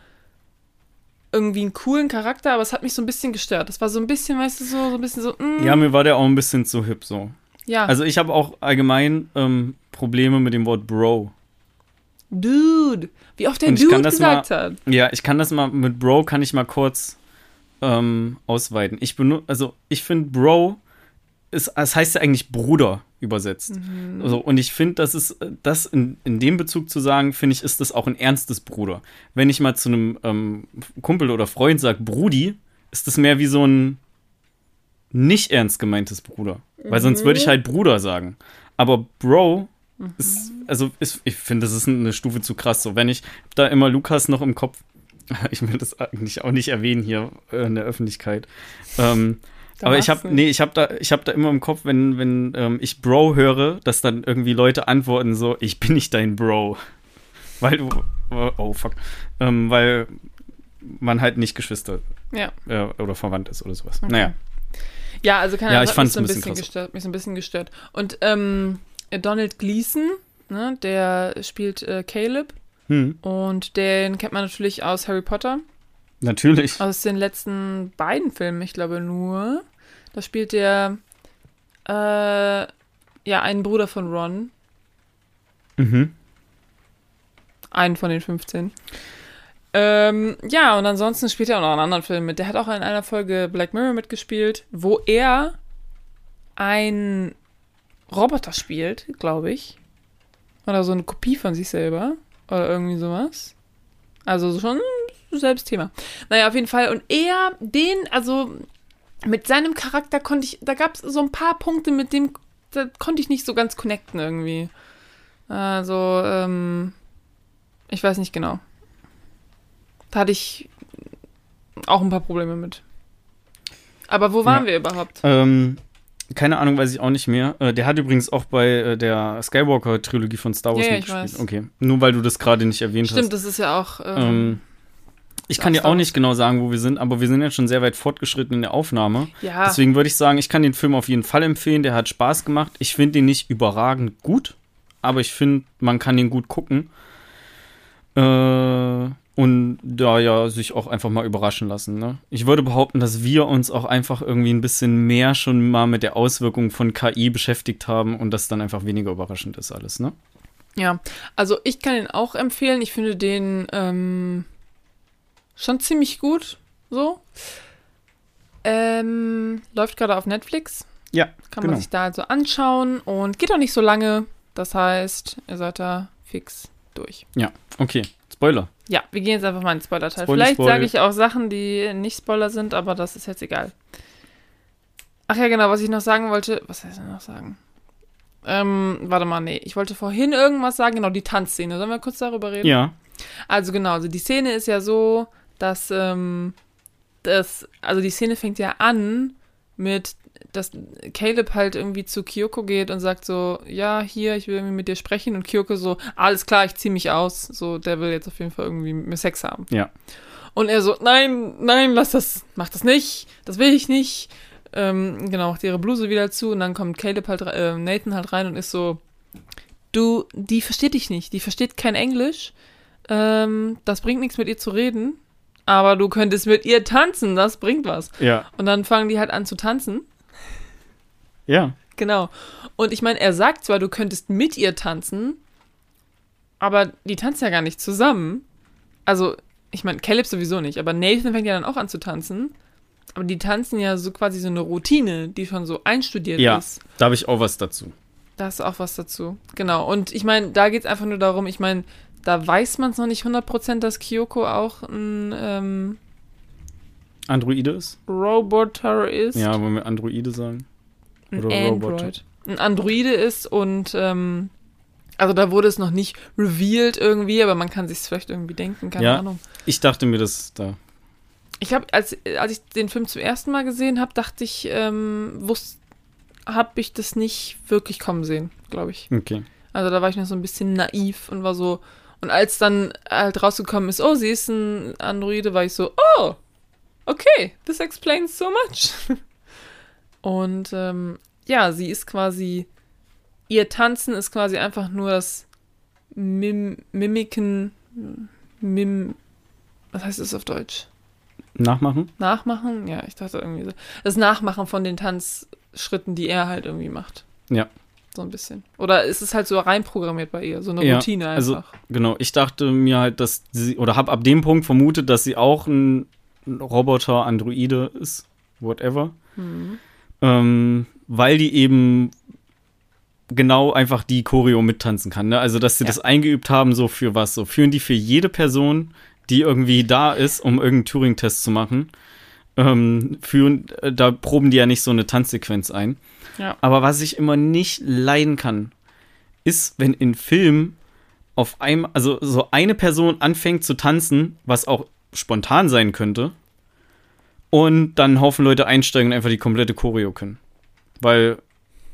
irgendwie einen coolen Charakter, aber es hat mich so ein bisschen gestört. Das war so ein bisschen, weißt du, so, so ein bisschen so, mm, Ja, mir war der auch ein bisschen zu hip so. ja. Also ich habe auch allgemein ähm, Probleme mit dem Wort Bro. Dude. Wie oft der Und Dude gesagt hat. Ja, ich kann das mal mit Bro kann ich mal kurz ähm, ausweiten. Ich benutze, also ich finde Bro ist, es heißt ja eigentlich Bruder übersetzt. Mhm. Also, und ich finde, das ist das in, in dem Bezug zu sagen, finde ich, ist das auch ein ernstes Bruder. Wenn ich mal zu einem ähm, Kumpel oder Freund sage Brudi, ist das mehr wie so ein nicht ernst gemeintes Bruder. Weil sonst würde ich halt Bruder sagen. Aber Bro ist, also ist, ich finde, das ist eine Stufe zu krass. So, wenn ich da immer Lukas noch im Kopf, ich will das eigentlich auch nicht erwähnen hier äh, in der Öffentlichkeit. Ähm, aber ich habe nee, ich habe da ich habe da immer im Kopf, wenn wenn ähm, ich Bro höre, dass dann irgendwie Leute antworten so, ich bin nicht dein Bro, weil du oh fuck, ähm, weil man halt nicht Geschwister Ja. äh, oder verwandt ist oder sowas. Okay. Naja, Ja, also keine Ja, Ahnung, ich das hat fand's mich so ein bisschen bisschen, gestört, mich so ein bisschen gestört. Und ähm, Donald Gleason, ne, der spielt äh, Caleb hm, und den kennt man natürlich aus Harry Potter, natürlich. aus den letzten beiden Filmen, ich glaube nur. Da spielt der äh, ja einen Bruder von Ron, Mhm. einen von den 15. Ähm, ja, und ansonsten spielt er auch noch in anderen Filmen mit. Der hat auch in einer Folge Black Mirror mitgespielt, wo er ein Roboter spielt, glaube ich. Oder so eine Kopie von sich selber. Oder irgendwie sowas. Also schon selbst Thema. Naja, auf jeden Fall. Und er, den, also mit seinem Charakter konnte ich, da gab es so ein paar Punkte, mit dem da konnte ich nicht so ganz connecten irgendwie. Also, ähm, ich weiß nicht genau. Da hatte ich auch ein paar Probleme mit. Aber wo waren Ja. wir überhaupt? Ähm, keine Ahnung, weiß ich auch nicht mehr. Äh, der hat übrigens auch bei äh, der Skywalker-Trilogie von Star Wars Ja, mitgespielt. Okay. Nur weil du das gerade nicht erwähnt Stimmt, das ist ja auch. hast. Ähm, Ähm, ich kann dir auch nicht genau sagen, wo wir sind, aber wir sind jetzt schon sehr weit fortgeschritten in der Aufnahme. ja, Deswegen würde ich sagen, ich kann den Film auf jeden Fall empfehlen. Der hat Spaß gemacht. Ich finde ihn nicht überragend gut, aber ich finde, man kann ihn gut gucken. Äh, und da ja sich auch einfach mal überraschen lassen. Ne? Ich würde behaupten, dass wir uns auch einfach irgendwie ein bisschen mehr schon mal mit der Auswirkung von KI beschäftigt haben und das dann einfach weniger überraschend ist alles. Ne? ja. Also ich kann ihn auch empfehlen. Ich finde den ähm, schon ziemlich gut. So. Ähm, läuft gerade auf Netflix. Ja, Kann genau. man sich da also anschauen und geht auch nicht so lange. Das heißt, ihr seid da fix durch. Okay, Spoiler. Ja, wir gehen jetzt einfach mal in den Spoiler-Teil. Spoiler, Vielleicht Spoil. sage ich auch Sachen, die nicht Spoiler sind, aber das ist jetzt egal. Ach ja, genau, was ich noch sagen wollte. Was heißt denn noch sagen? Ähm, warte mal, nee. Ich wollte vorhin irgendwas sagen. Genau, die Tanzszene. Sollen wir kurz darüber reden? Ja, Also genau, also die Szene ist ja so, dass ähm, das, also die Szene fängt ja an mit, dass Caleb halt irgendwie zu Kyoko geht und sagt so, ja, hier, ich will irgendwie mit dir sprechen und Kyoko so, alles klar, ich zieh mich aus, so, der will jetzt auf jeden Fall irgendwie mit mir Sex haben. Ja. Und er so, nein, nein, lass das, mach das nicht, das will ich nicht. Ähm, genau, macht ihre Bluse wieder zu und dann kommt Caleb halt, äh, Nathan halt rein und ist so, du, die versteht dich nicht, die versteht kein Englisch, ähm, das bringt nichts mit ihr zu reden, aber du könntest mit ihr tanzen, das bringt was. ja, Und dann fangen die halt an zu tanzen. ja. Genau. Und ich meine, er sagt zwar, du könntest mit ihr tanzen, aber die tanzen ja gar nicht zusammen. Also, ich meine, Caleb sowieso nicht, aber Nathan fängt ja dann auch an zu tanzen. Aber die tanzen ja so quasi so eine Routine, die schon so einstudiert Ja. ist. Da habe ich auch was dazu. Da ist auch was dazu. Genau. Und ich meine, da geht es einfach nur darum, ich meine, da weiß man es noch nicht 100%, dass Kyoko auch ein ähm, Androide ist? Roboter ist. Ja, wollen wir Androide sagen? ein Oder Roboter. Android. Ein Androide ist und ähm, also da wurde es noch nicht revealed irgendwie, aber man kann sich vielleicht irgendwie denken, keine Ja. Ahnung. Ich dachte mir, das da. Ich habe, als, als ich den Film zum ersten Mal gesehen habe, dachte ich, ähm, wusste, habe ich das nicht wirklich kommen sehen, glaube ich. Okay. Also da war ich noch so ein bisschen naiv und war so, und als dann halt rausgekommen ist, oh, sie ist ein Androide, war ich so, oh, okay, this explains so much. Und ähm, ja, sie ist quasi, ihr Tanzen ist quasi einfach nur das Mim Mimiken, Mim, was heißt das auf Deutsch? Nachmachen? Nachmachen? Ja, ich dachte irgendwie so. Das Nachmachen von den Tanzschritten, die er halt irgendwie macht. Ja. So ein bisschen. Oder ist es halt so reinprogrammiert bei ihr? So eine Ja, Routine einfach. also- Genau. Ich dachte mir halt, dass sie, oder habe ab dem Punkt vermutet, dass sie auch ein Roboter, Androide ist. Whatever. Hm. Ähm, weil die eben genau einfach die Choreo mittanzen kann. Ne? Also, dass sie Ja. das eingeübt haben, so für was? So führen die für jede Person, die irgendwie da ist, um irgendeinen Turing-Test zu machen, ähm, führen, äh, da proben die ja nicht so eine Tanzsequenz ein. Ja. Aber was ich immer nicht leiden kann, ist, wenn in Filmen auf einmal, also so eine Person anfängt zu tanzen, was auch spontan sein könnte, und dann ein Haufen Leute einsteigen und einfach die komplette Choreo können. Weil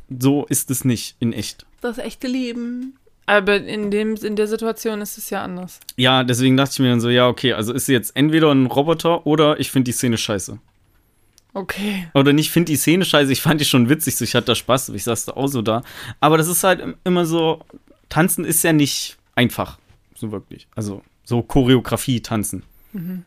so ist es nicht in echt. Das echte Leben. Aber in, dem, in der Situation ist es ja anders. Ja, deswegen dachte ich mir dann so, ja, okay, also ist sie jetzt entweder ein Roboter oder ich finde die Szene scheiße. Okay. Oder nicht finde die Szene scheiße, ich fand die schon witzig, so ich hatte da Spaß, ich saß da auch so da. Aber das ist halt im- immer so, tanzen ist ja nicht einfach, so wirklich. Also so Choreografie tanzen.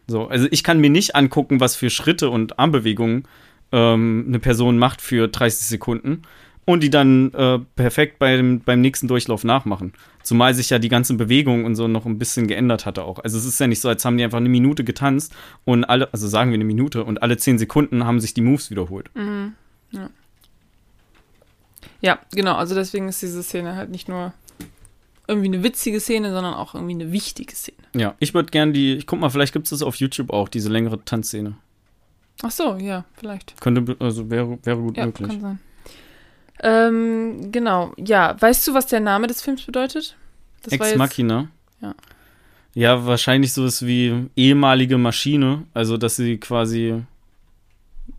So, also ich kann mir nicht angucken, was für Schritte und Armbewegungen ähm, eine Person macht für 30 Sekunden und die dann äh, perfekt beim, beim nächsten Durchlauf nachmachen. Zumal sich ja die ganze Bewegung und so noch ein bisschen geändert hatte auch. Also es ist ja nicht so, als haben die einfach eine Minute getanzt und alle, also sagen wir eine Minute und alle 10 Sekunden haben sich die Moves wiederholt. Mhm. Ja. ja, genau. Also deswegen ist diese Szene halt nicht nur irgendwie eine witzige Szene, sondern auch irgendwie eine wichtige Szene. Ja, ich würde gern die, ich guck mal, vielleicht gibt es das auf YouTube auch, diese längere Tanzszene. Ach so, ja, vielleicht. Könnte, also wäre, wäre gut Ja, möglich. kann sein. Ähm, genau, ja. Weißt du, was der Name des Films bedeutet? Das Ex Machina. Ja. Ja, wahrscheinlich sowas wie ehemalige Maschine. Also, dass sie quasi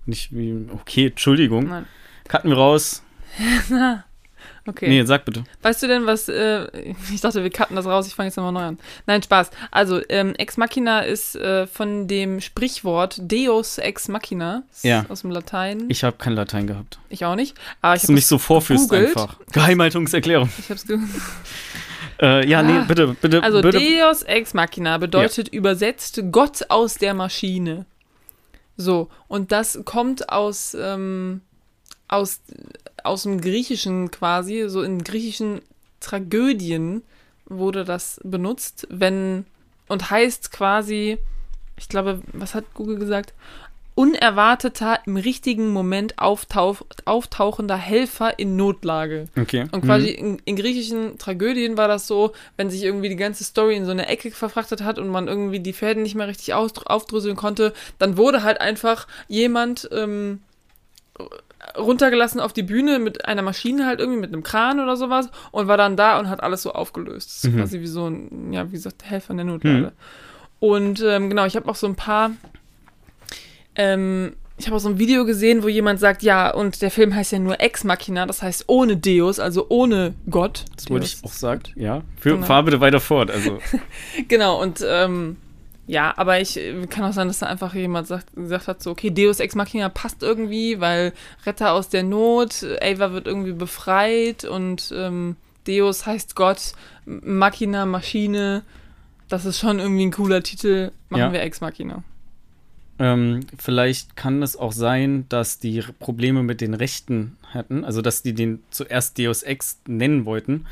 nicht wie. Okay, Entschuldigung. Nein. Cutten wir raus. Okay. Nee, sag bitte. Weißt du denn, was, äh, ich dachte, wir cutten das raus, ich fange jetzt nochmal neu an. Nein, Spaß. Also, ähm, Ex Machina ist äh, von dem Sprichwort Deus Ex Machina Ja. aus dem Latein. Ich, Ich habe kein Latein gehabt. auch nicht. Aber ich Dass du mich so vorführst gegoogelt. einfach. Geheimhaltungserklärung. ich hab's ge Äh, ja, nee, Ah. bitte, bitte, Also, bitte. Deus Ex Machina bedeutet übersetzt Gott aus der Maschine. So, und das kommt aus, ähm, aus, aus dem Griechischen quasi, so in griechischen Tragödien wurde das benutzt, wenn, und heißt quasi, ich glaube, was hat Google gesagt? Unerwarteter, im richtigen Moment auftauch, auftauchender Helfer in Notlage. Okay. Und quasi Mhm. in, in griechischen Tragödien war das so, wenn sich irgendwie die ganze Story in so eine Ecke verfrachtet hat und man irgendwie die Fäden nicht mehr richtig aufdröseln konnte, dann wurde halt einfach jemand ähm, runtergelassen auf die Bühne mit einer Maschine halt irgendwie, mit einem Kran oder sowas und war dann da und hat alles so aufgelöst. Das ist Mhm. quasi wie so ein, ja, wie gesagt, Helfer in der Notlage. Und ähm, genau, ich habe auch so ein paar ähm, ich habe auch so ein Video gesehen, wo jemand sagt, ja, und der Film heißt ja nur Ex Machina, das heißt ohne Deus, also ohne Gott. Das wollte Deus. ich auch sagen. Ja. Für, Genau. Fahr bitte weiter fort. Also, Genau, und ähm, ja, aber ich äh, kann auch sein, dass da einfach jemand sagt, gesagt hat, so, okay, Deus Ex Machina passt irgendwie, weil Retter aus der Not, äh, Ava wird irgendwie befreit und ähm, Deus heißt Gott, Machina, Maschine. Das ist schon irgendwie ein cooler Titel. Machen Ja. wir Ex Machina. ähm, vielleicht kann es auch sein, dass die Probleme mit den Rechten hatten. Also, dass die den zuerst Deus Ex nennen wollten.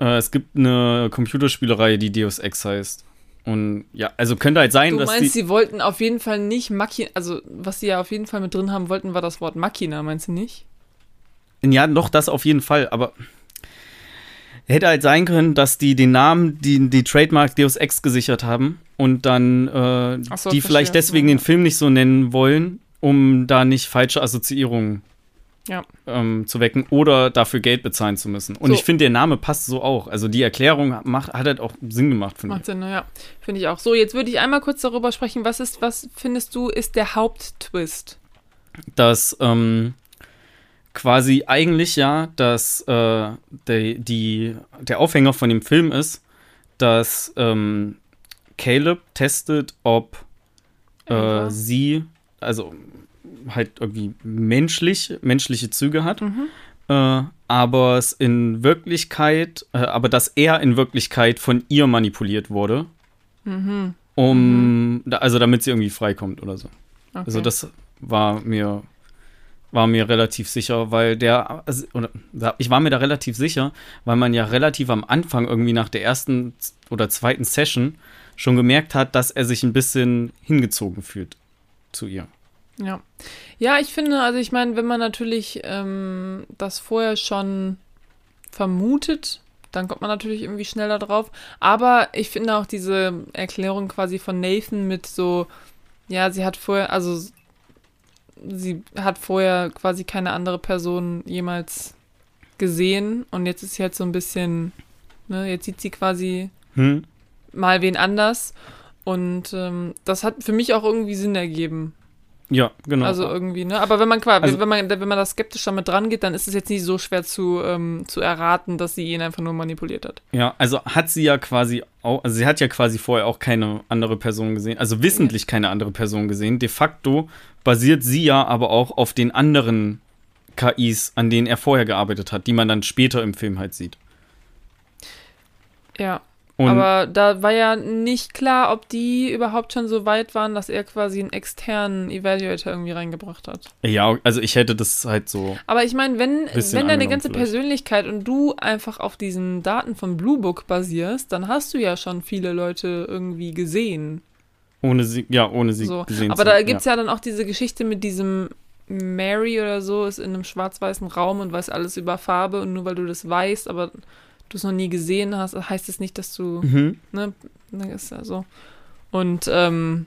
Äh, es gibt eine Computerspielerei, die Deus Ex heißt. Und ja, also könnte halt sein, Du dass meinst, die. sie wollten auf jeden Fall nicht Machina, also was sie ja auf jeden Fall mit drin haben wollten, war das Wort Machina, meinst du nicht? Ja, doch, das auf jeden Fall, aber hätte halt sein können, dass die den Namen, die, die Trademark Deus Ex gesichert haben und dann äh, so, die vielleicht deswegen Ja. den Film nicht so nennen wollen, um da nicht falsche Assoziierungen Ja. ähm, zu wecken oder dafür Geld bezahlen zu müssen. Und So. ich finde, der Name passt so auch. Also die Erklärung macht, hat halt auch Sinn gemacht, finde Macht Sinn, ja. Finde ich auch. So, jetzt würde ich einmal kurz darüber sprechen, was ist, was findest du, ist der Haupttwist? ich. Dass ähm, quasi eigentlich ja, dass äh, der, die, der Aufhänger von dem Film ist, dass ähm, Caleb testet, ob äh, sie, also halt irgendwie menschlich, menschliche Züge hat, Mhm. äh, aber es in Wirklichkeit, äh, aber dass er in Wirklichkeit von ihr manipuliert wurde, Mhm. um, da, also damit sie irgendwie freikommt oder so. Okay. Also das war mir war mir relativ sicher, weil der also, ich war mir da relativ sicher, weil man ja relativ am Anfang irgendwie nach der ersten oder zweiten Session schon gemerkt hat, dass er sich ein bisschen hingezogen fühlt zu ihr. Ja. Ja, ich finde, also ich meine, wenn man natürlich ähm, das vorher schon vermutet, dann kommt man natürlich irgendwie schneller drauf. Aber ich finde auch diese Erklärung quasi von Nathan mit so, ja, sie hat vorher, also sie hat vorher quasi keine andere Person jemals gesehen und jetzt ist sie halt so ein bisschen, ne, jetzt sieht sie quasi Hm? mal wen anders und ähm, das hat für mich auch irgendwie Sinn ergeben. Ja, genau. Also irgendwie, ne? Aber wenn man quasi, Also- wenn man, wenn man da skeptisch damit dran geht, dann ist es jetzt nicht so schwer zu, ähm, zu erraten, dass sie ihn einfach nur manipuliert hat. Ja, also hat sie ja quasi auch, also sie hat ja quasi vorher auch keine andere Person gesehen, also wissentlich keine andere Person gesehen. De facto basiert sie ja aber auch auf den anderen KIs, an denen er vorher gearbeitet hat, die man dann später im Film halt sieht. Ja. Und aber da war ja nicht klar, ob die überhaupt schon so weit waren, dass er quasi einen externen Evaluator irgendwie reingebracht hat. ja, also ich hätte das halt so. Aber ich meine, wenn, wenn deine ganze vielleicht. Persönlichkeit und du einfach auf diesen Daten von Blue Book basierst, dann hast du ja schon viele Leute irgendwie gesehen. Ohne sie, ja, ohne sie So. gesehen Aber zu da gibt es ja. dann auch diese Geschichte mit diesem Mary oder so, ist in einem schwarz-weißen Raum und weiß alles über Farbe und nur weil du das weißt, aber du es noch nie gesehen hast, heißt es nicht, dass du, Mhm. ne, ne, ist ja so. Und, ähm,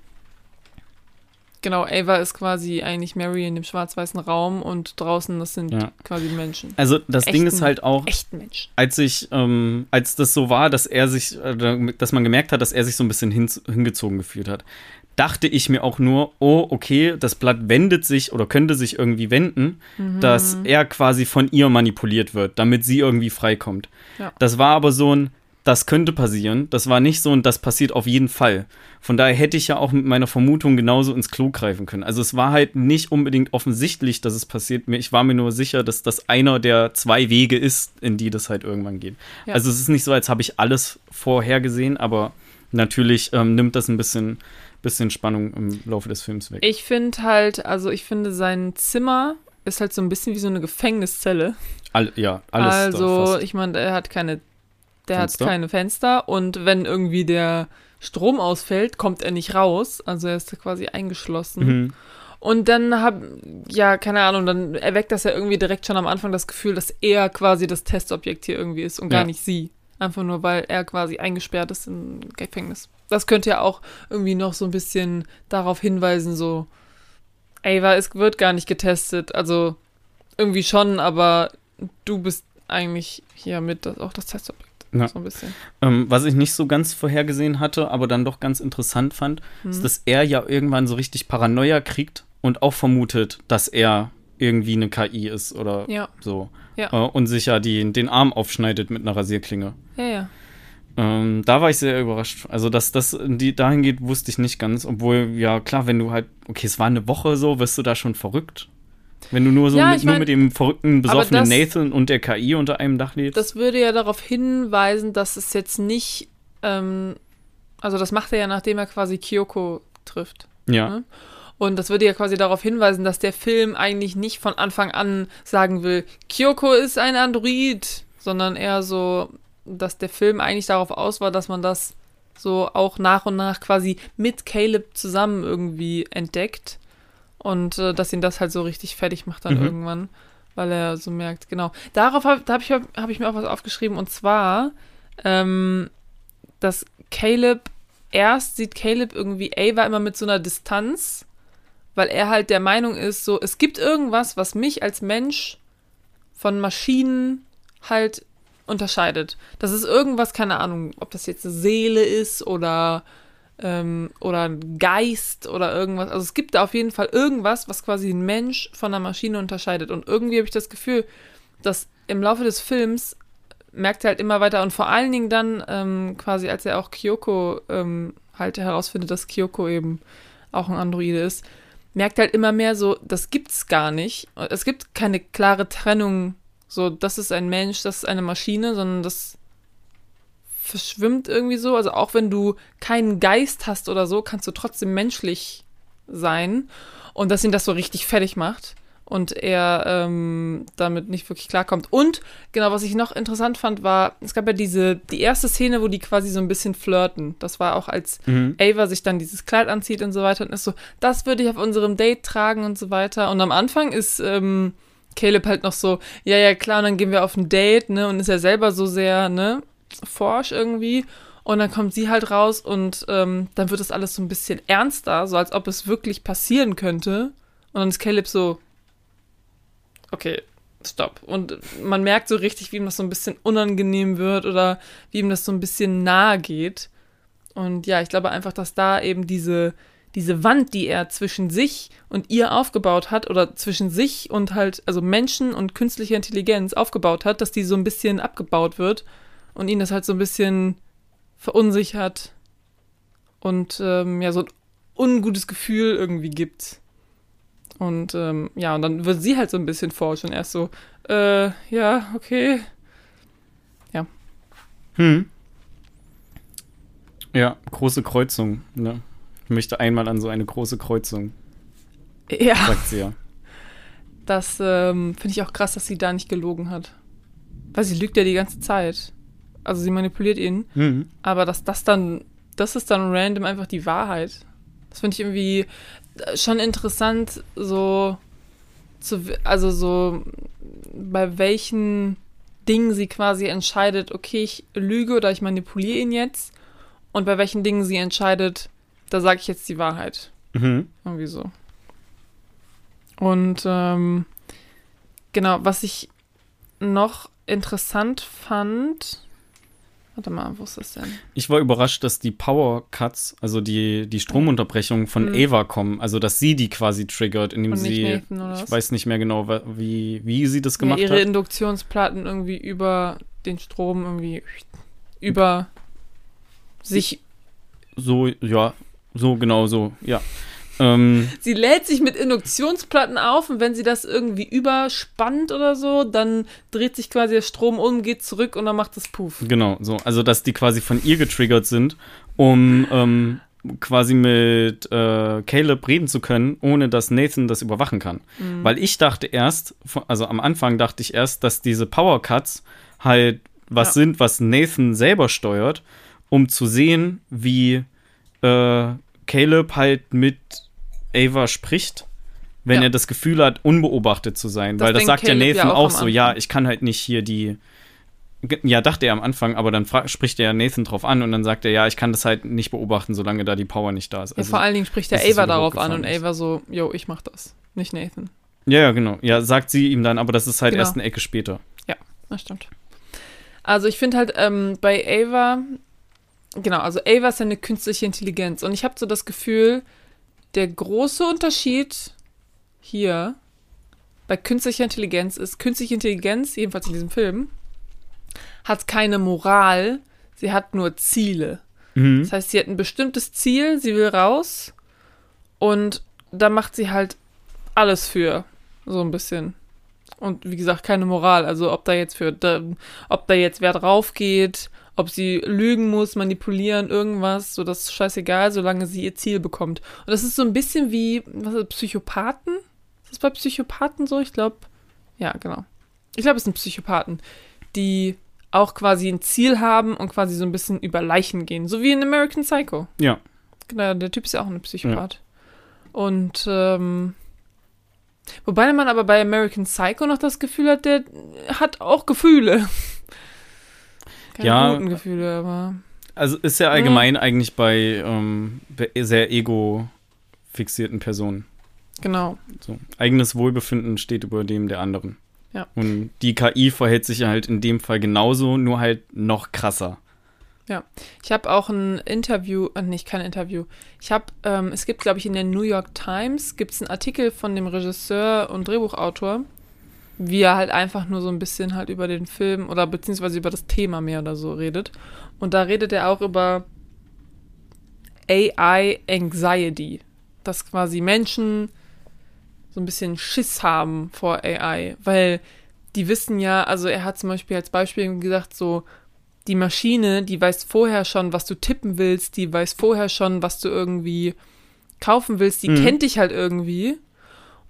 Genau, Ava ist quasi eigentlich Mary in dem schwarz-weißen Raum und draußen, das sind Ja. quasi Menschen. Also das Ding Echten- ist halt auch, Echten Menschen. als ich, ähm, als das so war, dass er sich, äh, dass man gemerkt hat, dass er sich so ein bisschen hin, hingezogen gefühlt hat, dachte ich mir auch nur, oh, okay, das Blatt wendet sich oder könnte sich irgendwie wenden, Mhm. dass er quasi von ihr manipuliert wird, damit sie irgendwie freikommt. Ja. Das war aber so ein, das könnte passieren. Das war nicht so ein, das passiert auf jeden Fall. Von daher hätte ich ja auch mit meiner Vermutung genauso ins Klo greifen können. Also es war halt nicht unbedingt offensichtlich, dass es passiert. Ich war mir nur sicher, dass das einer der zwei Wege ist, in die das halt irgendwann geht. Ja. Also es ist nicht so, als habe ich alles vorhergesehen, aber natürlich ähm, nimmt das ein bisschen, bisschen Spannung im Laufe des Films weg. Ich finde halt, also ich finde sein Zimmer ist halt so ein bisschen wie so eine Gefängniszelle. All, ja, alles also, ich meine, er hat keine, der Fenster? hat keine Fenster und wenn irgendwie der Strom ausfällt, kommt er nicht raus. Also er ist quasi eingeschlossen. Mhm. Und dann hab, ja, keine Ahnung, dann erweckt das ja irgendwie direkt schon am Anfang das Gefühl, dass er quasi das Testobjekt hier irgendwie ist und gar Ja. nicht sie. Einfach nur, weil er quasi eingesperrt ist im Gefängnis. Das könnte ja auch irgendwie noch so ein bisschen darauf hinweisen, so, Ava, es wird gar nicht getestet. Also irgendwie schon, aber du bist eigentlich hier mit das, auch das Testobjekt. Ja. So ein bisschen. Ähm, was ich nicht so ganz vorhergesehen hatte, aber dann doch ganz interessant fand, Mhm. ist, dass er ja irgendwann so richtig Paranoia kriegt und auch vermutet, dass er irgendwie eine KI ist oder Ja, so. Ja. Äh, und sich ja die, den Arm aufschneidet mit einer Rasierklinge. ja, ja. Ähm, da war ich sehr überrascht. Also, dass das die dahin geht, wusste ich nicht ganz. Obwohl, ja, klar, wenn du halt, okay, es war eine Woche so, wirst du da schon verrückt. Wenn du nur so Ja, mit, ich nur mein- mit dem verrückten, besoffenen das- Nathan und der KI unter einem Dach lebst. Das würde ja darauf hinweisen, dass es jetzt nicht, ähm, also das macht er ja, nachdem er quasi Kyoko trifft. ja. ne? Und das würde ja quasi darauf hinweisen, dass der Film eigentlich nicht von Anfang an sagen will, Kyoko ist ein Android, sondern eher so, dass der Film eigentlich darauf aus war, dass man das so auch nach und nach quasi mit Caleb zusammen irgendwie entdeckt und äh, dass ihn das halt so richtig fertig macht dann Mhm. irgendwann, weil er so merkt, genau. Darauf habe hab ich, hab ich mir auch was aufgeschrieben und zwar, ähm, dass Caleb, erst sieht Caleb irgendwie Ava immer mit so einer Distanz, weil er halt der Meinung ist, so, es gibt irgendwas, was mich als Mensch von Maschinen halt unterscheidet. Das ist irgendwas, keine Ahnung, ob das jetzt eine Seele ist oder, ähm, oder ein Geist oder irgendwas. Also es gibt da auf jeden Fall irgendwas, was quasi ein Mensch von einer Maschine unterscheidet. Und irgendwie habe ich das Gefühl, dass im Laufe des Films merkt er halt immer weiter und vor allen Dingen dann ähm, quasi, als er auch Kyoko ähm, halt herausfindet, dass Kyoko eben auch ein Androide ist, merkt halt immer mehr so, das gibt's gar nicht. Es gibt keine klare Trennung, so, das ist ein Mensch, das ist eine Maschine, sondern das verschwimmt irgendwie so. Also auch wenn du keinen Geist hast oder so, kannst du trotzdem menschlich sein. Und dass ihn das so richtig fertig macht und er ähm, damit nicht wirklich klarkommt. Und genau, was ich noch interessant fand, war, es gab ja diese, die erste Szene, wo die quasi so ein bisschen flirten. Das war auch als Mhm. Ava sich dann dieses Kleid anzieht und so weiter und ist so, das würde ich auf unserem Date tragen und so weiter. Und am Anfang ist ähm, Caleb halt noch so, ja, ja, klar, und dann gehen wir auf ein Date, ne, und ist ja selber so sehr, ne, forsch irgendwie. Und dann kommt sie halt raus und ähm, dann wird das alles so ein bisschen ernster, so als ob es wirklich passieren könnte. Und dann ist Caleb so, okay, stopp. Und man merkt so richtig, wie ihm das so ein bisschen unangenehm wird oder wie ihm das so ein bisschen nahe geht. Und ja, ich glaube einfach, dass da eben diese, diese Wand, die er zwischen sich und ihr aufgebaut hat, oder zwischen sich und halt, also Menschen und künstlicher Intelligenz aufgebaut hat, dass die so ein bisschen abgebaut wird und ihn das halt so ein bisschen verunsichert und ähm, ja, so ein ungutes Gefühl irgendwie gibt. Und ähm, ja, und dann wird sie halt so ein bisschen forsch und erst so, äh, ja, okay. Hm. Ja, große Kreuzung. Ne? Ich möchte einmal an so eine große Kreuzung, Ja, sagt sie ja. das ähm, finde ich auch krass, dass sie da nicht gelogen hat. Weil sie lügt ja die ganze Zeit. Also sie manipuliert ihn. Mhm. Aber dass das dann, das ist dann random einfach die Wahrheit. Das finde ich irgendwie äh, schon interessant, so zu, also so bei welchen Dingen sie quasi entscheidet, okay, ich lüge oder ich manipuliere ihn jetzt. Und bei welchen Dingen sie entscheidet, da sage ich jetzt die Wahrheit. Mhm. Irgendwie so. Und ähm, genau, was ich noch interessant fand. Warte mal, wo ist das denn? Ich war überrascht, dass die Power Cuts, also die, die Stromunterbrechungen von Mhm. Ava kommen. Also, dass sie die quasi triggert, indem sie. Nathan, ich was? weiß nicht mehr genau, wie, wie sie das Ja, gemacht ihre hat. Induktionsplatten irgendwie über den Strom irgendwie über sich. So, ja, so genau so, ja. Ähm, Sie lädt sich mit Induktionsplatten auf und wenn sie das irgendwie überspannt oder so, dann dreht sich quasi der Strom um, geht zurück und dann macht es Puff. genau, so. Also, dass die quasi von ihr getriggert sind, um ähm, quasi mit äh, Caleb reden zu können, ohne dass Nathan das überwachen kann. Mhm. Weil ich dachte erst, also am Anfang dachte ich erst, dass diese Power Cuts halt was Ja. sind, was Nathan selber steuert, um zu sehen, wie äh, Caleb halt mit Ava spricht, wenn Ja. er das Gefühl hat, unbeobachtet zu sein. Das Weil das sagt ja Caleb ja Nathan auch auch am so, ja, ich kann halt nicht hier die. Ja, dachte er am Anfang, aber dann spricht er Nathan drauf an und dann sagt er, ja, ich kann das halt nicht beobachten, solange da die Power nicht da ist. Ja, Also, vor allen Dingen spricht der es Ava darauf an und. Ava so, yo, ich mach das. Nicht Nathan. ja, ja, genau. Ja, sagt sie ihm dann, aber das ist halt Genau. erst eine Ecke später. Das stimmt. Also ich finde halt ähm, bei Ava, genau, also Ava ist ja eine künstliche Intelligenz und ich habe so das Gefühl, der große Unterschied hier bei künstlicher Intelligenz ist, künstliche Intelligenz, jedenfalls in diesem Film, hat keine Moral, sie hat nur Ziele. Mhm. Das heißt, sie hat ein bestimmtes Ziel, sie will raus und da macht sie halt alles für, so ein bisschen. Und wie gesagt, keine Moral. Also ob da jetzt für, ob da jetzt wer drauf geht, ob sie lügen muss, manipulieren, irgendwas, so das ist scheißegal, solange sie ihr Ziel bekommt. Und das ist so ein bisschen wie, was ist das, Psychopathen? Ist das bei Psychopathen so? Ich glaube, ja, genau. Ich glaube, es sind Psychopathen, die auch quasi ein Ziel haben und quasi so ein bisschen über Leichen gehen. So wie in American Psycho. Ja. Genau, der Typ ist ja auch ein Psychopath. Und ähm, wobei man aber bei American Psycho noch das Gefühl hat, der hat auch Gefühle. Keine Ja. guten Gefühle, aber Also ist ja allgemein eigentlich bei ähm, bei sehr ego-fixierten Personen. genau. So. Eigenes Wohlbefinden steht über dem der anderen. Ja. Und die KI verhält sich ja halt in dem Fall genauso, nur halt noch krasser. Ich habe auch ein Interview, äh, nicht kein Interview. Ich habe, ähm, es gibt, glaube ich, in der New York Times gibt es einen Artikel von dem Regisseur und Drehbuchautor, wie er halt einfach nur so ein bisschen halt über den Film oder beziehungsweise über das Thema mehr oder so redet. Und da redet er auch über AI Anxiety, dass quasi Menschen so ein bisschen Schiss haben vor AI, weil die wissen ja, also er hat zum Beispiel als Beispiel gesagt, so die Maschine, die weiß vorher schon, was du tippen willst, die weiß vorher schon, was du irgendwie kaufen willst, die Mhm. kennt dich halt irgendwie.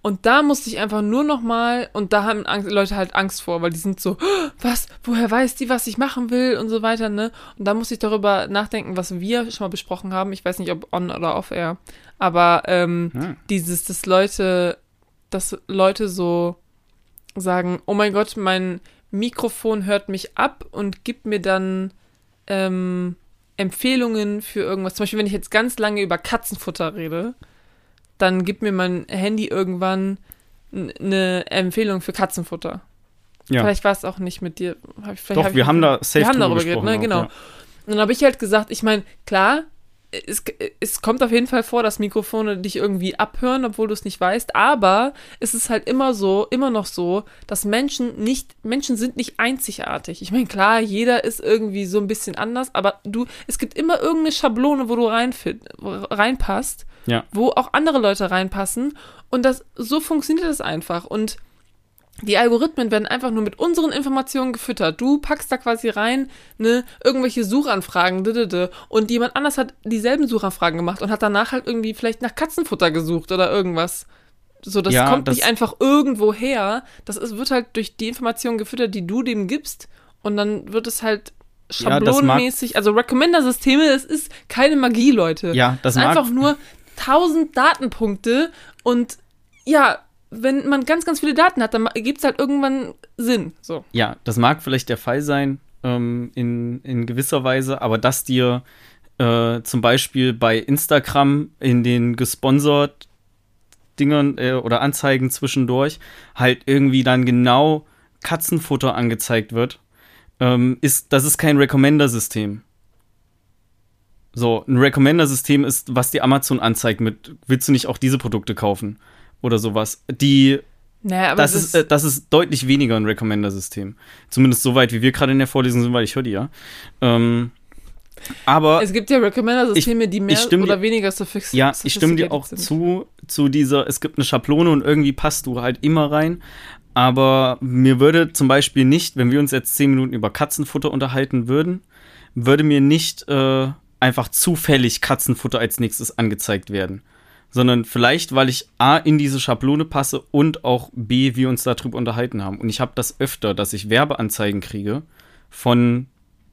Und da musste ich einfach nur noch mal, und da haben Angst, Leute halt Angst vor, weil die sind so, "Oh, was, woher weiß die, was ich machen will und so weiter, ne? Und da musste ich darüber nachdenken, was wir schon mal besprochen haben. Ich weiß nicht, ob on oder off air. Aber ähm, Hm. dieses, dass Leute, dass Leute so sagen, oh mein Gott, mein Mikrofon hört mich ab und gibt mir dann ähm, Empfehlungen für irgendwas. Zum Beispiel, wenn ich jetzt ganz lange über Katzenfutter rede, dann gibt mir mein Handy irgendwann eine Empfehlung für Katzenfutter. Ja. Vielleicht war es auch nicht mit dir. Ich, Doch, hab ich wir mit- haben da safe wir haben darüber geredet, gesprochen ne? auch, Genau. ja. Und dann habe ich halt gesagt, ich meine, klar, es, es kommt auf jeden Fall vor, dass Mikrofone dich irgendwie abhören, obwohl du es nicht weißt, aber es ist halt immer so, immer noch so, dass Menschen nicht, Menschen sind nicht einzigartig. Ich meine, klar, jeder ist irgendwie so ein bisschen anders, aber du, es gibt immer irgendeine Schablone, wo du reinfit, reinpasst, Ja. wo auch andere Leute reinpassen und das, so funktioniert das einfach und die Algorithmen werden einfach nur mit unseren Informationen gefüttert. Du packst da quasi rein, ne, irgendwelche Suchanfragen, didede, und jemand anders hat dieselben Suchanfragen gemacht und hat danach halt irgendwie vielleicht nach Katzenfutter gesucht oder irgendwas. So, das Ja, kommt das- nicht einfach irgendwo her. Das ist, wird halt durch die Informationen gefüttert, die du dem gibst. Und dann wird es halt Ja, das schablonenmäßig, also Recommender-Systeme, es ist keine Magie, Leute. Ja, das Es ist mag, einfach nur 1000 Datenpunkte und ja, wenn man ganz, ganz viele Daten hat, dann gibt es halt irgendwann Sinn. So. ja, das mag vielleicht der Fall sein, ähm, in, in gewisser Weise, aber dass dir äh, zum Beispiel bei Instagram in den gesponsert Dingern äh, oder Anzeigen zwischendurch halt irgendwie dann genau Katzenfutter angezeigt wird, ähm, ist, das ist kein Recommender-System. So, ein Recommender-System ist, was die Amazon anzeigt mit, willst du nicht auch diese Produkte kaufen? Oder sowas. Die Naja, aber das, das, ist, äh, das ist deutlich weniger ein Recommender-System. Zumindest so weit, wie wir gerade in der Vorlesung sind, weil ich höre die ja. Ähm, aber es gibt ja Recommender-Systeme, die mehr oder weniger suffix ja, ich stimme dir sophisticated auch sind. zu, zu dieser, es gibt eine Schablone und irgendwie passt du halt immer rein. Aber mir würde zum Beispiel nicht, wenn wir uns jetzt zehn Minuten über Katzenfutter unterhalten würden, würde mir nicht äh, einfach zufällig Katzenfutter als nächstes angezeigt werden. Sondern vielleicht, weil ich A in diese Schablone passe und auch B, wir uns darüber unterhalten haben. Und ich habe das öfter, dass ich Werbeanzeigen kriege von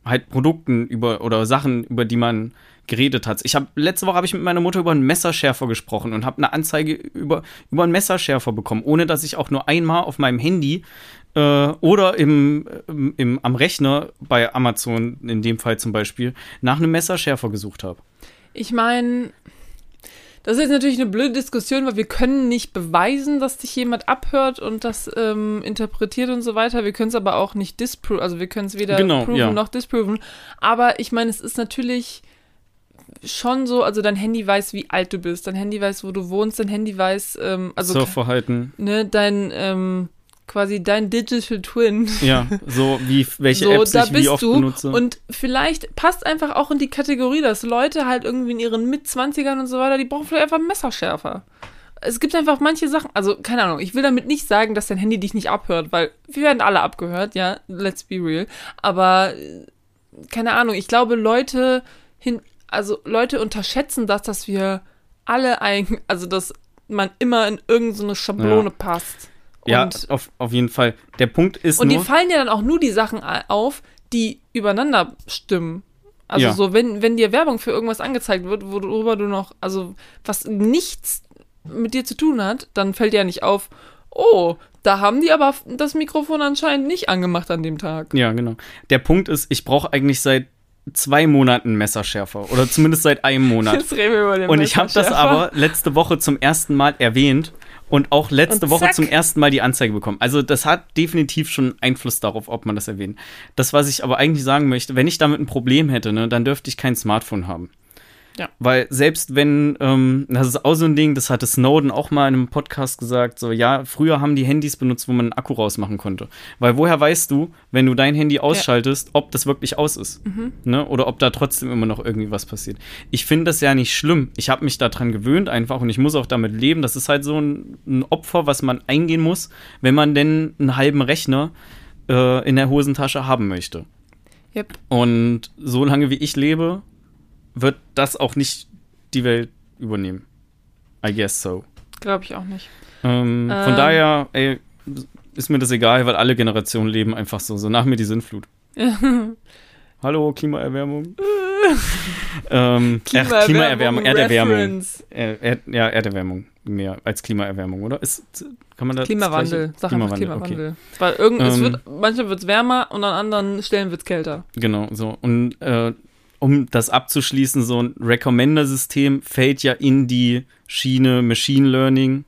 halt Produkten über oder Sachen, über die man geredet hat. Ich habe letzte Woche habe ich mit meiner Mutter über einen Messerschärfer gesprochen und habe eine Anzeige über über einen Messerschärfer bekommen, ohne dass ich auch nur einmal auf meinem Handy äh, oder im, im, im am Rechner bei Amazon in dem Fall zum Beispiel nach einem Messerschärfer gesucht habe. Ich meine, das ist jetzt natürlich eine blöde Diskussion, weil wir können nicht beweisen, dass dich jemand abhört und das ähm, interpretiert und so weiter. Wir können es aber auch nicht disproven, also wir können es weder Genau, proven ja. noch disproven. Aber ich meine, es ist natürlich schon so, also dein Handy weiß, wie alt du bist, dein Handy weiß, wo du wohnst, dein Handy weiß, ähm, also Surfverhalten. ne, dein ähm, quasi dein Digital Twin. Ja, so wie welche so, Apps da ich wie bist oft du. benutze. Und vielleicht passt einfach auch in die Kategorie, dass Leute halt irgendwie in ihren Mitzwanzigern und so weiter, die brauchen vielleicht einfach Messerschärfer. Es gibt einfach manche Sachen, also keine Ahnung, ich will damit nicht sagen, dass dein Handy dich nicht abhört, weil wir werden alle abgehört, ja, let's be real. Aber äh, keine Ahnung, ich glaube, Leute hin, also Leute unterschätzen das, dass wir alle eigentlich, also dass man immer in irgendeine Schablone Ja. passt. Ja, Und auf, auf jeden Fall. Der Punkt ist und nur, dir fallen ja dann auch nur die Sachen auf, die übereinander stimmen. Also Ja. so, wenn, wenn dir Werbung für irgendwas angezeigt wird, worüber du noch, also was nichts mit dir zu tun hat, dann fällt dir ja nicht auf, oh, da haben die aber das Mikrofon anscheinend nicht angemacht an dem Tag. Ja, genau. Der Punkt ist, ich brauche eigentlich seit zwei Monaten Messerschärfer. Oder zumindest seit einem Monat. Jetzt reden wir über den Und ich habe das aber letzte Woche zum ersten Mal erwähnt und auch letzte Und Woche zum ersten Mal die Anzeige bekommen. Also das hat definitiv schon Einfluss darauf, ob man das erwähnt. Das, was ich aber eigentlich sagen möchte, wenn ich damit ein Problem hätte, ne, dann dürfte ich kein Smartphone haben. Ja. Weil selbst wenn, ähm, das ist auch so ein Ding, das hatte Snowden auch mal in einem Podcast gesagt, so, ja, früher haben die Handys benutzt, wo man einen Akku rausmachen konnte. Weil woher weißt du, wenn du dein Handy ausschaltest, ob das wirklich aus ist? Ne? Oder ob da trotzdem immer noch irgendwie was passiert. Ich finde das ja nicht schlimm. Ich habe mich daran gewöhnt einfach und ich muss auch damit leben. Das ist halt so ein, ein Opfer, was man eingehen muss, wenn man denn einen halben Rechner äh, in der Hosentasche haben möchte. Yep. Und solange wie ich lebe, wird das auch nicht die Welt übernehmen. I guess so. Glaube ich auch nicht. Ähm, Von Ähm. daher, ey, ist mir das egal, weil alle Generationen leben einfach so. So nach mir die Sintflut. Hallo, Klimaerwärmung. ähm, ach, Klimaerwärmung, Erderwärmung. Er, er, ja, Erderwärmung mehr als Klimaerwärmung, oder? Ist, kann man das Klimawandel, sag Klimawandel, Klimawandel. Weil irgend, es Ähm. wird, manchmal wird es wärmer und an anderen Stellen wird es kälter. Okay, genau, so. Und äh, um das abzuschließen, so ein Recommender-System fällt ja in die Schiene Machine Learning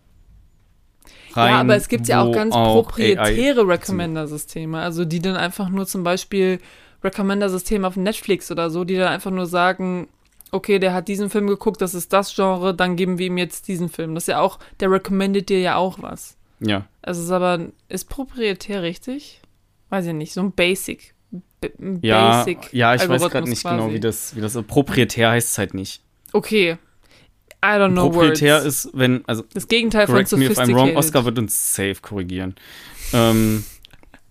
rein. ja, aber es gibt ja auch ganz AI proprietäre Recommender-Systeme, also die dann einfach nur zum Beispiel Recommender-Systeme auf Netflix oder so, die dann einfach nur sagen, okay, der hat diesen Film geguckt, das ist das Genre, dann geben wir ihm jetzt diesen Film. Das ist ja auch, der recommendet dir ja auch was. Ja, Also es ist aber, ist proprietär richtig? Weiß ich nicht, so ein Basic. B ein ja, Basic ja ich weiß Algorithmus gerade nicht genau, quasi. wie das, wie das so. Proprietär heißt es halt nicht. Okay. I don't know Proprietär words. ist, wenn, also das Gegenteil von correct me if I'm sophisticated. wrong, Oscar wird uns safe korrigieren. Ähm,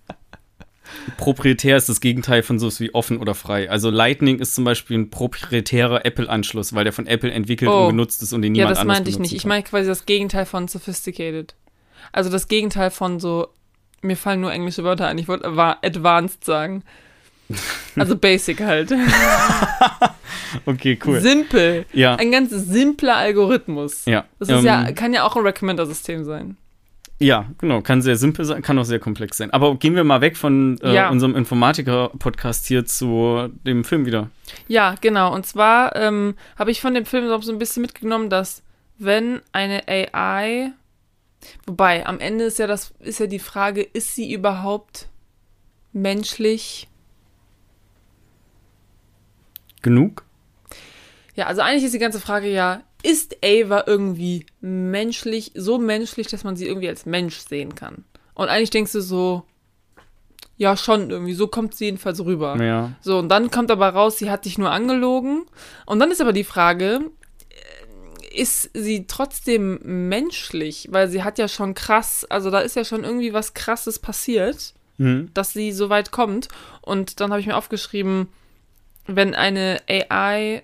proprietär ist das Gegenteil von so wie offen oder frei. Also Lightning ist zum Beispiel ein proprietärer Apple-Anschluss, weil der von Apple entwickelt Oh. und genutzt ist und den Ja, niemand das anders meinte ich nicht. benutzen Ich kann. meine quasi das Gegenteil von sophisticated. Also das Gegenteil von so, mir fallen nur englische Wörter ein. Ich wollte advanced sagen. Also basic halt. Okay, cool. Simpel. Ja, Ein ganz simpler Algorithmus. ja. Das ist ähm, ja, kann ja auch ein Recommender-System sein. Ja, genau. Kann sehr simpel sein, kann auch sehr komplex sein. Aber gehen wir mal weg von äh, Ja. unserem Informatiker-Podcast hier zu dem Film wieder. Ja, genau. Und zwar ähm, habe ich von dem Film so ein bisschen mitgenommen, dass wenn eine AI, wobei am Ende ist ja das ist ja die Frage, ist sie überhaupt menschlich? Genug? Ja, also eigentlich ist die ganze Frage ja, ist Ava irgendwie menschlich, so menschlich, dass man sie irgendwie als Mensch sehen kann? Und eigentlich denkst du so, ja, schon irgendwie, so kommt sie jedenfalls rüber. Ja. So, und dann kommt aber raus, sie hat dich nur angelogen. Und dann ist aber die Frage, ist sie trotzdem menschlich? Weil sie hat ja schon krass, also da ist ja schon irgendwie was Krasses passiert, Mhm. dass sie so weit kommt. Und dann habe ich mir aufgeschrieben, wenn eine AI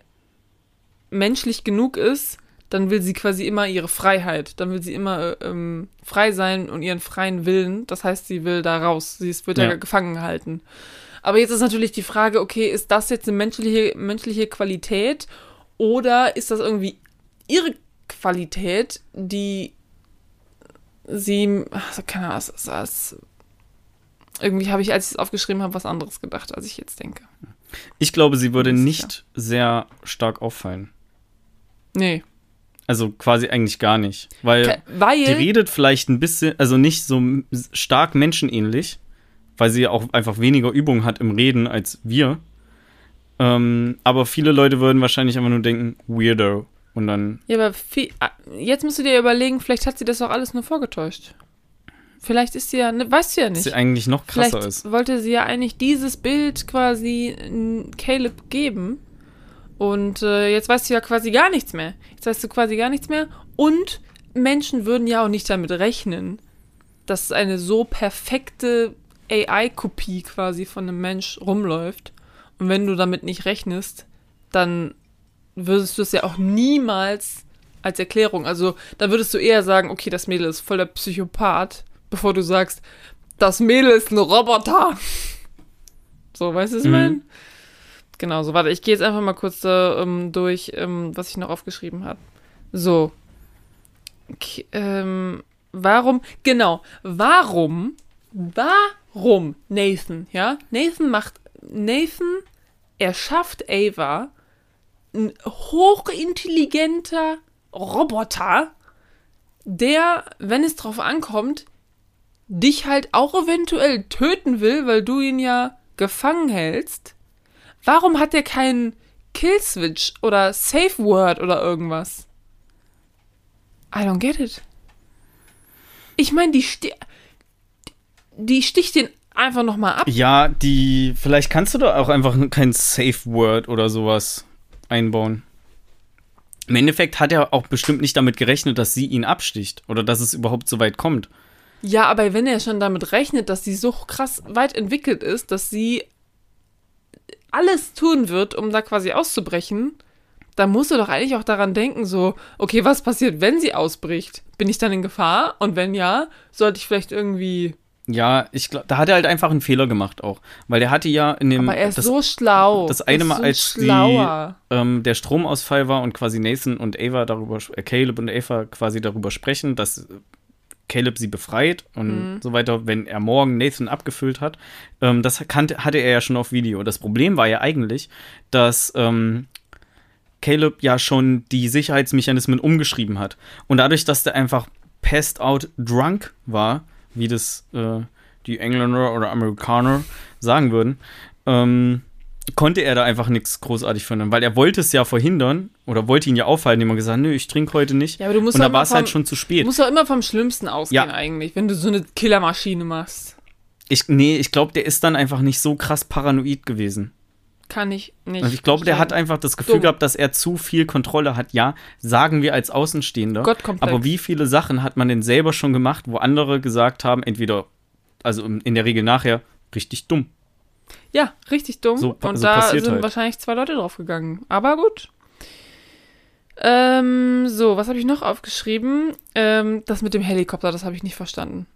menschlich genug ist, dann will sie quasi immer ihre Freiheit. Dann will sie immer äh, ähm, frei sein und ihren freien Willen. Das heißt, sie will da raus. Sie ist, wird ja. Ja. gefangen gehalten. Aber jetzt ist natürlich die Frage, okay, ist das jetzt eine menschliche, menschliche Qualität oder ist das irgendwie ihre Qualität, die sie, also keine Ahnung, das, das, irgendwie habe ich, als ich es aufgeschrieben habe, was anderes gedacht, als ich jetzt denke. Ich glaube, sie würde nicht sehr stark auffallen. Nee. Also quasi eigentlich gar nicht. Weil Weil, die redet vielleicht ein bisschen, also nicht so stark menschenähnlich, weil sie auch einfach weniger Übung hat im Reden als wir. Ähm, aber viele Leute würden wahrscheinlich einfach nur denken, weirdo. Und dann, Ja, aber viel, ah, jetzt musst du dir überlegen, vielleicht hat sie das auch alles nur vorgetäuscht. Vielleicht ist sie ja, ne, weißt du ja dass nicht. sie eigentlich noch krasser Vielleicht ist. wollte sie ja eigentlich dieses Bild quasi Caleb geben. Und äh, jetzt weißt du ja quasi gar nichts mehr. Jetzt weißt du quasi gar nichts mehr. Und Menschen würden ja auch nicht damit rechnen, dass eine so perfekte AI-Kopie quasi von einem Mensch rumläuft. Und wenn du damit nicht rechnest, dann würdest du es ja auch niemals als Erklärung. Also da würdest du eher sagen, okay, das Mädel ist voll der Psychopath, bevor du sagst, das Mädel ist ein Roboter. So, weißt du, was ich Mhm. meine? Genau, so, warte, ich gehe jetzt einfach mal kurz da, ähm, durch, ähm, was ich noch aufgeschrieben habe. So. Okay, ähm, warum, genau, warum, warum Nathan, ja? Nathan macht, Nathan erschafft Ava ein hochintelligenter Roboter, der, wenn es drauf ankommt, dich halt auch eventuell töten will, weil du ihn ja gefangen hältst. Warum hat er keinen Killswitch oder Safe Word oder irgendwas? I don't get it. Ich meine, die, sti die sticht den einfach nochmal ab. Ja, die, vielleicht kannst du da auch einfach kein Safe Word oder sowas einbauen. Im Endeffekt hat er auch bestimmt nicht damit gerechnet, dass sie ihn absticht oder dass es überhaupt so weit kommt. Ja, aber wenn er schon damit rechnet, dass sie so krass weit entwickelt ist, dass sie alles tun wird, um da quasi auszubrechen, dann musst du doch eigentlich auch daran denken, so, okay, was passiert, wenn sie ausbricht? Bin ich dann in Gefahr? Und wenn ja, sollte ich vielleicht irgendwie. Ja, ich glaube, da hat er halt einfach einen Fehler gemacht auch. Weil der hatte ja in dem. Aber er ist das, so schlau. das eine Mal, so als die, schlauer. ähm, der Stromausfall war und quasi Nathan und Ava darüber, äh, Caleb und Ava quasi darüber sprechen, dass Caleb sie befreit und Mhm. so weiter, wenn er morgen Nathan abgefüllt hat. Ähm, das kannte, hatte er ja schon auf Video. Das Problem war ja eigentlich, dass ähm, Caleb ja schon die Sicherheitsmechanismen umgeschrieben hat. Und dadurch, dass der einfach passed out drunk war, wie das äh, die Engländer oder Amerikaner sagen würden, ähm, konnte er da einfach nichts großartig finden, weil er wollte es ja verhindern oder wollte ihn ja aufhalten, indem er gesagt, nö, ich trinke heute nicht. Ja, aber du musst Und da war es halt schon zu Du spät. musst doch immer vom Schlimmsten ausgehen Ja. eigentlich, wenn du so eine Killermaschine machst. Ich, nee, ich glaube, der ist dann einfach nicht so krass paranoid gewesen. Kann ich nicht. Also ich glaube, der hat einfach das Gefühl Dumm. gehabt, dass er zu viel Kontrolle hat. Ja, sagen wir als Außenstehender. Gottkomplex. Aber wie viele Sachen hat man denn selber schon gemacht, wo andere gesagt haben, entweder, also in der Regel nachher, richtig dumm. Ja, richtig dumm. So und so da passiert sind halt. wahrscheinlich zwei Leute draufgegangen. Aber gut. Ähm, so, was habe ich noch aufgeschrieben? Ähm, das mit dem Helikopter, das habe ich nicht verstanden.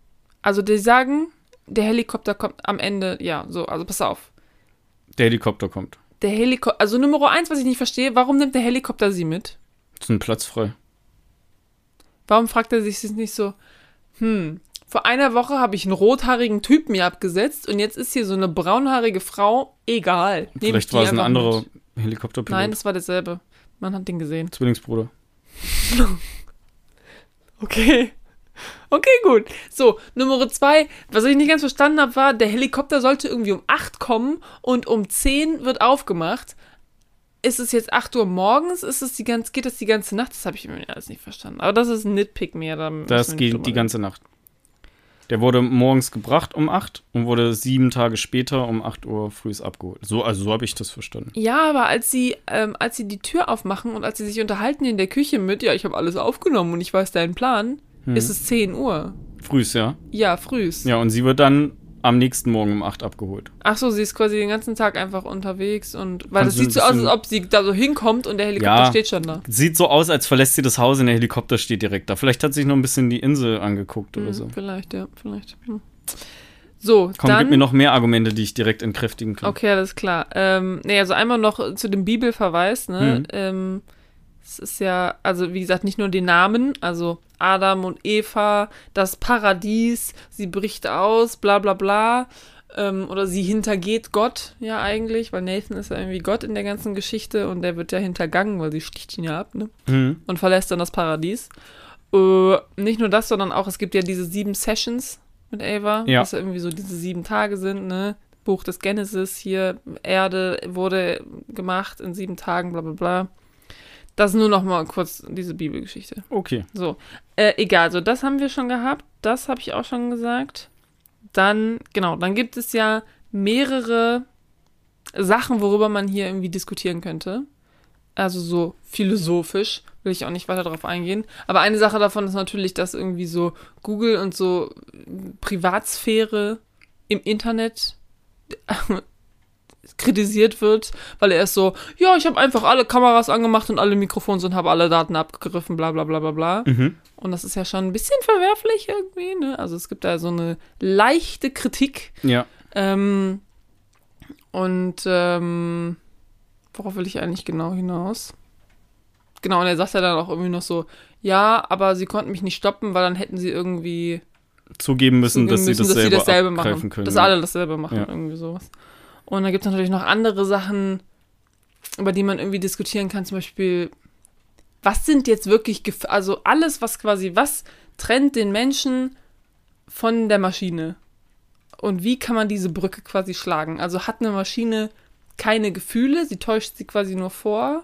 Also, die sagen, der Helikopter kommt am Ende, ja, so, also pass auf. Der Helikopter kommt. Der Helikopter, also Nummer eins, was ich nicht verstehe, warum nimmt der Helikopter sie mit? Ist ein Platz frei. Warum fragt er sich das nicht so, hm, vor einer Woche habe ich einen rothaarigen Typ mir abgesetzt und jetzt ist hier so eine braunhaarige Frau. Egal. Vielleicht war es ein anderer mit. Helikopterpilot. Nein, das war derselbe. Man hat den gesehen. Zwillingsbruder. Okay. Okay, gut. So, Nummer zwei, was ich nicht ganz verstanden habe, war, der Helikopter sollte irgendwie um 8 kommen und um 10 wird aufgemacht. Ist es jetzt 8 Uhr morgens? Ist es die ganze, geht das die ganze Nacht? Das habe ich mir alles nicht verstanden. Aber das ist ein Nitpick mehr. Da Das geht die ganze Nacht. Der wurde morgens gebracht um 8 und wurde sieben Tage später um 8 Uhr früh abgeholt. So, also so habe ich das verstanden. Ja, aber als sie, ähm, als sie die Tür aufmachen und als sie sich unterhalten in der Küche mit, ja, ich habe alles aufgenommen und ich weiß deinen Plan, Hm. ist es 10 Uhr. Frühs, ja. Ja, frühs. Ja, und sie wird dann am nächsten Morgen um 8 abgeholt. Ach so, sie ist quasi den ganzen Tag einfach unterwegs und weil Kannst das sieht so aus, als ob sie da so hinkommt und der Helikopter Ja. steht schon da. Sieht so aus, als verlässt sie das Haus und der Helikopter steht direkt da. Vielleicht hat sie sich noch ein bisschen die Insel angeguckt oder Hm, so. Vielleicht, ja, vielleicht. Hm. So, Komm, dann. gib mir noch mehr Argumente, die ich direkt entkräftigen kann. Okay, alles klar. Ähm, nee, also einmal noch zu dem Bibelverweis, ne? Mhm. Ähm, es ist ja, also wie gesagt, nicht nur die Namen, also Adam und Eva, das Paradies, sie bricht aus, bla bla bla. Ähm, oder sie hintergeht Gott ja eigentlich, weil Nathan ist ja irgendwie Gott in der ganzen Geschichte und der wird ja hintergangen, weil sie sticht ihn ja ab, ne? Mhm. und verlässt dann das Paradies. Äh, nicht nur das, sondern auch, es gibt ja diese sieben Sessions mit Ava, Ja. was ja irgendwie so diese sieben Tage sind, ne? Buch des Genesis hier, Erde wurde gemacht in sieben Tagen, bla bla bla. Das nur noch mal kurz diese Bibelgeschichte. Okay. So, äh, egal, so das haben wir schon gehabt, das habe ich auch schon gesagt. Dann, genau, dann gibt es ja mehrere Sachen, worüber man hier irgendwie diskutieren könnte. Also so philosophisch, will ich auch nicht weiter darauf eingehen. Aber eine Sache davon ist natürlich, dass irgendwie so Google und so Privatsphäre im Internet kritisiert wird, weil er ist so, ja, ich habe einfach alle Kameras angemacht und alle Mikrofons und habe alle Daten abgegriffen, bla bla bla bla bla. Mhm. Und das ist ja schon ein bisschen verwerflich irgendwie, ne? Also es gibt da so eine leichte Kritik. Ja. Ähm, und ähm, worauf will ich eigentlich genau hinaus? Genau, und er sagt ja dann auch irgendwie noch so, ja, aber sie konnten mich nicht stoppen, weil dann hätten sie irgendwie Zugeben müssen, dass sie müssen, das selber dasselbe abgreifen machen. können. Dass ja. alle dasselbe machen, Ja. irgendwie sowas. Und dann gibt es natürlich noch andere Sachen, über die man irgendwie diskutieren kann. Zum Beispiel, was sind jetzt wirklich, also alles, was quasi, was trennt den Menschen von der Maschine? Und wie kann man diese Brücke quasi schlagen? Also hat eine Maschine keine Gefühle, sie täuscht sie quasi nur vor.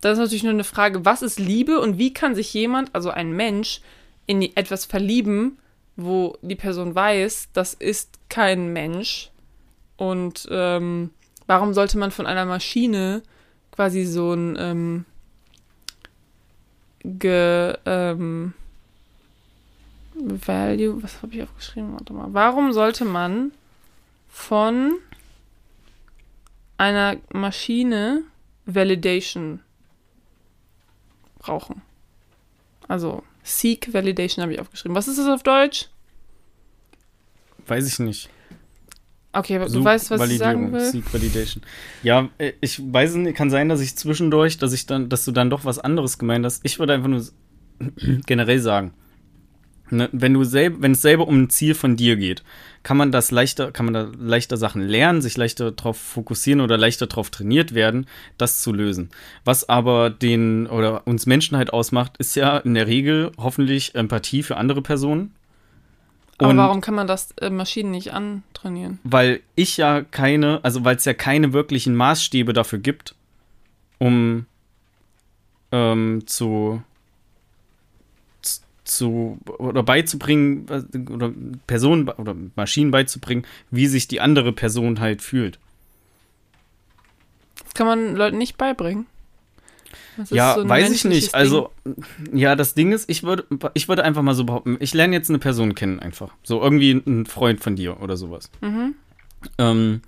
Das ist natürlich nur eine Frage, was ist Liebe und wie kann sich jemand, also ein Mensch, in etwas verlieben, wo die Person weiß, das ist kein Mensch. Und ähm, warum sollte man von einer Maschine quasi so ein ähm, ge, ähm, Value, was habe ich aufgeschrieben? Warte mal. Warum sollte man von einer Maschine Validation brauchen? Also Seek Validation habe ich aufgeschrieben. Was ist das auf Deutsch? Weiß ich nicht. Okay, aber du weißt, was ich sagen will. Seek Validation. Ja, äh, ich weiß nicht, kann sein, dass ich zwischendurch, dass ich dann, dass du dann doch was anderes gemeint hast. Ich würde einfach nur generell sagen, ne, wenn du selber, wenn es selber um ein Ziel von dir geht, kann man das leichter, kann man da leichter Sachen lernen, sich leichter darauf fokussieren oder leichter darauf trainiert werden, das zu lösen. Was aber den oder uns Menschen halt ausmacht, ist ja in der Regel hoffentlich Empathie für andere Personen. Aber Und- warum kann man das äh, Maschinen nicht antrainieren? weil ich ja keine, also weil es ja keine wirklichen Maßstäbe dafür gibt, um ähm, zu, zu oder beizubringen was- oder Personen oder Maschinen beizubringen, wie sich die andere Person halt fühlt. Das kann man Leuten nicht beibringen. Ja, so weiß ich nicht. Also, ja, das Ding ist, ich würde, ich würde einfach mal so behaupten, ich lerne jetzt eine Person kennen einfach. So irgendwie ein Freund von dir oder sowas. Ding. Mhm. Ähm,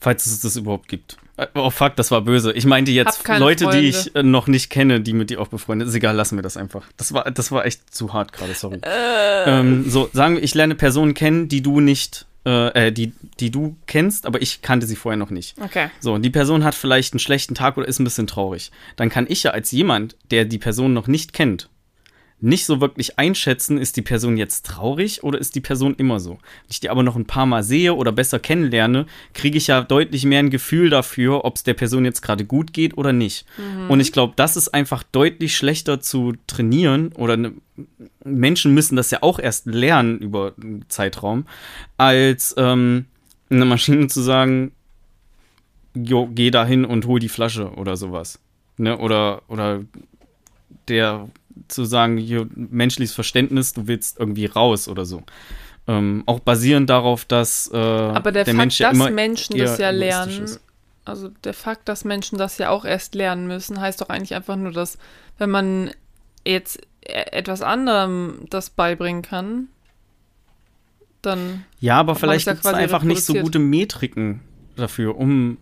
falls es das überhaupt gibt. Äh, Oh fuck, das war böse. Ich meinte jetzt Leute, die Freunde. ich äh, noch nicht kenne, die mit dir auch befreundet sind. Ist egal, lassen wir das einfach. Das war, das war echt zu hart gerade, sorry. Äh. Ähm, so, sagen wir, ich lerne Personen kennen, die du nicht, äh, äh, die, die du kennst, aber ich kannte sie vorher noch nicht. Okay. So, und die Person hat vielleicht einen schlechten Tag oder ist ein bisschen traurig. Dann kann ich ja als jemand, der die Person noch nicht kennt, nicht so wirklich einschätzen, ist die Person jetzt traurig oder ist die Person immer so. Wenn ich die aber noch ein paar Mal sehe oder besser kennenlerne, kriege ich ja deutlich mehr ein Gefühl dafür, ob es der Person jetzt gerade gut geht oder nicht. Mhm. Und ich glaube, das ist einfach deutlich schlechter zu trainieren oder ne, Menschen müssen das ja auch erst lernen über einen Zeitraum, als ähm, eine Maschine zu sagen, jo, geh da hin und hol die Flasche oder sowas. Ne? Oder, oder der zu sagen, hier, menschliches Verständnis, du willst irgendwie raus oder so. Ähm, auch basierend darauf, dass äh, Aber der, der Fakt, Mensch ja dass Menschen das ja lernen, ist. also der Fakt, dass Menschen das ja auch erst lernen müssen, heißt doch eigentlich einfach nur, dass wenn man jetzt e-, etwas anderem das beibringen kann, dann. Ja, aber vielleicht gibt es einfach nicht so gute Metriken dafür, um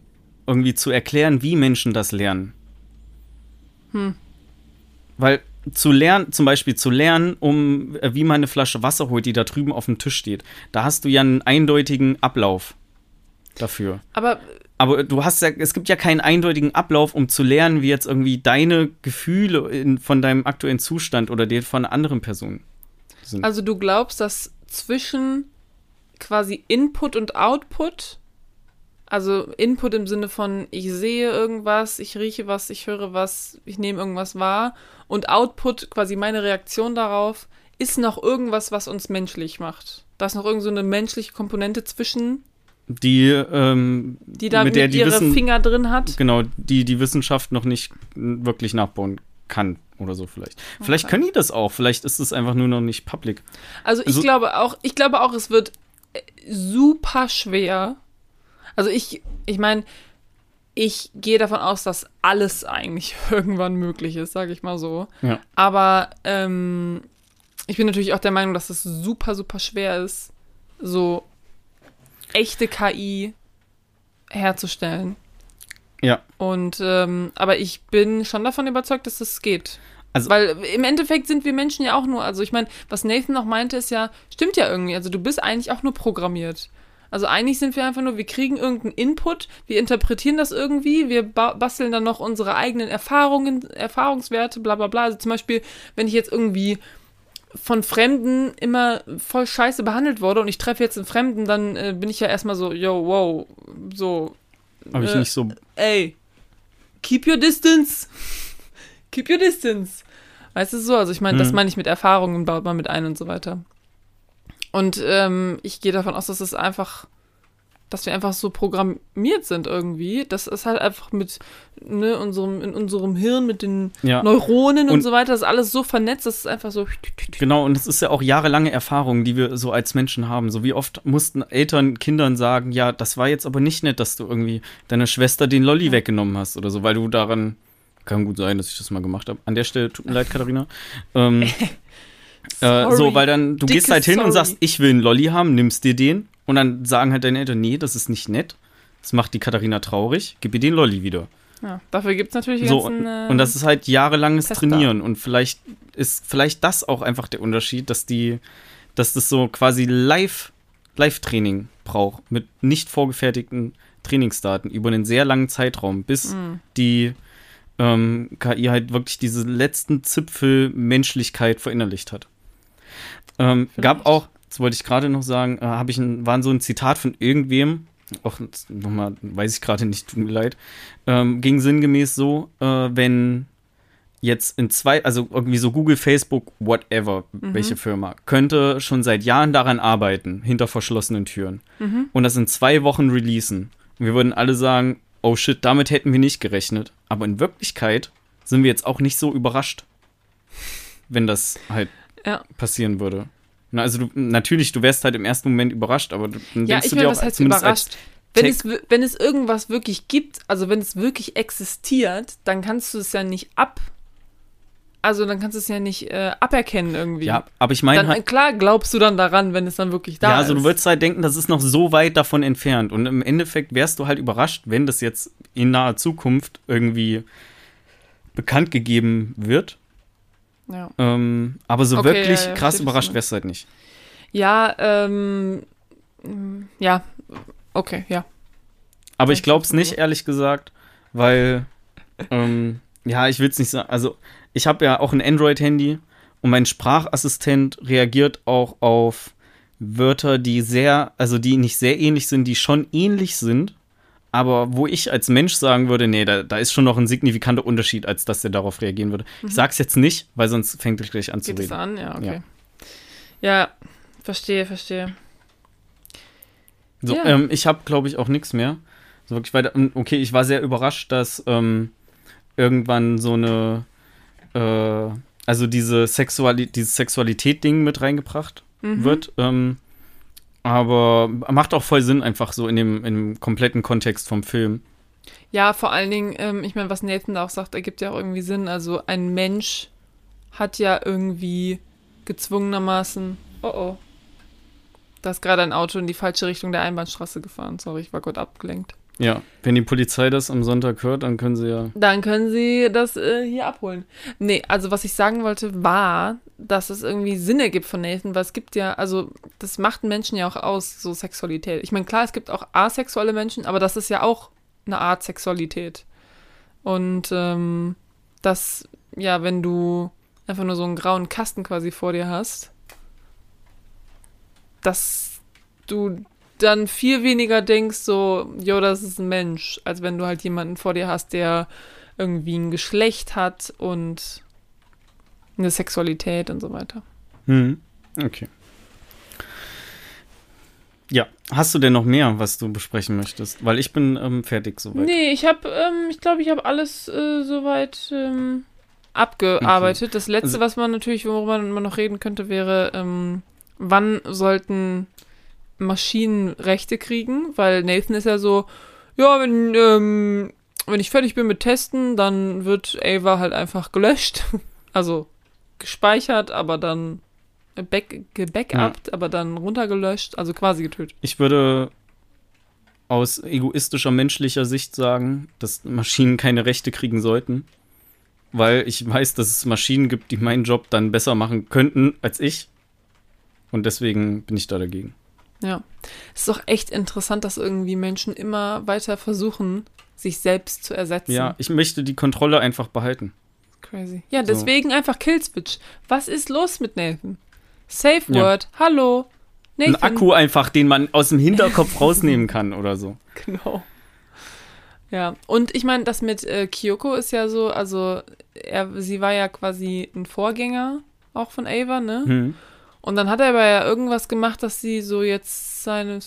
irgendwie zu erklären, wie Menschen das lernen. Hm. Weil zu lernen, zum Beispiel zu lernen, um äh, wie man eine Flasche Wasser holt, die da drüben auf dem Tisch steht, da hast du ja einen eindeutigen Ablauf dafür. Aber aber du hast ja, es gibt ja keinen eindeutigen Ablauf, um zu lernen, wie jetzt irgendwie deine Gefühle in, von deinem aktuellen Zustand oder den von einer anderen Person sind. Also du glaubst, dass zwischen quasi Input und Output also Input im Sinne von, ich sehe irgendwas, ich rieche was, ich höre was, ich nehme irgendwas wahr. Und Output, quasi meine Reaktion darauf, ist noch irgendwas, was uns menschlich macht. Da ist noch irgend so eine menschliche Komponente zwischen. Die, ähm, die da mit, mit der die ihre Wissen, Finger drin hat. Genau, die die Wissenschaft noch nicht wirklich nachbauen kann oder so vielleicht. Okay. Vielleicht können die das auch, vielleicht ist es einfach nur noch nicht public. Also ich also, glaube auch, ich glaube auch, es wird äh, super schwer, also ich, ich meine, ich gehe davon aus, dass alles eigentlich irgendwann möglich ist, sage ich mal so. Ja. Aber ähm, ich bin natürlich auch der Meinung, dass es super, super schwer ist, so echte KI herzustellen. Ja. Und ähm, aber ich bin schon davon überzeugt, dass es geht. Also, Weil im Endeffekt sind wir Menschen ja auch nur, also ich meine, was Nathan noch meinte, ist ja, stimmt ja irgendwie. Also du bist eigentlich auch nur programmiert. Also eigentlich sind wir einfach nur, wir kriegen irgendeinen Input, wir interpretieren das irgendwie, wir ba basteln dann noch unsere eigenen Erfahrungen, Erfahrungswerte, bla bla bla. Also zum Beispiel, wenn ich jetzt irgendwie von Fremden immer voll scheiße behandelt wurde und ich treffe jetzt einen Fremden, dann äh, bin ich ja erstmal so, yo, wow, so. Habe ich äh, nicht so. Ey, keep your distance. keep your distance. Weißt du so? Also ich meine, mhm. das meine ich mit Erfahrungen, baut man mit ein und so weiter. Und ähm, ich gehe davon aus, dass es einfach, dass wir einfach so programmiert sind irgendwie. Das ist halt einfach mit ne, unserem, in unserem Hirn, mit den ja. Neuronen und, und, so weiter, das ist alles so vernetzt, das ist einfach so. Genau, und es ist ja auch jahrelange Erfahrung, die wir so als Menschen haben. So wie oft mussten Eltern Kindern sagen, ja, das war jetzt aber nicht nett, dass du irgendwie deiner Schwester den Lolli ja. weggenommen hast oder so, weil du daran kann gut sein, dass ich das mal gemacht habe. An der Stelle tut mir leid, Katharina. Ähm, Äh, so, weil dann, du gehst halt hin sorry. und sagst, ich will einen Lolli haben, nimmst dir den. Und dann sagen halt deine Eltern, nee, das ist nicht nett. Das macht die Katharina traurig, gib ihr den Lolli wieder. Ja, dafür gibt es natürlich so, ganzen, äh, Und das ist halt jahrelanges Tester. Trainieren. Und vielleicht ist vielleicht das auch einfach der Unterschied, dass die, dass das so quasi live, Live-Training braucht, mit nicht vorgefertigten Trainingsdaten über einen sehr langen Zeitraum, bis mhm. die ähm, KI halt wirklich diese letzten Zipfel Menschlichkeit verinnerlicht hat. Ähm, gab auch, das wollte ich gerade noch sagen, äh, habe ich ein, war so ein Zitat von irgendwem, auch nochmal, weiß ich gerade nicht, tut mir leid, ähm, ging sinngemäß so, äh, wenn jetzt in zwei, also irgendwie so Google, Facebook, whatever, mhm. welche Firma, könnte schon seit Jahren daran arbeiten, hinter verschlossenen Türen. Mhm. Und das in zwei Wochen releasen. Und wir würden alle sagen, oh shit, damit hätten wir nicht gerechnet. Aber in Wirklichkeit sind wir jetzt auch nicht so überrascht, wenn das halt ja. passieren würde. Na, also du, natürlich, du wärst halt im ersten Moment überrascht, aber dann ja, denkst du dir auch heißt überrascht. Wenn es, wenn es irgendwas wirklich gibt, also wenn es wirklich existiert, dann kannst du es ja nicht ab. Also dann kannst du es ja nicht äh, aberkennen irgendwie. Ja, aber ich meine halt, Klar glaubst du dann daran, wenn es dann wirklich da ist. Ja, also ist. du würdest halt denken, das ist noch so weit davon entfernt. Und im Endeffekt wärst du halt überrascht, wenn das jetzt in naher Zukunft irgendwie bekannt gegeben wird. Ja. Ähm, aber so okay, wirklich ja, ja, krass überrascht wärst du halt nicht. Ja, ähm, ja, okay, ja. Aber ich glaube es nicht, ehrlich gesagt, weil, ähm, ja, ich will es nicht sagen. Also, ich habe ja auch ein Android-Handy Und mein Sprachassistent reagiert auch auf Wörter, die sehr, also die nicht sehr ähnlich sind, die schon ähnlich sind, aber wo ich als Mensch sagen würde, nee, da, da ist schon noch ein signifikanter Unterschied, als dass der darauf reagieren würde. Mhm. Ich sag's jetzt nicht, weil sonst fängt er gleich an zu Geht es reden. an? Ja, okay. Ja, verstehe, verstehe. So, Ja. ähm, ich habe, glaube ich, auch nichts mehr. So wirklich weiter. Okay, ich war sehr überrascht, dass ähm, irgendwann so eine, äh, also diese Sexuali dieses Sexualität-Ding mit reingebracht Mhm. wird. Ähm, aber macht auch voll Sinn, einfach so in dem, in dem kompletten Kontext vom Film. Ja, vor allen Dingen, ähm, ich meine, was Nathan da auch sagt, ergibt ja auch irgendwie Sinn. Also ein Mensch hat ja irgendwie gezwungenermaßen. Oh oh. Da ist gerade ein Auto in die falsche Richtung der Einbahnstraße gefahren. Sorry, ich war kurz abgelenkt. Ja, wenn die Polizei das am Sonntag hört, dann können sie ja. Dann können sie das äh, hier abholen. Nee, also was ich sagen wollte, war, dass es irgendwie Sinn ergibt von Nathan, weil es gibt ja, also das macht Menschen ja auch aus, so Sexualität. Ich meine, klar, es gibt auch asexuelle Menschen, aber das ist ja auch eine Art Sexualität. Und ähm, das, ja, wenn du einfach nur so einen grauen Kasten quasi vor dir hast, dass du dann viel weniger denkst, so, jo, das ist ein Mensch, als wenn du halt jemanden vor dir hast, der irgendwie ein Geschlecht hat und eine Sexualität und so weiter. Hm. Okay. Ja, hast du denn noch mehr, was du besprechen möchtest? Weil ich bin ähm, fertig soweit. Nee, ich habe, ähm, ich glaube, ich habe alles äh, soweit ähm, abgearbeitet. Das letzte, Also- was man natürlich, worüber man noch reden könnte, wäre, ähm, wann sollten Maschinen Rechte kriegen? Weil Nathan ist ja so, ja, wenn, ähm, wenn ich fertig bin mit Testen, dann wird Ava halt einfach gelöscht. Also gespeichert, aber dann back, gebackupt, aber dann runtergelöscht, also quasi getötet. Ich würde aus egoistischer menschlicher Sicht sagen, dass Maschinen keine Rechte kriegen sollten. Weil ich weiß, dass es Maschinen gibt, die meinen Job dann besser machen könnten als ich. Und deswegen bin ich da dagegen. Ja. Es ist doch echt interessant, dass irgendwie Menschen immer weiter versuchen, sich selbst zu ersetzen. Ja, ich möchte die Kontrolle einfach behalten. Crazy. Ja, So. deswegen einfach Killswitch. Was ist los mit Nathan? Safe Ja. Word. Hallo. Ein Nathan. Akku einfach, den man aus dem Hinterkopf rausnehmen kann oder so. Genau. Ja, und ich meine, das mit äh, Kyoko ist ja so, also er, sie war ja quasi ein Vorgänger auch von Ava, ne? Hm. Und dann hat er aber ja irgendwas gemacht, dass sie so jetzt seine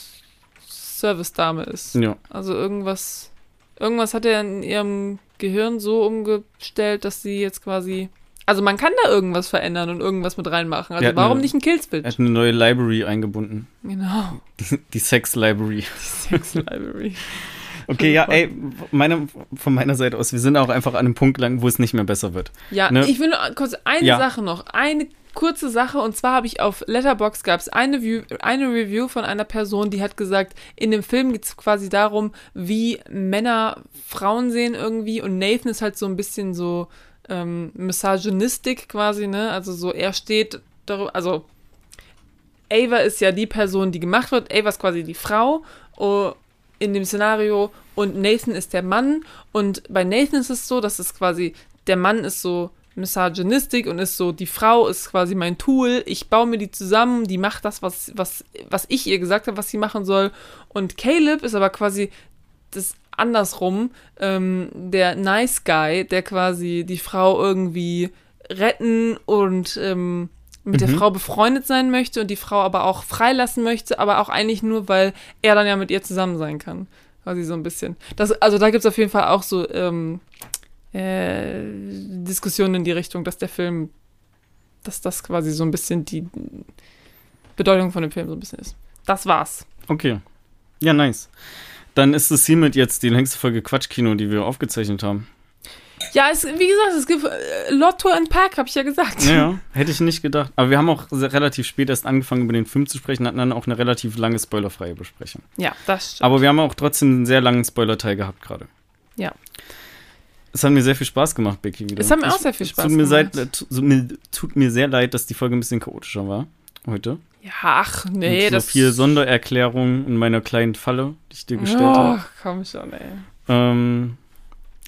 Service-Dame ist. Ja. Also irgendwas, irgendwas hat er in ihrem Gehirn so umgestellt, dass sie jetzt quasi. Also man kann da irgendwas verändern und irgendwas mit reinmachen. Also Er warum eine- nicht ein Er Killswitch? hat eine neue Library eingebunden. Genau. Die, die Sex-Library. Sex Library. Okay, ja, ey, meine, von meiner Seite aus, wir sind auch einfach an einem Punkt lang, wo es nicht mehr besser wird. Ja, Ne? ich will nur kurz eine Ja. Sache noch. Eine kurze Sache. Und zwar habe ich auf Letterbox gab es eine, eine Review von einer Person, die hat gesagt, in dem Film geht es quasi darum, wie Männer Frauen sehen irgendwie. Und Nathan ist halt so ein bisschen so ähm, misogynistic quasi, ne? Also so, er steht darüber, also Ava ist ja die Person, die gemacht wird. Ava ist quasi die Frau oh, in dem Szenario und Nathan ist der Mann. Und bei Nathan ist es so, dass es quasi, der Mann ist so misogynistic und ist so, die Frau ist quasi mein Tool. Ich baue mir die zusammen, die macht das, was, was, was ich ihr gesagt habe, was sie machen soll. Und Caleb ist aber quasi das andersrum, ähm, der Nice Guy, der quasi die Frau irgendwie retten und ähm, mit der Mhm. Frau befreundet sein möchte und die Frau aber auch freilassen möchte, aber auch eigentlich nur, weil er dann ja mit ihr zusammen sein kann. Quasi so ein bisschen. Das, also da gibt es auf jeden Fall auch so ähm, äh, Diskussionen in die Richtung, dass der Film, dass das quasi so ein bisschen die Bedeutung von dem Film so ein bisschen ist. Das war's. Okay. Ja, nice. Dann ist es hiermit jetzt die längste Folge Quatschkino, die wir aufgezeichnet haben. Ja, es, wie gesagt, es gibt äh, Lotto and Pack, habe ich ja gesagt. Ja, hätte ich nicht gedacht. Aber wir haben auch relativ spät erst angefangen, über den Film zu sprechen, hatten dann auch eine relativ lange spoilerfreie Besprechung. Ja, das stimmt. Aber wir haben auch trotzdem einen sehr langen Spoiler-Teil gehabt gerade. Ja. Es hat mir sehr viel Spaß gemacht, Becky, wieder. Es hat mir Ich- auch sehr viel Spaß tut mir gemacht. Seid, tut, tut mir, tut mir sehr leid, dass die Folge ein bisschen chaotischer war heute. Ja, ach, nee, Mit so das viel Sondererklärungen in meiner kleinen Falle, die ich dir gestellt habe. Oh, komm schon, ey. Ähm,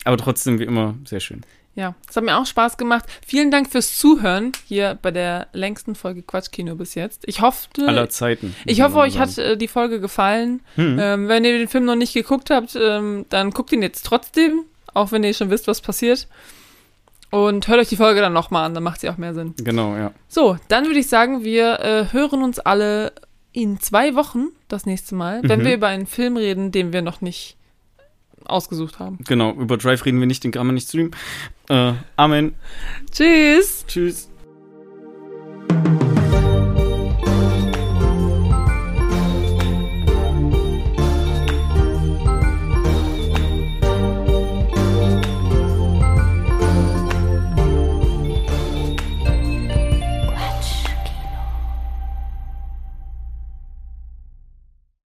aber trotzdem wie immer sehr schön. Ja, es hat mir auch Spaß gemacht. Vielen Dank fürs Zuhören hier bei der längsten Folge Quatschkino bis jetzt. Ich hoffe, Aller Zeiten. ich hoffe, euch hat äh, die Folge gefallen. Hm. Ähm, wenn ihr den Film noch nicht geguckt habt, ähm, dann guckt ihn jetzt trotzdem, auch wenn ihr schon wisst, was passiert. Und hört euch die Folge dann nochmal an, dann macht sie auch mehr Sinn. Genau, ja. So, dann würde ich sagen, wir äh, hören uns alle in zwei Wochen das nächste Mal, wenn Mhm. wir über einen Film reden, den wir noch nicht ausgesucht haben. Genau, über Drive reden wir nicht, den kann man nicht streamen. Äh, Amen. Tschüss! Tschüss.